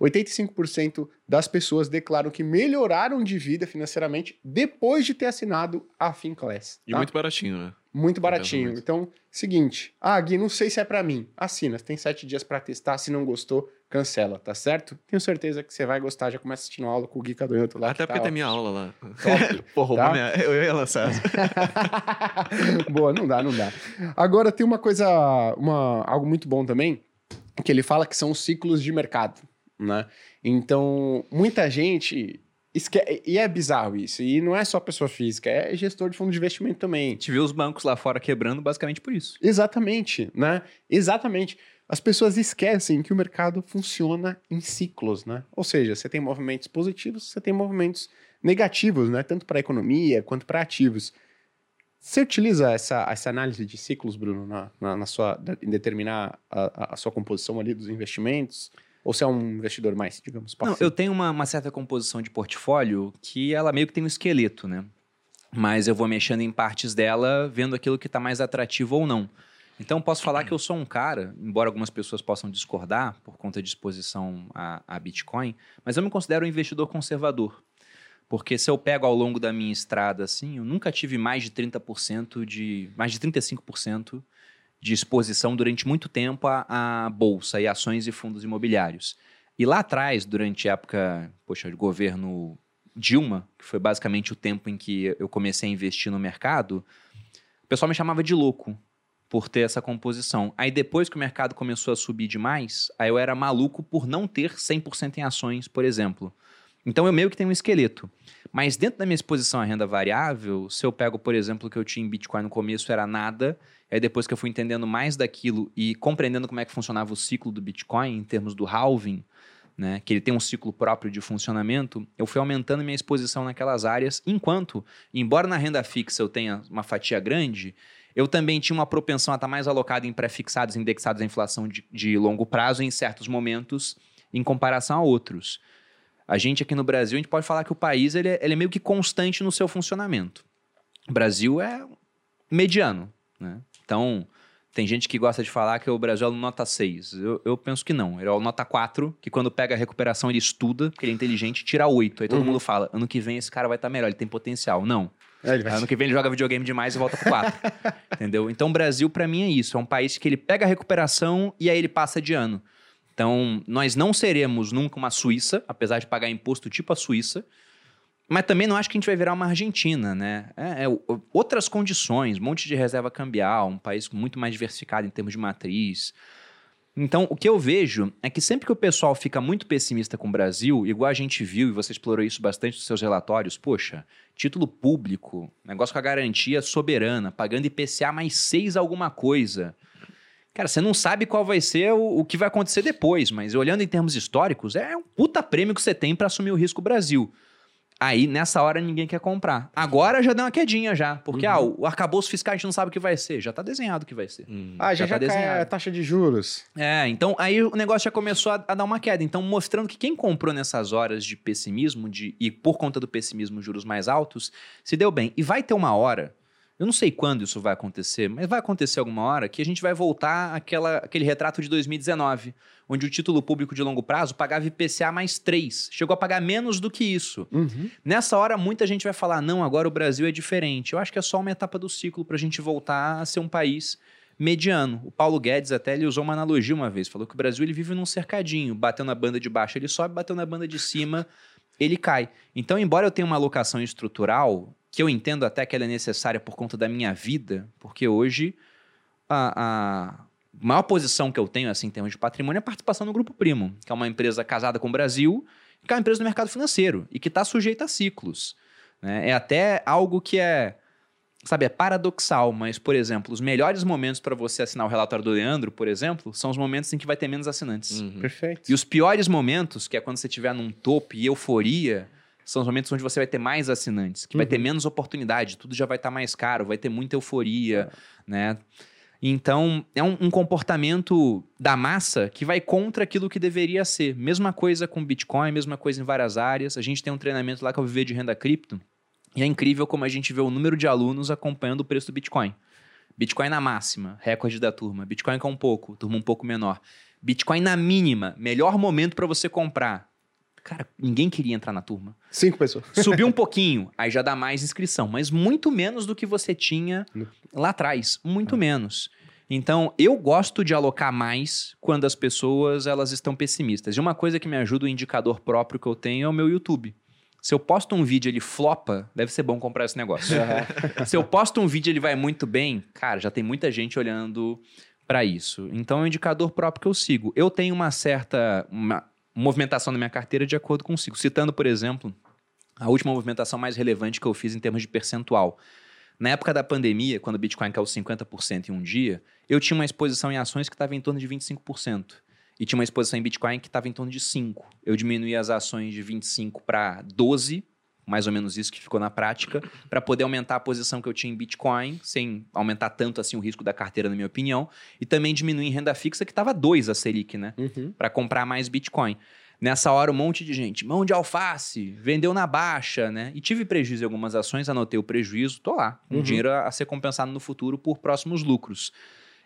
85% das pessoas declaram que melhoraram de vida financeiramente depois de ter assinado a FinClass. Tá? E muito baratinho, né? Muito baratinho. Então, seguinte. Ah, Gui, não sei se é para mim. Assina. Você tem sete dias para testar. Se não gostou, cancela, tá certo? Tenho certeza que você vai gostar. Já começa assistindo aula com o Gui Cadonhoto lá. Até porque tá, tem minha aula lá. *laughs* Roubou tá? minha... Eu ia lançar. *laughs* Boa, não dá, não dá. Agora tem uma coisa, uma, algo muito bom também, que ele fala que são os ciclos de mercado, né? Então, muita gente Esque... E é bizarro isso. E não é só pessoa física, é gestor de fundo de investimento também. A gente viu os bancos lá fora quebrando basicamente por isso. Exatamente, né? Exatamente. As pessoas esquecem que o mercado funciona em ciclos, né? Ou seja, você tem movimentos positivos, você tem movimentos negativos, né? Tanto para a economia quanto para ativos. Você utiliza essa, essa análise de ciclos, Bruno, na, na, na sua, em determinar a, a sua composição ali dos investimentos? Ou você é um investidor mais, digamos? Não, eu tenho uma, uma certa composição de portfólio que ela meio que tem um esqueleto, né? Mas eu vou mexendo em partes dela, vendo aquilo que está mais atrativo ou não. Então, posso falar que eu sou um cara, embora algumas pessoas possam discordar por conta de exposição a, a Bitcoin, mas eu me considero um investidor conservador. Porque se eu pego ao longo da minha estrada, assim, eu nunca tive mais de 30% de. mais de 35% de exposição durante muito tempo à, à, bolsa e ações e fundos imobiliários. E lá atrás, durante a época, poxa, de governo Dilma, que foi basicamente o tempo em que eu comecei a investir no mercado, o pessoal me chamava de louco por ter essa composição. Aí depois que o mercado começou a subir demais, aí eu era maluco por não ter 100% em ações, por exemplo. Então eu meio que tenho um esqueleto. Mas dentro da minha exposição à renda variável, se eu pego, por exemplo, o que eu tinha em Bitcoin no começo era nada, aí depois que eu fui entendendo mais daquilo e compreendendo como é que funcionava o ciclo do Bitcoin em termos do halving, né, que ele tem um ciclo próprio de funcionamento, eu fui aumentando minha exposição naquelas áreas, enquanto, embora na renda fixa eu tenha uma fatia grande, eu também tinha uma propensão a estar mais alocado em pré-fixados indexados à inflação de, de longo prazo em certos momentos, em comparação a outros. A gente aqui no Brasil, a gente pode falar que o país ele é, ele é meio que constante no seu funcionamento. O Brasil é mediano, né? Então, tem gente que gosta de falar que o Brasil é nota 6. Eu, eu penso que não. Ele é o nota 4, que quando pega a recuperação ele estuda, porque ele é inteligente, tira 8. Aí todo uhum. mundo fala, ano que vem esse cara vai estar melhor, ele tem potencial. Não. É, vai... Ano que vem ele joga videogame demais e volta pro 4. *laughs* entendeu? Então o Brasil, para mim, é isso. É um país que ele pega a recuperação e aí ele passa de ano. Então, nós não seremos nunca uma Suíça, apesar de pagar imposto tipo a Suíça, mas também não acho que a gente vai virar uma Argentina, né? É, é, outras condições, um monte de reserva cambial, um país muito mais diversificado em termos de matriz. Então, o que eu vejo é que sempre que o pessoal fica muito pessimista com o Brasil, igual a gente viu, e você explorou isso bastante nos seus relatórios, poxa, título público, negócio com a garantia soberana, pagando IPCA mais seis alguma coisa. Cara, você não sabe qual vai ser o, o que vai acontecer depois, mas olhando em termos históricos, é um puta prêmio que você tem para assumir o risco Brasil. Aí, nessa hora, ninguém quer comprar. Agora já deu uma quedinha já. Porque, Uhum. ah, o arcabouço fiscal a gente não sabe o que vai ser. Já tá desenhado o que vai ser. Hum. Ah, já, Já já, tá cai a desenhado. taxa de juros. É, então aí o negócio já começou a, a dar uma queda. Então, mostrando que quem comprou nessas horas de pessimismo, de, e por conta do pessimismo, juros mais altos, se deu bem. E vai ter uma hora, eu não sei quando isso vai acontecer, mas vai acontecer alguma hora que a gente vai voltar àquela, àquele retrato de 2019, onde o título público de longo prazo pagava IPCA mais 3. Chegou a pagar menos do que isso. Uhum. Nessa hora, muita gente vai falar: não, agora o Brasil é diferente. Eu acho que é só uma etapa do ciclo para a gente voltar a ser um país mediano. O Paulo Guedes até ele usou uma analogia uma vez, falou que o Brasil ele vive num cercadinho, bateu na banda de baixo, ele sobe, bateu na banda de cima, *laughs* ele cai. Então, embora eu tenha uma alocação estrutural, que eu entendo até que ela é necessária por conta da minha vida, porque hoje a, a maior posição que eu tenho assim, em termos de patrimônio é a participação no Grupo Primo, que é uma empresa casada com o Brasil, que é uma empresa do mercado financeiro e que está sujeita a ciclos. né? É até algo que é, sabe, é paradoxal, mas, por exemplo, os melhores momentos para você assinar o relatório do Leandro, por exemplo, são os momentos em que vai ter menos assinantes. Uhum. Perfeito. E os piores momentos, que é quando você estiver num topo e euforia, são os momentos onde você vai ter mais assinantes, que vai ter menos oportunidade, tudo já vai estar mais caro, vai ter muita euforia, né? Então, é um, um comportamento da massa que vai contra aquilo que deveria ser. Mesma coisa com Bitcoin, mesma coisa em várias áreas. A gente tem um treinamento lá que é o Viver de Renda Cripto. E é incrível como a gente vê o número de alunos acompanhando o preço do Bitcoin. Bitcoin na máxima, recorde da turma. Bitcoin com um pouco, turma um pouco menor. Bitcoin na mínima, melhor momento para você comprar. Cara, ninguém queria entrar na turma. Cinco pessoas. *laughs* Subiu um *laughs* pouquinho, aí já dá mais inscrição, mas muito menos do que você tinha lá atrás, muito menos. Então, eu gosto de alocar mais quando as pessoas elas estão pessimistas. E uma coisa que me ajuda o indicador próprio que eu tenho é o meu YouTube. Se eu posto um vídeo e ele flopa, deve ser bom comprar esse negócio. *laughs* Se eu posto um vídeo e ele vai muito bem, cara, já tem muita gente olhando para isso. Então é um indicador próprio que eu sigo. Eu tenho uma certa uma movimentação na minha carteira de acordo com. Citando, por exemplo, a última movimentação mais relevante que eu fiz em termos de percentual. Na época da pandemia, quando o Bitcoin caiu 50% em um dia, eu tinha uma exposição em ações que estava em torno de 25%. E tinha uma exposição em Bitcoin que estava em torno de 5%. Eu diminuí as ações de 25% para 12%, mais ou menos isso que ficou na prática, para poder aumentar a posição que eu tinha em Bitcoin, sem aumentar tanto assim o risco da carteira, na minha opinião, e também diminuir em renda fixa, que estava 2 a Selic, né? Uhum. para comprar mais Bitcoin. Nessa hora, um monte de gente, mão de alface, vendeu na baixa, né? E tive prejuízo em algumas ações, anotei o prejuízo, tô lá. Um Uhum. dinheiro a ser compensado no futuro por próximos lucros.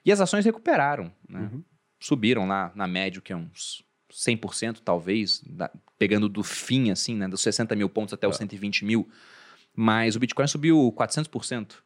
E as ações recuperaram, né? Uhum. Subiram lá na média, que é uns 100% talvez, da- pegando do fim, assim, né? Dos 60 mil pontos até os 120 mil. Mas o Bitcoin subiu 400%.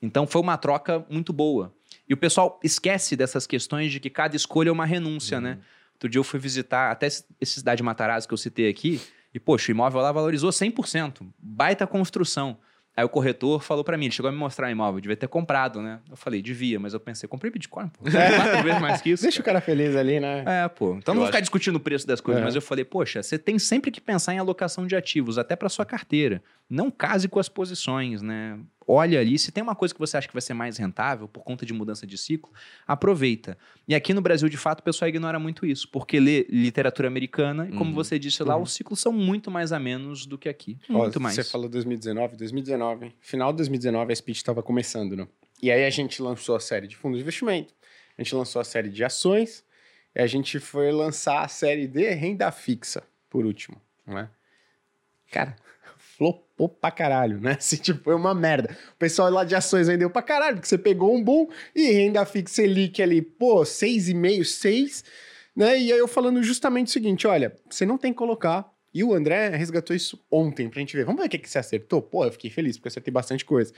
Então foi uma troca muito boa. E o pessoal esquece dessas questões de que cada escolha é uma renúncia, né? Outro dia eu fui visitar até esse esse cidade Matarazzo que eu citei aqui, e, poxa, o imóvel lá valorizou 100%. Baita construção. Aí o corretor falou pra mim, ele chegou a me mostrar o imóvel, devia ter comprado, né? Eu falei, devia, mas eu pensei, comprei Bitcoin, pô. Quatro vezes mais que isso. Deixa o cara feliz ali, né? É, pô. Então não Eu vou ficar acho- discutindo o preço das coisas, É. mas eu falei, poxa, você tem sempre que pensar em alocação de ativos, até para sua carteira. Não case com as posições, né? Olha ali, se tem uma coisa que você acha que vai ser mais rentável por conta de mudança de ciclo, aproveita. E aqui no Brasil, de fato, o pessoal ignora muito isso, porque lê literatura americana, e como Uhum. você disse lá, Uhum. os ciclos são muito mais a menos do que aqui. Ó, Muito mais. Você falou 2019, 2019. Final de 2019, a Speed estava começando, né? E aí a gente lançou a série de fundos de investimento, a gente lançou a série de ações, e a gente foi lançar a série de renda fixa, por último, né? Cara, flopou pra caralho, né? *laughs* Assim, tipo, foi uma merda. O pessoal lá de ações vendeu pra caralho, porque você pegou um boom e renda fixa Selic ali, pô, 6,5, 6, né? E aí eu falando justamente o seguinte, olha, você não tem que colocar e o André resgatou isso ontem pra gente ver. Vamos ver o que, que você acertou? Pô, eu fiquei feliz, porque eu acertei bastante coisa.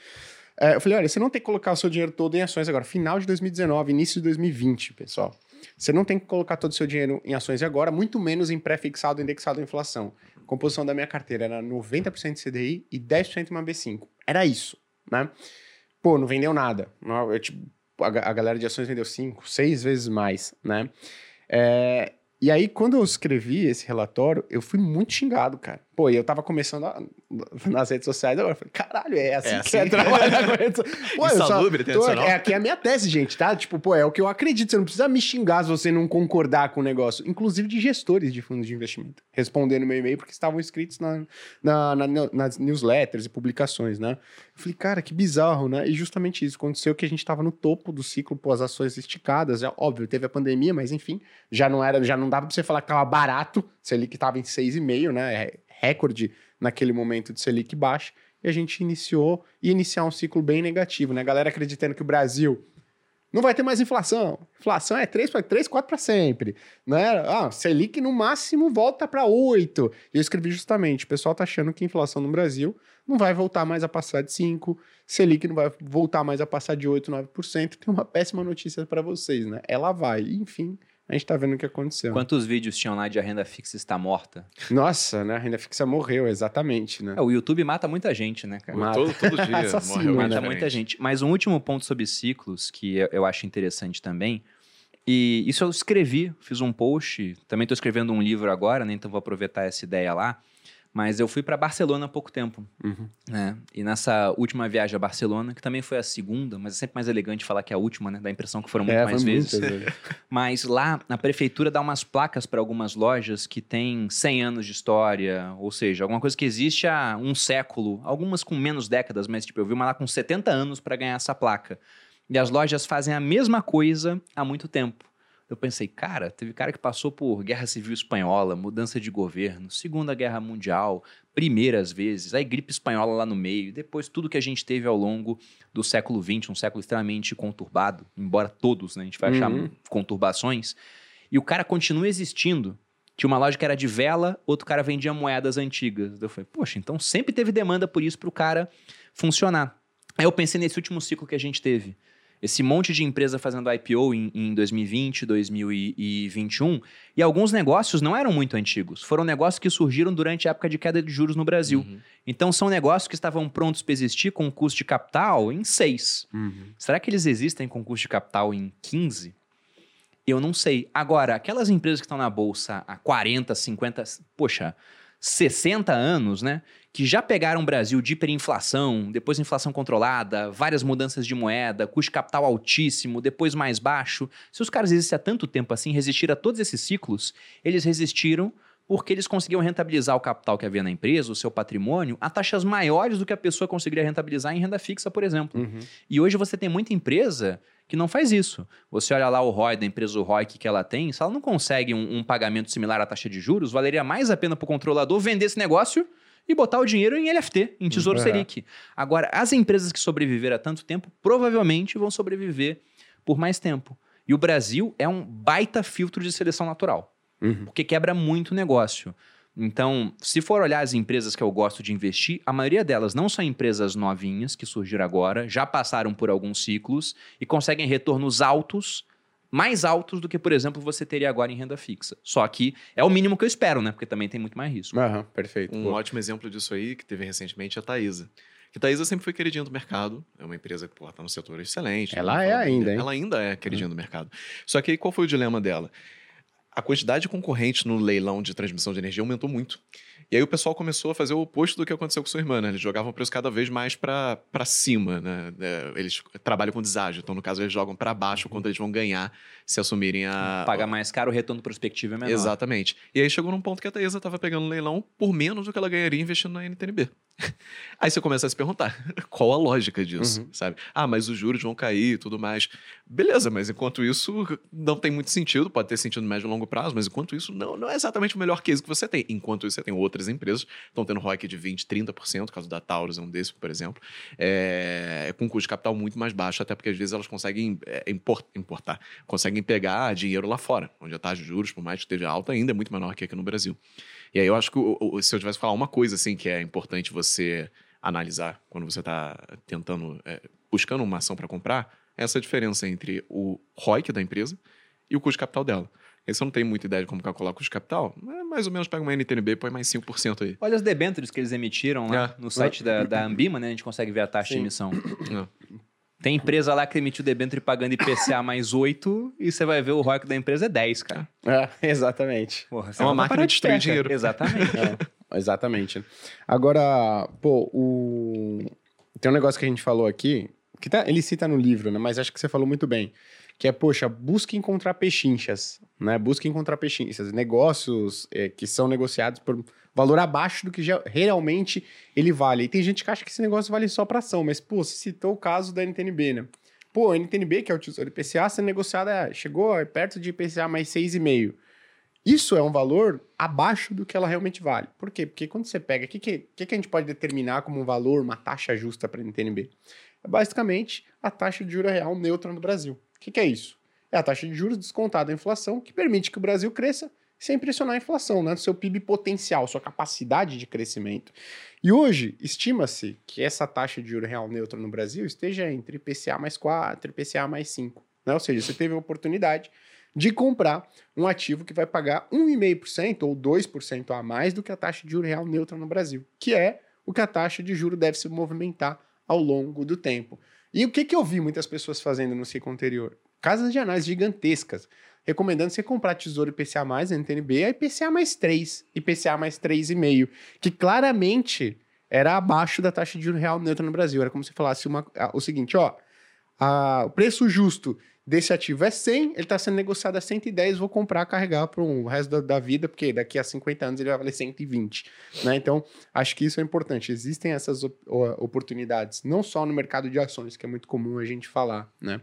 É, eu falei, olha, você não tem que colocar o seu dinheiro todo em ações agora. Final de 2019, início de 2020, pessoal. Você não tem que colocar todo o seu dinheiro em ações agora, muito menos em pré-fixado indexado à inflação. Composição da minha carteira era 90% de CDI e 10% em uma B5. Era isso, né? Pô, não vendeu nada. Eu, tipo, a galera de ações vendeu 5, 6 vezes mais, né? É, e aí, quando eu escrevi esse relatório, eu fui muito xingado, cara. Pô, e eu tava começando a- *laughs* nas redes sociais, agora eu falei, caralho, é assim É que é assim? trabalhar com redes sociais. *laughs* Pô, Insalubre, tô-. É aqui é a minha tese, gente, tá? Tipo, pô, é o que eu acredito. Você não precisa me xingar se você não concordar com o negócio. Inclusive de gestores de fundos de investimento. Respondendo meu e-mail, porque estavam inscritos na, na- na- nas newsletters e publicações, né? Eu falei, cara, que bizarro, né? E justamente isso. Aconteceu que a gente tava no topo do ciclo, pô, as ações esticadas. Já, óbvio, teve a pandemia, mas enfim, já não era, já não dava pra você falar que tava barato. Selic tava em 6,5, né? É recorde naquele momento de Selic baixa. E a gente iniciou e iniciar um ciclo bem negativo, né? Galera acreditando que o Brasil não vai ter mais inflação. Inflação é 3, 3 4 para sempre. Né? Ah, Selic no máximo volta para 8. E eu escrevi justamente, o pessoal tá achando que a inflação no Brasil não vai voltar mais a passar de 5, Selic não vai voltar mais a passar de 8, 9%. Tem uma péssima notícia para vocês, né? Ela vai. Enfim, a gente tá vendo o que aconteceu. Quantos vídeos tinham lá de a renda fixa está morta? Nossa, né? A renda fixa morreu, exatamente, né? É, o YouTube mata muita gente, né, cara? Mata. Todo, todo dia *laughs* Assassino, morre alguém né? Mata diferente. muita gente. Mas um último ponto sobre ciclos que eu- eu acho interessante também. E isso eu escrevi, fiz um post. Também estou escrevendo um livro agora, né? Então vou aproveitar essa ideia lá. Mas eu fui para Barcelona há pouco tempo, Uhum. né? E nessa última viagem a Barcelona, que também foi a segunda, mas é sempre mais elegante falar que é a última, né? Dá a impressão que foram muito É, mais vezes. *laughs* Mas lá, a prefeitura dá umas placas para algumas lojas que têm 100 anos de história, ou seja, alguma coisa que existe há um século, algumas com menos décadas, mas tipo, eu vi uma lá com 70 anos para ganhar essa placa. E as lojas fazem a mesma coisa há muito tempo. Eu pensei, cara, teve cara que passou por Guerra Civil Espanhola, mudança de governo, Segunda Guerra Mundial, primeiras vezes, aí gripe espanhola lá no meio, depois tudo que a gente teve ao longo do século XX, um século extremamente conturbado, embora todos, né, a gente vai achar Uhum. conturbações, e o cara continua existindo. Tinha uma loja que era de vela, outro cara vendia moedas antigas. Eu falei, poxa, então sempre teve demanda por isso para o cara funcionar. Aí eu pensei nesse último ciclo que a gente teve. Esse monte de empresa fazendo IPO em, em 2020, 2021, e alguns negócios não eram muito antigos. Foram negócios que surgiram durante a época de queda de juros no Brasil. Uhum. Então são negócios que estavam prontos para existir com um custo de capital em 6. Uhum. Será que eles existem com custo de capital em 15? Eu não sei. Agora, aquelas empresas que estão na bolsa há 40, 50, poxa, 60 anos, né? Que já pegaram o Brasil de hiperinflação, depois inflação controlada, várias mudanças de moeda, custo capital altíssimo, depois mais baixo. Se os caras existem há tanto tempo assim, resistiram a todos esses ciclos, eles resistiram porque eles conseguiam rentabilizar o capital que havia na empresa, o seu patrimônio, a taxas maiores do que a pessoa conseguiria rentabilizar em renda fixa, por exemplo. Uhum. E hoje você tem muita empresa que não faz isso. Você olha lá o ROI da empresa, o ROIC que ela tem, se ela não consegue um, um pagamento similar à taxa de juros, valeria mais a pena para o controlador vender esse negócio e botar o dinheiro em LFT, em Tesouro Uhum. Selic. Agora, as empresas que sobreviveram há tanto tempo provavelmente vão sobreviver por mais tempo. E o Brasil é um baita filtro de seleção natural Uhum. porque quebra muito negócio. Então, se for olhar as empresas que eu gosto de investir, a maioria delas não são empresas novinhas que surgiram agora, já passaram por alguns ciclos e conseguem retornos altos, mais altos do que, por exemplo, você teria agora em renda fixa. Só que é o mínimo que eu espero, né? Porque também tem muito mais risco. Aham, perfeito. Um Pô. ótimo exemplo disso aí, que teve recentemente, é a Taísa. Que a Taísa sempre foi queridinha do mercado. É uma empresa que está no setor excelente. Ela mundo é ainda, hein? Ela ainda é queridinha do mercado. Só que aí qual foi o dilema dela? A quantidade de concorrentes no leilão de transmissão de energia aumentou muito. E aí o pessoal começou a fazer o oposto do que aconteceu com sua irmã, né? Eles jogavam o preço cada vez mais para cima, né? É, Eles trabalham com deságio. Então, no caso, eles jogam para baixo quanto eles vão ganhar se assumirem a... Pagar mais caro, o retorno prospectivo é menor. Exatamente. E aí chegou num ponto que a Taesa estava pegando leilão por menos do que ela ganharia investindo na NTNB. *laughs* Aí você começa a se perguntar, *laughs* qual a lógica disso, Uhum. sabe? Ah, mas os juros vão cair e tudo mais. Beleza, mas enquanto isso não tem muito sentido, pode ter sentido no médio e longo prazo, mas enquanto isso não, não é exatamente o melhor case que você tem. Enquanto isso você tem outras empresas que estão tendo ROIC de 20, 30%, o caso da Taurus é um desses, por exemplo, é, com custo de capital muito mais baixo, até porque às vezes elas conseguem import- importar, conseguem pegar dinheiro lá fora, onde a taxa de juros, por mais que esteja alta, ainda é muito menor que aqui no Brasil. E aí eu acho que se eu tivesse que falar uma coisa assim que é importante você analisar quando você está tentando, é, buscando uma ação para comprar, é essa diferença entre o ROIC da empresa e o custo de capital dela. Aí você não tem muita ideia de como calcular o custo de capital, é, mais ou menos pega uma NTNB e põe mais 5% aí. Olha as debêntures que eles emitiram lá É. no site da, da Ambima, né? A gente consegue ver a taxa de Sim. emissão. É. Tem empresa lá que emitiu debênture pagando IPCA *coughs* mais 8 e você vai ver o ROIC da empresa é 10, cara. É, *laughs* exatamente. Porra, É uma máquina de destruir dinheiro. Exatamente. *laughs* Exatamente. Agora, pô, o... tem um negócio que a gente falou aqui, que tá, ele cita no livro, né? Mas acho que você falou muito bem. Que é, poxa, busque encontrar pechinchas, né? Busque encontrar pechinchas. Negócios é, que são negociados por valor abaixo do que realmente ele vale. E tem gente que acha que esse negócio vale só para ação, mas, pô, você citou o caso da NTNB, né? Pô, a NTNB, que é o Tesouro IPCA, sendo negociada, chegou perto de IPCA mais 6,5. Isso é um valor abaixo do que ela realmente vale. Por quê? Porque quando você pega, o que, que, que, a gente pode determinar como um valor, uma taxa justa para a NTNB? É basicamente a taxa de juros real neutra no Brasil. O que, que é isso? É a taxa de juros descontada da inflação que permite que o Brasil cresça sem pressionar a inflação, né? seu PIB potencial, sua capacidade de crescimento. E hoje, estima-se que essa taxa de juros real neutra no Brasil esteja entre IPCA mais 4 e IPCA mais 5. Né? Ou seja, você teve a oportunidade de comprar um ativo que vai pagar 1,5% ou 2% a mais do que a taxa de juros real neutra no Brasil, que é o que a taxa de juros deve se movimentar ao longo do tempo. E o que, que eu vi muitas pessoas fazendo no ciclo anterior? Casas de análise gigantescas, recomendando você comprar Tesouro IPCA+, NTNB, a IPCA mais 3, IPCA mais 3,5, que claramente era abaixo da taxa de juros real neutra no Brasil. Era como se falasse uma, o seguinte, ó, a, o preço justo desse ativo é 100, ele está sendo negociado a 110, vou comprar, carregar para o resto da, da, vida, porque daqui a 50 anos ele vai valer 120. Né? Então, acho que isso é importante. Existem essas op oportunidades, não só no mercado de ações, que é muito comum a gente falar, né?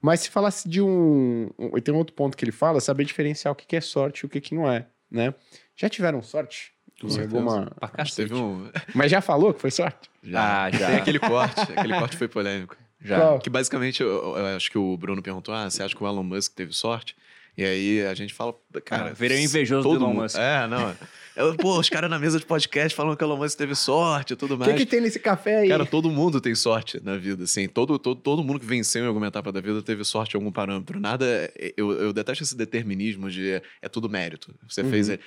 Mas se falasse de um... um tem um outro ponto que ele fala, saber diferenciar o que é sorte e o que não é, né? Já tiveram sorte? Com alguma... Teve um... Mas já falou que foi sorte? Já, ah, já. Tem aquele corte, aquele corte foi polêmico. Já. Qual? Que basicamente, eu, eu, acho que o Bruno perguntou: ah, você acha que o Elon Musk teve sorte? E aí a gente fala, cara. Ah, virei invejoso todo do Elon Musk. É, não. Eu, pô, os caras na mesa de podcast falam que o Elon Musk teve sorte e tudo mais. O que, que, tem nesse café aí? Cara, todo mundo tem sorte na vida, assim. Todo, todo, todo mundo que venceu em alguma etapa da vida teve sorte em algum parâmetro. Nada. Eu, eu detesto esse determinismo de é, é tudo mérito. Você uhum. fez. É,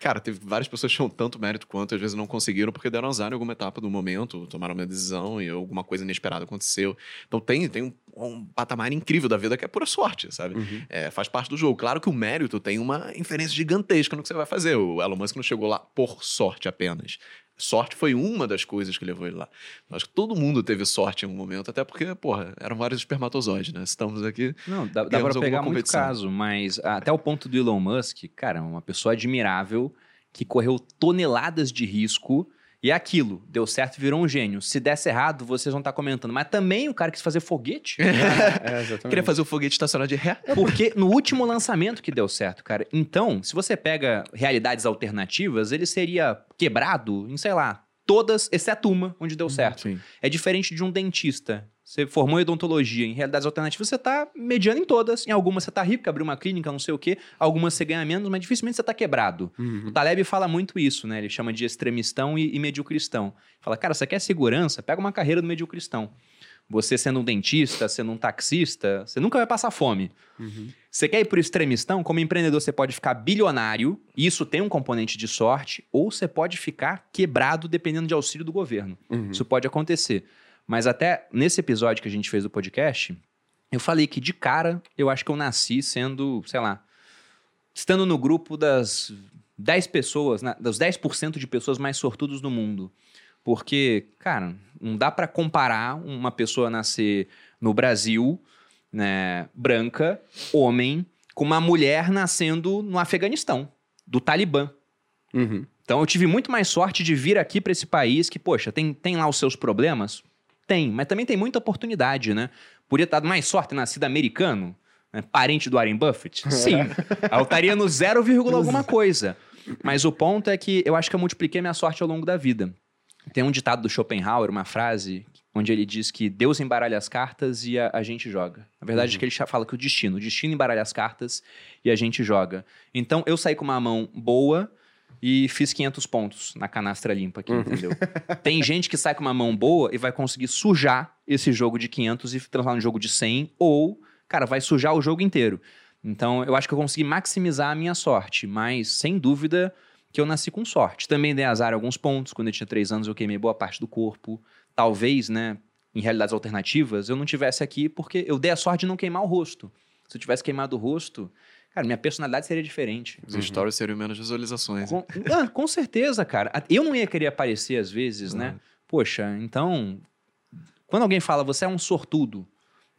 cara, teve várias pessoas que tinham tanto mérito quanto, às vezes não conseguiram porque deram azar em alguma etapa do momento, tomaram uma decisão e alguma coisa inesperada aconteceu. Então tem, tem um, um patamar incrível da vida que é pura sorte, sabe? Uhum. É, faz parte do jogo. Claro que o mérito tem uma inferência gigantesca no que você vai fazer. O Elon Musk não chegou lá por sorte apenas. Sorte foi uma das coisas que levou ele lá. Acho que todo mundo teve sorte em um momento, até porque, porra, eram vários espermatozoides, né? Estamos aqui. Não, dá, dá pra pegar muito caso, mas até o ponto do Elon Musk, cara, uma pessoa admirável que correu toneladas de risco e é aquilo, deu certo virou um gênio. Se desse errado, vocês vão estar comentando. Mas também o cara quis fazer foguete. *laughs* é, Queria fazer o foguete estacionar de ré. Porque no último lançamento que deu certo, cara. Então, se você pega realidades alternativas, ele seria quebrado em, sei lá, todas, exceto uma, onde deu certo. Sim. É diferente de um dentista você formou em odontologia, em realidades alternativas, você está mediano em todas. Em algumas você está rico, abriu uma clínica, não sei o quê. Algumas você ganha menos, mas dificilmente você está quebrado. Uhum. O Taleb fala muito isso, né? Ele chama de extremistão e, e mediocristão. Fala, cara, você quer segurança? Pega uma carreira do mediocristão. Você sendo um dentista, sendo um taxista, você nunca vai passar fome. Uhum. Você quer ir por extremistão? Como empreendedor, você pode ficar bilionário, e isso tem um componente de sorte, ou você pode ficar quebrado dependendo de auxílio do governo. Uhum. Isso pode acontecer. Mas até nesse episódio que a gente fez do podcast, eu falei que de cara eu acho que eu nasci sendo, sei lá, estando no grupo das 10 pessoas, né, dos 10% de pessoas mais sortudos do mundo. Porque, cara, não dá para comparar uma pessoa nascer no Brasil, né, branca, homem, com uma mulher nascendo no Afeganistão, do Talibã. Uhum. Então eu tive muito mais sorte de vir aqui para esse país que, poxa, tem, tem lá os seus problemas, tem, mas também tem muita oportunidade, né? Podia estar mais sorte nascido americano, né? parente do Warren Buffett? Sim. *laughs* eu estaria no 0, alguma coisa. Mas o ponto é que eu acho que eu multipliquei minha sorte ao longo da vida. Tem um ditado do Schopenhauer, uma frase, onde ele diz que Deus embaralha as cartas e a, a gente joga. Na verdade, uhum. é que ele fala que o destino, o destino embaralha as cartas e a gente joga. Então, eu saí com uma mão boa, e fiz 500 pontos na canastra limpa aqui, uhum. entendeu? Tem gente que sai com uma mão boa e vai conseguir sujar esse jogo de 500 e transformar no jogo de 100, ou, cara, vai sujar o jogo inteiro. Então, eu acho que eu consegui maximizar a minha sorte, mas sem dúvida que eu nasci com sorte. Também dei azar alguns pontos. Quando eu tinha 3 anos, eu queimei boa parte do corpo. Talvez, né, em realidades alternativas, eu não tivesse aqui porque eu dei a sorte de não queimar o rosto. Se eu tivesse queimado o rosto, cara, minha personalidade seria diferente. Os stories seriam menos visualizações. Com, *laughs* ah, com certeza, cara. Eu não ia querer aparecer às vezes, né? Uhum. Poxa, então. Quando alguém fala, você é um sortudo.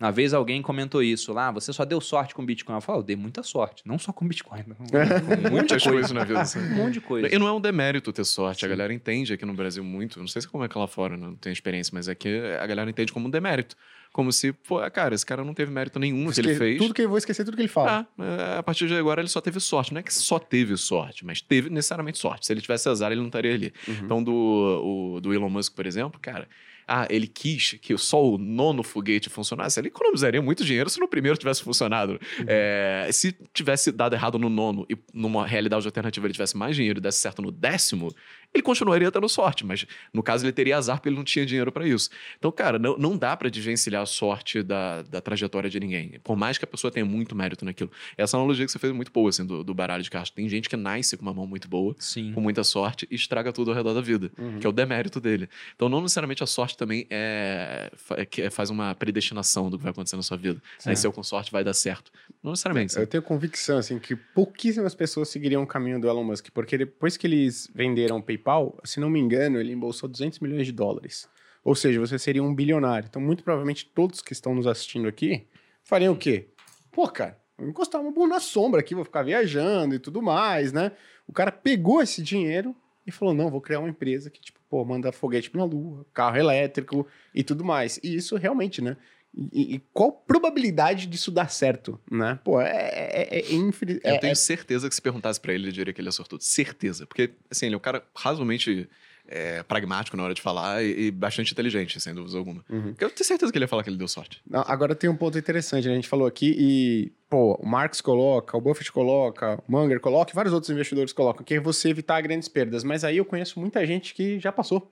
Uma vez alguém comentou isso lá, você só deu sorte com Bitcoin. Eu falo, eu dei muita sorte. Não só com Bitcoin, não. com *laughs* muita Muitas coisa. coisas na vida. assim. Um monte de coisa. E não é um demérito ter sorte. A galera entende aqui no Brasil muito. Não sei se é como é que lá fora, não tenho experiência, mas aqui a galera entende como um demérito. Como se, pô, cara, esse cara não teve mérito nenhum no que ele Esque- fez. Tudo que eu vou esquecer, tudo que ele fala. Ah, é, a partir de agora ele só teve sorte. Não é que só teve sorte, mas teve necessariamente sorte. Se ele tivesse azar, ele não estaria ali. Uhum. Então, do, o- do Elon Musk, por exemplo, cara. Ah, ele quis que só o nono foguete funcionasse. Ele economizaria muito dinheiro se no primeiro tivesse funcionado. Uhum. É, se tivesse dado errado no nono e numa realidade alternativa ele tivesse mais dinheiro e desse certo no décimo, ele continuaria tendo sorte. Mas no caso ele teria azar porque ele não tinha dinheiro para isso. Então, cara, não, não dá para desvencilhar a sorte da, da trajetória de ninguém. Por mais que a pessoa tenha muito mérito naquilo. Essa analogia que você fez é muito boa, assim, do, do baralho de cartas. Tem gente que nasce com uma mão muito boa, Sim. com muita sorte, e estraga tudo ao redor da vida, Uhum. que é o demérito dele. Então, não necessariamente a sorte também é, é que é- faz uma predestinação do que vai acontecer na sua vida. Nasceu com sorte, vai dar certo. Não necessariamente. Eu tenho convicção, assim, que pouquíssimas pessoas seguiriam o caminho do Elon Musk, porque depois que eles venderam o PayPal, se não me engano, ele embolsou 200 milhões de dólares. Ou seja, você seria um bilionário. Então, muito provavelmente, todos que estão nos assistindo aqui fariam o quê? Pô, cara, vou encostar uma boa na sombra aqui, vou ficar viajando e tudo mais, né? O cara pegou esse dinheiro e falou, não, vou criar uma empresa que, tipo, pô, manda foguete pra lua, carro elétrico e tudo mais. E isso realmente, né? E, e qual probabilidade disso dar certo, né? Pô, é, é, é, infeliz- Eu é- tenho é- certeza que se perguntasse pra ele, ele diria que ele é sortudo. Certeza. Porque, assim, ele é um cara razoavelmente é, pragmático na hora de falar e, e bastante inteligente, sem dúvida alguma. Uhum. Porque Eu tenho certeza que ele ia falar que ele deu sorte. Não, Agora tem um ponto interessante, né? A gente falou aqui e, pô, o Marx coloca, o Buffett coloca, o Munger coloca e vários outros investidores colocam, que é você evitar grandes perdas. Mas aí eu conheço muita gente que já passou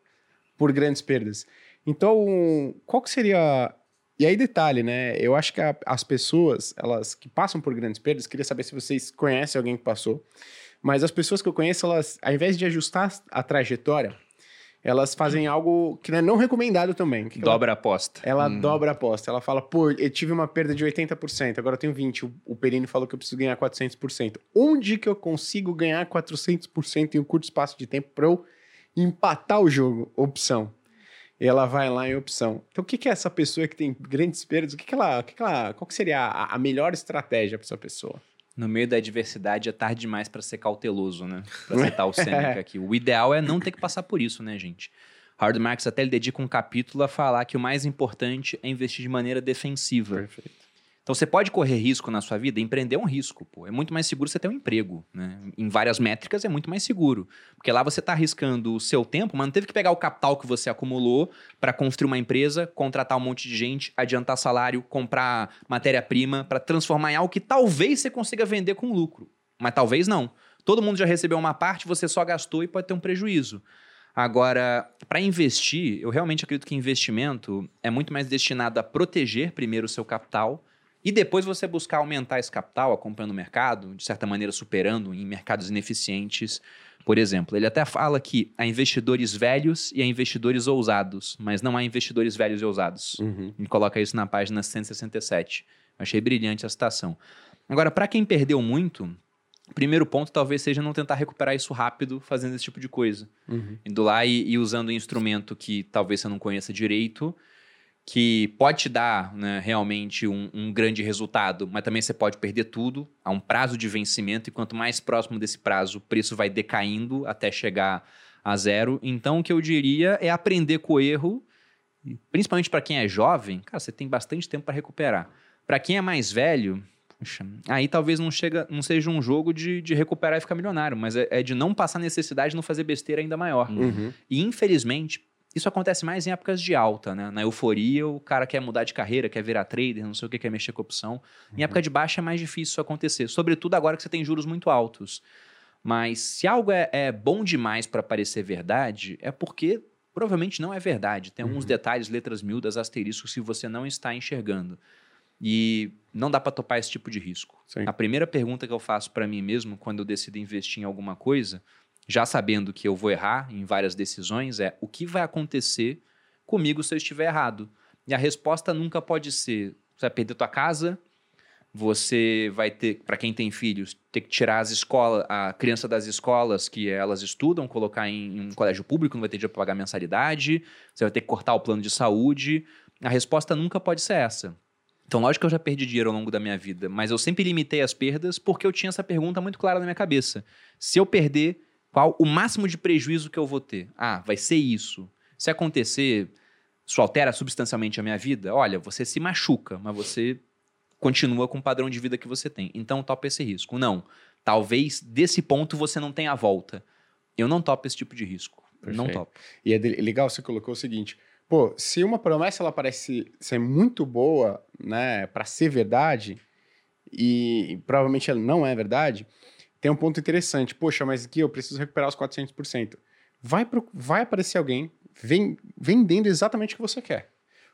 por grandes perdas. Então, qual que seria... E aí, detalhe, né? Eu acho que a- as pessoas, elas que passam por grandes perdas, queria saber se vocês conhecem alguém que passou, mas as pessoas que eu conheço, elas, ao invés de ajustar a trajetória, elas fazem algo que não é não recomendado também. Que ela Dobra a aposta. ela Hum. dobra a aposta. Ela fala, pô, eu tive uma perda de 80%, agora eu tenho 20%. O, o Perini falou que eu preciso ganhar 400%. Onde que eu consigo ganhar 400% em um curto espaço de tempo para eu empatar o jogo? Opção. E ela vai lá em opção. Então, o que, que é essa pessoa que tem grandes perdas? O que, que ela, o que, que ela. Qual que seria a, a melhor estratégia para essa pessoa? No meio da adversidade é tarde demais pra ser cauteloso, né? Pra *laughs* citar o Seneca aqui. O ideal é não ter que passar por isso, né, gente? Howard Marks até ele dedica um capítulo a falar que o mais importante é investir de maneira defensiva. Perfeito. Então você pode correr risco na sua vida, empreender é um risco, pô. É muito mais seguro você ter um emprego, né? Em várias métricas é muito mais seguro, porque lá você está arriscando o seu tempo, mas não teve que pegar o capital que você acumulou para construir uma empresa, contratar um monte de gente, adiantar salário, comprar matéria-prima para transformar em algo que talvez você consiga vender com lucro, mas talvez não. Todo mundo já recebeu uma parte, você só gastou e pode ter um prejuízo. Agora, para investir, eu realmente acredito que investimento é muito mais destinado a proteger primeiro o seu capital e depois você buscar aumentar esse capital acompanhando o mercado, de certa maneira superando em mercados ineficientes. Por exemplo, ele até fala que há investidores velhos e há investidores ousados, mas não há investidores velhos e ousados. Uhum. Ele coloca isso na página 167. Eu achei brilhante a citação. Agora, para quem perdeu muito, o primeiro ponto talvez seja não tentar recuperar isso rápido fazendo esse tipo de coisa. Uhum. Indo lá e, e usando um instrumento que talvez você não conheça direito, que pode te dar né, realmente um, um grande resultado, mas também você pode perder tudo. Há um prazo de vencimento, e quanto mais próximo desse prazo, o preço vai decaindo até chegar a zero. Então, o que eu diria é aprender com o erro, principalmente para quem é jovem, cara, você tem bastante tempo para recuperar. Para quem é mais velho, puxa, aí talvez não, chega, não seja um jogo de, de recuperar e ficar milionário, mas é, é de não passar necessidade de não fazer besteira ainda maior. Uhum. E infelizmente, isso acontece mais em épocas de alta, né? Na euforia, o cara quer mudar de carreira, quer virar trader, não sei o que, quer mexer com opção. Em época de baixa é mais difícil isso acontecer, sobretudo agora que você tem juros muito altos. Mas se algo é, é bom demais para parecer verdade, é porque provavelmente não é verdade. Tem alguns detalhes, letras miúdas, asteriscos que você não está enxergando. E não dá para topar esse tipo de risco. Sim. A primeira pergunta que eu faço para mim mesmo quando eu decido investir em alguma coisa, já sabendo que eu vou errar em várias decisões, é o que vai acontecer comigo se eu estiver errado? E a resposta nunca pode ser: você vai perder tua casa, Você vai ter, para quem tem filhos, ter que tirar as escolas, a criança das escolas que elas estudam, colocar em, em um colégio público, não vai ter dinheiro para pagar mensalidade, você vai ter que cortar o plano de saúde. A resposta nunca pode ser essa. Então, lógico que eu já perdi dinheiro ao longo da minha vida, mas eu sempre limitei as perdas porque eu tinha essa pergunta muito clara na minha cabeça. Se eu perder, qual o máximo de prejuízo que eu vou ter? Ah, vai ser isso. Se acontecer, isso altera substancialmente a minha vida? Olha, você se machuca, mas você continua com o padrão de vida que você tem. Então, topa esse risco. Não. Talvez desse ponto você não tenha volta. Eu não topo esse tipo de risco. Perfeito. Não topo. E é legal você colocou o seguinte: pô, se uma promessa ela parece ser muito boa, né, para ser verdade, e provavelmente ela não é verdade, tem um ponto interessante. Poxa, mas aqui eu preciso recuperar os 400%. Vai, pro, vai aparecer alguém ven- vendendo exatamente o que você quer.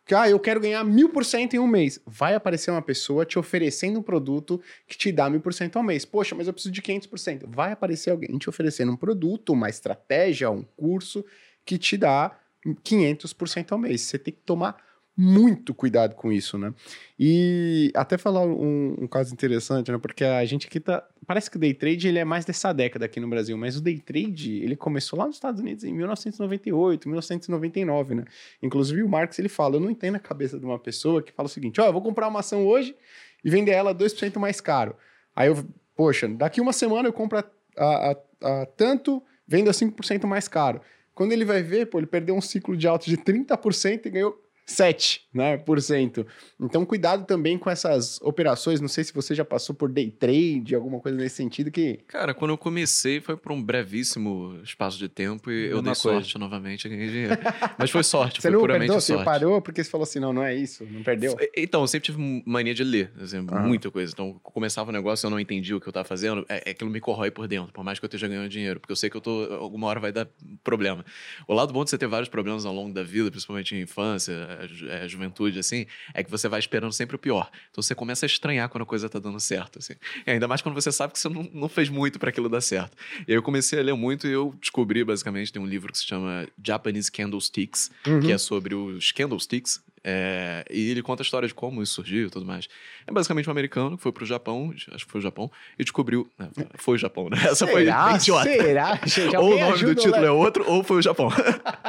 Que, ah, eu quero ganhar mil por cento em um mês. Vai aparecer uma pessoa te oferecendo um produto que te dá mil por cento ao mês. Poxa, mas eu preciso de 500%. Vai aparecer alguém te oferecendo um produto, uma estratégia, um curso que te dá 500% ao mês. Você tem que tomar muito cuidado com isso, né? E até falar um, um caso interessante, né? Porque a gente aqui tá... Parece que o day trade ele é mais dessa década aqui no Brasil, mas o day trade ele começou lá nos Estados Unidos em 1998, 1999, né? Inclusive o Marx ele fala, eu não entendo a cabeça de uma pessoa que fala o seguinte, ó, eu vou comprar uma ação hoje e vender ela 2% mais caro. Aí eu, poxa, daqui uma semana eu compro a, a, a- a tanto, vendo a 5% mais caro. Quando ele vai ver, pô, ele perdeu um ciclo de alta de 30% e ganhou 7%, né, por cento. Então, cuidado também com essas operações. Não sei se você já passou por day trade, alguma coisa nesse sentido que... Cara, quando eu comecei foi por um brevíssimo espaço de tempo e eu dei coisa. sorte novamente e ganhei dinheiro. *laughs* Mas foi sorte, Você foi não puramente perdeu? Você sorte. parou porque você falou assim, não, não é isso, não perdeu. Então, eu sempre tive mania de ler, assim, muita coisa. Então, começava o negócio, eu não entendia o que eu tava fazendo, é, é aquilo me corrói por dentro, por mais que eu esteja ganhando dinheiro, porque eu sei que eu tô, alguma hora vai dar problema. O lado bom de você ter vários problemas ao longo da vida, principalmente em infância, ju- é, juventude, assim, é que você vai esperando sempre o pior. Então, você começa a estranhar quando a coisa tá dando certo, assim. E ainda mais quando você sabe que você não, não fez muito para aquilo dar certo. E aí eu comecei a ler muito e eu descobri, basicamente, tem um livro que se chama Japanese Candlesticks, Uhum. que é sobre os candlesticks. É, e ele conta a história de como isso surgiu e tudo mais. É basicamente um americano que foi pro Japão, acho que foi o Japão, e descobriu. né, foi o Japão, né? Essa foi Será? idiota. Será? Ou o nome do o título é outro, ou foi o Japão.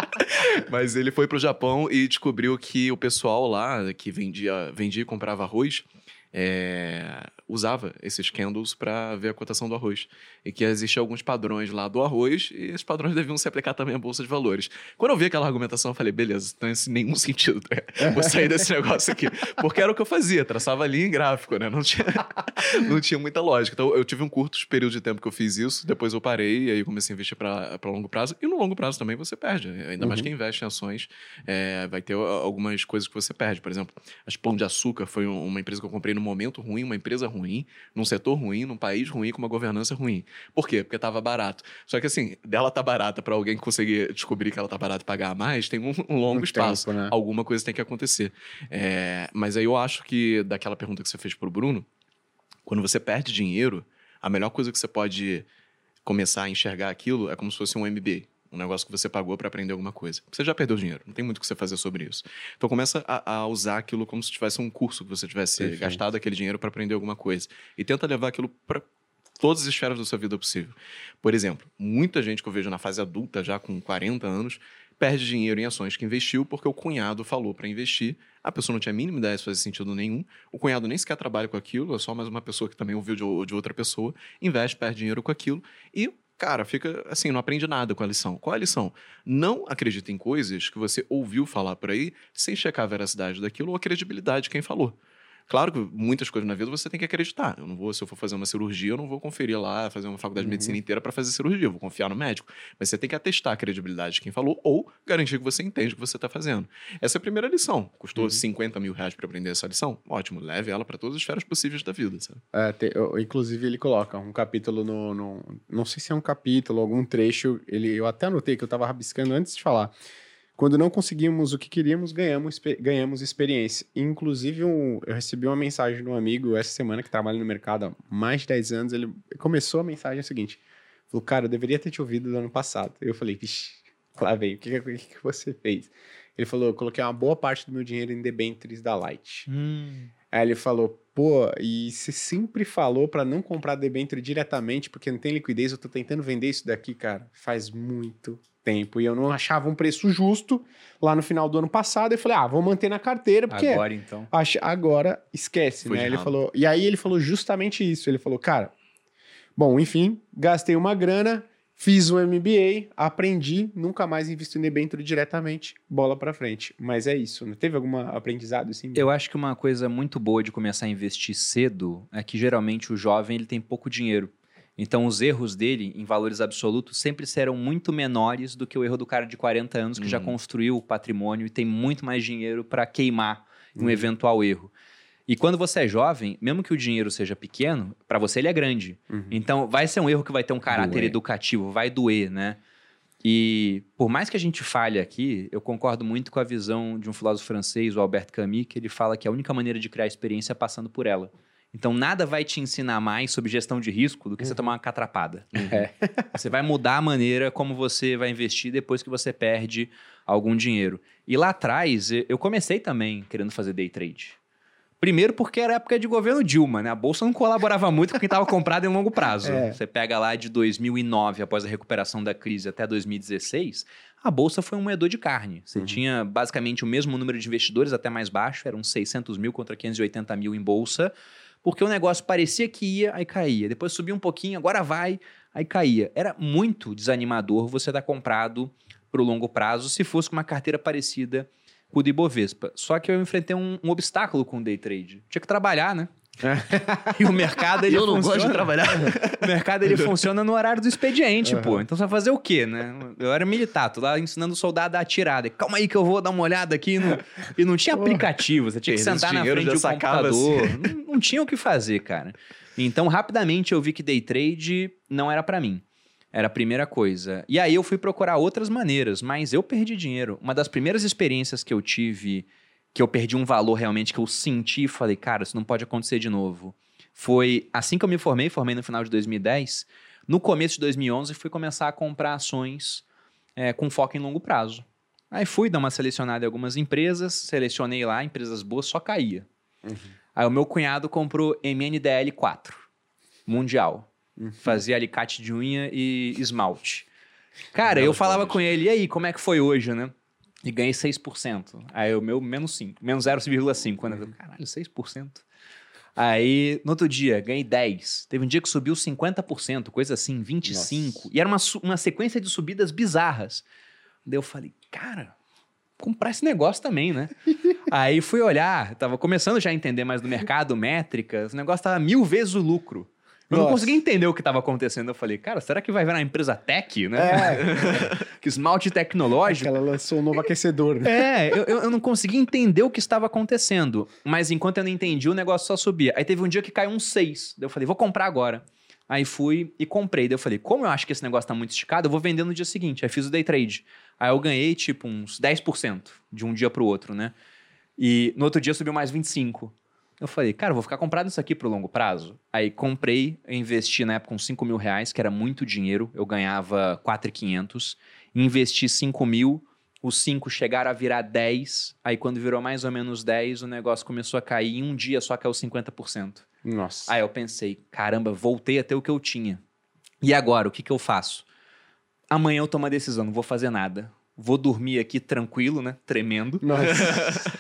*laughs* Mas ele foi pro Japão e descobriu que o pessoal lá que vendia, vendia e comprava arroz é, usava esses candles para ver a cotação do arroz. E que existiam alguns padrões lá do arroz e esses padrões deviam se aplicar também à Bolsa de Valores. Quando eu vi aquela argumentação, eu falei, beleza, não tem nenhum *laughs* sentido. tá? Vou sair desse negócio aqui. Porque era o que eu fazia, traçava ali em gráfico, né? Não tinha, *laughs* não tinha muita lógica. Então eu tive um curto período de tempo que eu fiz isso, depois eu parei e aí comecei a investir para longo prazo. E no longo prazo também você perde. Ainda mais Uhum. quem investe em ações, é, vai ter algumas coisas que você perde. Por exemplo, a Pão de Açúcar foi um- uma empresa que eu comprei num momento ruim, uma empresa ruim, num setor ruim, num país ruim, com uma governança ruim. Por quê? Porque estava barato. Só que assim, dela tá barata para alguém conseguir descobrir que ela tá barata e pagar mais, tem um, um longo Um espaço. tempo, né? Alguma coisa tem que acontecer. É, mas aí eu acho que daquela pergunta que você fez pro Bruno, quando você perde dinheiro, a melhor coisa que você pode começar a enxergar aquilo é como se fosse um MBA. Um negócio que você pagou para aprender alguma coisa. Você já perdeu dinheiro, não tem muito o que você fazer sobre isso. Então começa a, a usar aquilo como se tivesse um curso que você tivesse Perfeito. gastado aquele dinheiro para aprender alguma coisa. E tenta levar aquilo para todas as esferas da sua vida possível. Por exemplo, muita gente que eu vejo na fase adulta, já com 40 anos, perde dinheiro em ações que investiu porque o cunhado falou para investir. A pessoa não tinha a mínima ideia se fazia sentido nenhum. O cunhado nem sequer trabalha com aquilo, é só mais uma pessoa que também ouviu de, de outra pessoa, investe, perde dinheiro com aquilo e. Cara, fica assim, não aprende nada com a lição. Qual é a lição? Não acredite em coisas que você ouviu falar por aí sem checar a veracidade daquilo ou a credibilidade de quem falou. Claro que muitas coisas na vida você tem que acreditar. Eu não vou, se eu for fazer uma cirurgia, eu não vou conferir lá, fazer uma faculdade de Uhum. medicina inteira para fazer cirurgia. Eu vou confiar no médico. Mas você tem que atestar a credibilidade de quem falou ou garantir que você entende o que você está fazendo. Essa é a primeira lição. Custou Uhum. 50 mil reais para aprender essa lição? Ótimo, leve ela para todas as esferas possíveis da vida, sabe? É, te- eu- inclusive, ele coloca um capítulo no, no- Não sei se é um capítulo, algum trecho. Ele, eu até anotei que eu estava rabiscando antes de falar. Quando não conseguimos o que queríamos, ganhamos, ganhamos experiência. Inclusive, um- eu recebi uma mensagem de um amigo essa semana que trabalha no mercado há mais de 10 anos. Ele começou a mensagem seguinte: falou, cara, eu deveria ter te ouvido no ano passado. Eu falei, vixi, lá o que, que que você fez? Ele falou, eu coloquei uma boa parte do meu dinheiro em debêntures da Light. Hum. Aí ele falou, pô, e você sempre falou pra não comprar debênture diretamente porque não tem liquidez. Eu tô tentando vender isso daqui, cara, faz muito tempo. E eu não achava um preço justo lá no final do ano passado. Eu falei, ah, vou manter na carteira porque Agora, então. Acha- agora esquece, Foi né? Ele falou. E aí ele falou justamente isso. Ele falou, cara, bom, enfim, gastei uma grana, fiz um MBA, aprendi, nunca mais invisto em debênture diretamente, bola pra frente. Mas é isso, né? Teve algum aprendizado assim? Eu acho que uma coisa muito boa de começar a investir cedo é que geralmente o jovem ele tem pouco dinheiro. Então os erros dele em valores absolutos sempre serão muito menores do que o erro do cara de 40 anos que já Uhum. construiu o patrimônio e tem muito mais dinheiro para queimar um Uhum. eventual erro. E quando você é jovem, mesmo que o dinheiro seja pequeno, para você ele é grande. Uhum. Então vai ser um erro que vai ter um caráter Doer. educativo, vai doer, né? E por mais que a gente falhe aqui, eu concordo muito com a visão de um filósofo francês, o Albert Camus, que ele fala que a única maneira de criar experiência é passando por ela. Então nada vai te ensinar mais sobre gestão de risco do que você tomar uma catrapada. É. Você vai mudar a maneira como você vai investir depois que você perde algum dinheiro. E lá atrás, eu comecei também querendo fazer day trade. Primeiro porque era época de governo Dilma, né? A bolsa não colaborava muito com quem estava comprado em longo prazo. *laughs* É. Você pega lá de 2009, após a recuperação da crise, até 2016, a bolsa foi um moedor de carne. Você Uhum. tinha basicamente o mesmo número de investidores, até mais baixo, eram 600 mil contra 580 mil em bolsa, porque o negócio parecia que ia, aí caía. Depois subia um pouquinho, agora vai, aí caía. Era muito desanimador você estar comprado para o longo prazo se fosse com uma carteira parecida com o do Ibovespa. Só que eu enfrentei um, um obstáculo com o day trade. Tinha que trabalhar, né? e o mercado ele *laughs* eu não funciona... gosto de trabalhar. O mercado ele funciona no horário do expediente, Aham. pô. Então você vai fazer o quê, né? Eu era militar, tô lá ensinando o soldado a atirar. Calma aí que eu vou dar uma olhada aqui. No... E não tinha aplicativo, você tinha que sentar na frente do computador. Não, não tinha o que fazer, cara. Então, rapidamente eu vi que day trade não era pra mim. Era a primeira coisa. E aí eu fui procurar outras maneiras, mas eu perdi dinheiro. Uma das primeiras experiências que eu tive, que eu perdi um valor realmente, que eu senti e falei, cara, isso não pode acontecer de novo. Foi assim que eu me formei, formei no final de 2010. No começo de 2011, fui começar a comprar ações é, com foco em longo prazo. Aí fui dar uma selecionada em algumas empresas, selecionei lá, empresas boas, só caía. Aí o meu cunhado comprou MNDL 4, mundial. Fazia alicate de unha e esmalte. Cara, eu falava com ele, e aí, como é que foi hoje, né? E ganhei 6%. Aí o meu menos 5, menos 0,5. Né? Eu falei, Caralho, 6%. Aí, no outro dia, ganhei 10. Teve um dia que subiu 50%, coisa assim, 25%. Nossa. E era uma, uma sequência de subidas bizarras. Daí eu falei, cara, comprar esse negócio também, né? *laughs* Aí fui olhar, tava começando já a entender mais do mercado, métricas, o negócio tava mil vezes o lucro. Eu não Nossa. conseguia entender o que estava acontecendo. Eu falei, cara, será que vai virar uma empresa tech, né? É, *laughs* que esmalte tecnológico. que ela lançou um novo aquecedor, né? É, eu, eu não conseguia entender o que estava acontecendo. Mas enquanto eu não entendi, o negócio só subia. Aí teve um dia que caiu um 6. Daí eu falei, vou comprar agora. Aí fui e comprei. Daí eu falei, como eu acho que esse negócio tá muito esticado, eu vou vender no dia seguinte. Aí fiz o day trade. Aí eu ganhei, tipo, uns 10% de um dia pro outro, né? E no outro dia subiu mais 25%. Eu falei, cara, vou ficar comprado isso aqui pro longo prazo. Aí comprei, investi na época uns 5 mil reais, que era muito dinheiro. Eu ganhava 4,500. Investi 5 mil, os 5 chegaram a virar 10. Aí quando virou mais ou menos 10, o negócio começou a cair. Em um dia só caiu 50%. Nossa. Aí eu pensei, caramba, voltei a ter o que eu tinha. E agora, o que, que eu faço? Amanhã eu tomo a decisão, não vou fazer nada. Vou dormir aqui tranquilo, né? Tremendo. Nossa.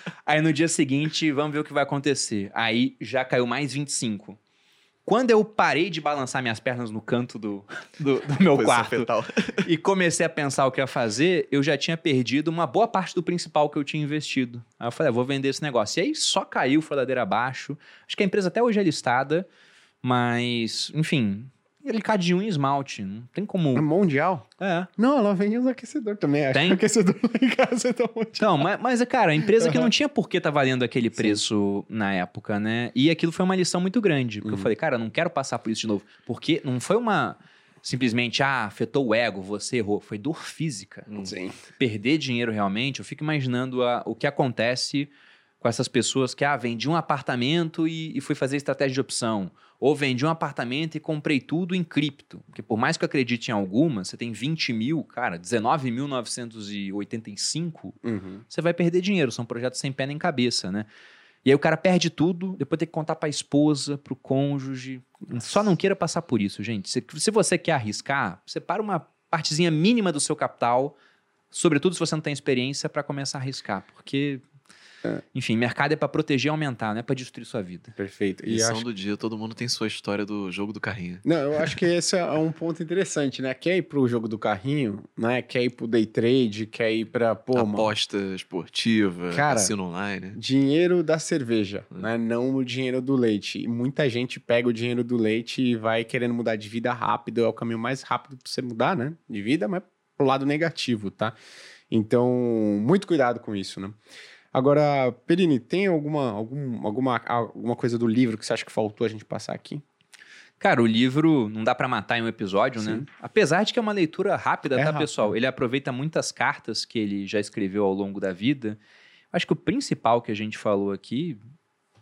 *laughs* Aí no dia seguinte, vamos ver o que vai acontecer. Aí já caiu mais 25. Quando eu parei de balançar minhas pernas no canto do, *laughs* do, do meu quarto fetal. *laughs* e comecei a pensar o que ia fazer, eu já tinha perdido uma boa parte do principal que eu tinha investido. Aí eu falei, ah, vou vender esse negócio. E aí só caiu, foi ladeira abaixo. Acho que a empresa até hoje é listada, mas, enfim, alicadinho em esmalte. Não tem É como. mundial? É. Não, ela vende uns aquecedores também. Acho Tem? que o aquecedor lá em casa é da mundial. Então, mas, mas, cara, a empresa que Aham. não tinha por que tá valendo aquele preço na época, né? E aquilo foi uma lição muito grande. Porque eu Uhum. falei, cara, eu não quero passar por isso de novo. Porque não foi uma. Simplesmente, ah, afetou o ego, você errou. Foi dor física. Sim. Perder dinheiro realmente, eu fico imaginando a- o que acontece com essas pessoas que, ah, vendi um apartamento e, e fui fazer estratégia de opção. Ou vendi um apartamento e comprei tudo em cripto. Porque por mais que eu acredite em alguma, você tem 20 mil, cara, 19.985 Uhum. você vai perder dinheiro. São projetos sem pé nem cabeça, né? E aí o cara perde tudo, depois tem que contar pra esposa, pro cônjuge. Só não queira passar por isso, gente. Se, se você quer arriscar, separa uma partezinha mínima do seu capital, sobretudo se você não tem experiência, para começar a arriscar. Porque, enfim, mercado é para proteger e aumentar, não é para destruir sua vida. Perfeito. E Lição acho- do dia, todo mundo tem sua história do jogo do carrinho. Não, eu acho que esse é um ponto interessante, né? Quer ir pro jogo do carrinho, né? Quer ir pro day trade, quer ir pra, pô, mano, Aposta esportiva, Cara, cassino online. dinheiro da cerveja, Hum. né? Não o dinheiro do leite. E muita gente pega o dinheiro do leite e vai querendo mudar de vida rápido. É o caminho mais rápido pra você mudar, né? De vida, mas pro lado negativo, tá? Então, muito cuidado com isso, né? Agora, Perini, tem alguma, algum, alguma, alguma coisa do livro que você acha que faltou a gente passar aqui? Cara, o livro não dá pra matar em um episódio, né? Sim. Apesar de que é uma leitura rápida, É tá, rápido. pessoal? Ele aproveita muitas cartas que ele já escreveu ao longo da vida. Acho que o principal que a gente falou aqui,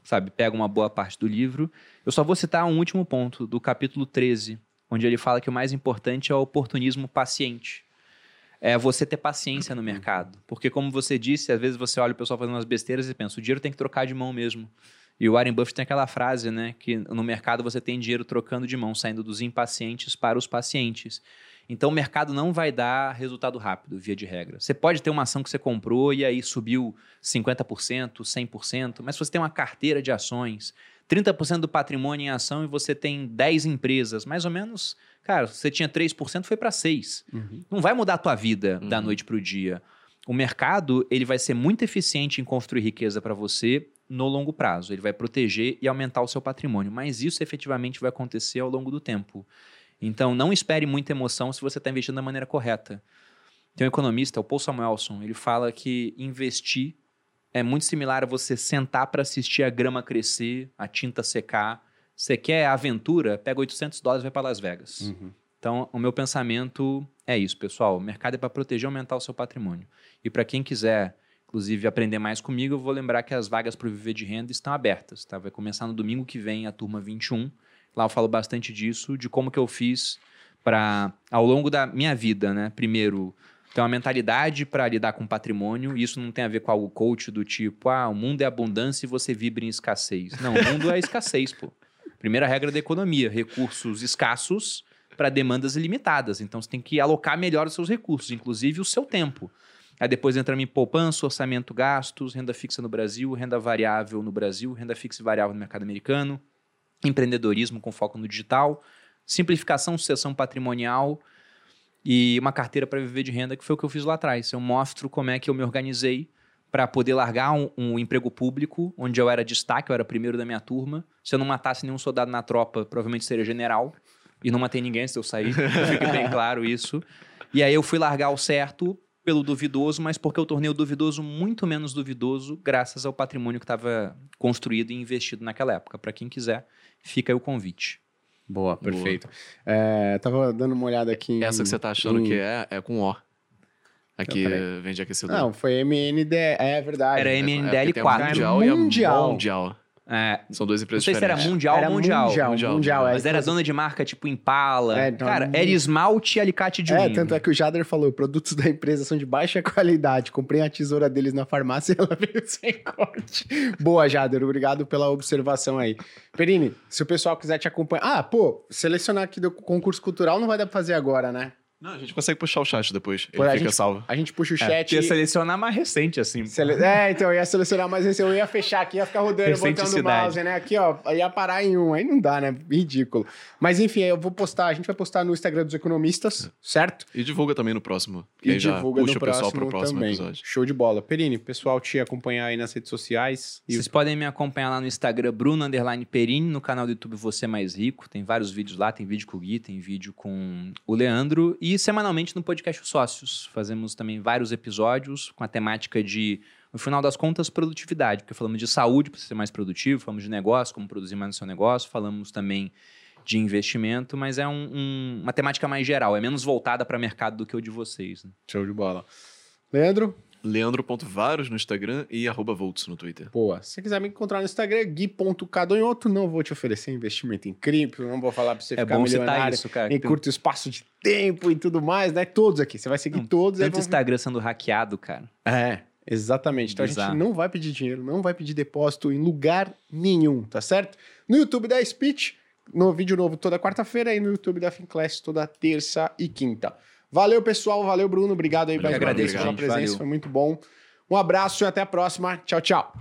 sabe, pega uma boa parte do livro. Eu só vou citar um último ponto do capítulo 13, onde ele fala que o mais importante é o oportunismo paciente. É você ter paciência no mercado. Porque, como você disse, às vezes você olha o pessoal fazendo umas besteiras e pensa, o dinheiro tem que trocar de mão mesmo. E o Warren Buffett tem aquela frase, né? Que no mercado você tem dinheiro trocando de mão, saindo dos impacientes para os pacientes. Então o mercado não vai dar resultado rápido, via de regra. Você pode ter uma ação que você comprou e aí subiu 50%, 100%, mas se você tem uma carteira de ações, 30% do patrimônio em ação e você tem 10 empresas, mais ou menos, cara, você tinha 3%, foi para 6. Não vai mudar a tua vida da Uhum. noite para o dia. O mercado ele vai ser muito eficiente em construir riqueza para você no longo prazo. Ele vai proteger e aumentar o seu patrimônio, mas isso efetivamente vai acontecer ao longo do tempo. Então, não espere muita emoção se você está investindo da maneira correta. Tem um economista, o Paul Samuelson, ele fala que investir é muito similar a você sentar para assistir a grama crescer, a tinta secar. Você quer aventura? Pega 800 dólares e vai para Las Vegas. Uhum. Então, o meu pensamento é isso, pessoal. O mercado é para proteger e aumentar o seu patrimônio. E para quem quiser, inclusive, aprender mais comigo, eu vou lembrar que as vagas para o Viver de Renda estão abertas. Tá? Vai começar no domingo que vem a turma 21. Lá eu falo bastante disso, de como que eu fiz para, ao longo da minha vida, né? Primeiro, ter uma mentalidade para lidar com patrimônio. Isso não tem a ver com algo coach do tipo, ah, o mundo é abundância e você vibra em escassez. Não, o mundo é escassez, pô. Primeira regra da economia: recursos escassos para demandas ilimitadas. Então você tem que alocar melhor os seus recursos, inclusive o seu tempo. Aí depois entramos em poupança, orçamento, gastos, renda fixa no Brasil, renda variável no Brasil, renda fixa e variável no mercado americano, empreendedorismo com foco no digital, simplificação, sucessão patrimonial e uma carteira para viver de renda, que foi o que eu fiz lá atrás. Eu mostro como é que eu me organizei para poder largar um, um emprego público, onde eu era destaque, eu era primeiro da minha turma. Se eu não matasse nenhum soldado na tropa, provavelmente seria general. E não matei ninguém se eu sair, fique bem claro isso. E aí eu fui largar o certo pelo duvidoso, mas porque eu tornei o duvidoso muito menos duvidoso graças ao patrimônio que estava construído e investido naquela época. Para quem quiser, fica aí o convite. Boa, perfeito. É, tava dando uma olhada aqui em... Essa que você tá achando em- que é, é com O. Aqui peraí. vende aquecedor. Não, foi MND, é verdade. Era É, MNDL porque tem a 4. Mundial e a Mundial. Mundial. É, São duas não empresas sei se era diferentes. mundial Era ou mundial. mundial, Mundial, mundial, é. Mas era Inclusive- dona de marca tipo Impala. É, então, Cara, mu- era esmalte e alicate de É, unha. tanto é que o Jader falou, produtos da empresa são de baixa qualidade. Comprei a tesoura deles na farmácia e ela *laughs* veio sem corte. Boa, Jader, obrigado pela observação aí. Perini, se o pessoal quiser te acompanhar... Ah, pô, selecionar aqui do concurso cultural não vai dar pra fazer agora, né? Não, a gente consegue puxar o chat depois. Por Ele a fica gente- salvo. A gente puxa o É, chat... ia selecionar mais recente, assim. Sele- É, então, eu ia selecionar, mas esse eu ia fechar aqui, ia ficar rodando, botando o mouse, né? Aqui, ó, ia parar em um. Aí não dá, né? Ridículo. Mas enfim, eu vou postar, a gente vai postar no Instagram dos economistas, certo? E divulga também no próximo. E aí já divulga puxa no o pessoal próximo, pro próximo também. episódio. Show de bola. Perini, pessoal te acompanhar aí nas redes sociais. E Vocês podem me acompanhar lá no Instagram, Bruno Underline Perini, no canal do YouTube Você Mais Rico. Tem vários vídeos lá, tem vídeo com o Gui, tem vídeo com o Leandro. E semanalmente no podcast Os Sócios. Fazemos também vários episódios com a temática de, no final das contas, produtividade. Porque falamos de saúde para ser mais produtivo, falamos de negócio, como produzir mais no seu negócio, falamos também de investimento, mas é um- um- uma temática mais geral, é menos voltada para mercado do que o de vocês. né? Show de bola. Leandro, Leandro.varos no Instagram e arroba Volts no Twitter. boa. Se você quiser me encontrar no Instagram, gui.cadonhoto, não vou te oferecer investimento em cripto, não vou falar pra você É ficar bom citar milionário isso, cara. em curto espaço de tempo e tudo mais, né? Todos aqui. Você vai seguir Não, todos. Tanto vão- Instagram sendo hackeado, cara. É. Exatamente. Então a gente não vai pedir dinheiro, não vai pedir depósito em lugar nenhum, tá certo? No YouTube da Speech, no vídeo novo toda quarta-feira e no YouTube da Finclass toda terça e quinta. Valeu, pessoal. Valeu, Bruno. Obrigado aí mais agradeço, pela presença. Valeu. Foi muito bom. Um abraço e até a próxima. Tchau, tchau.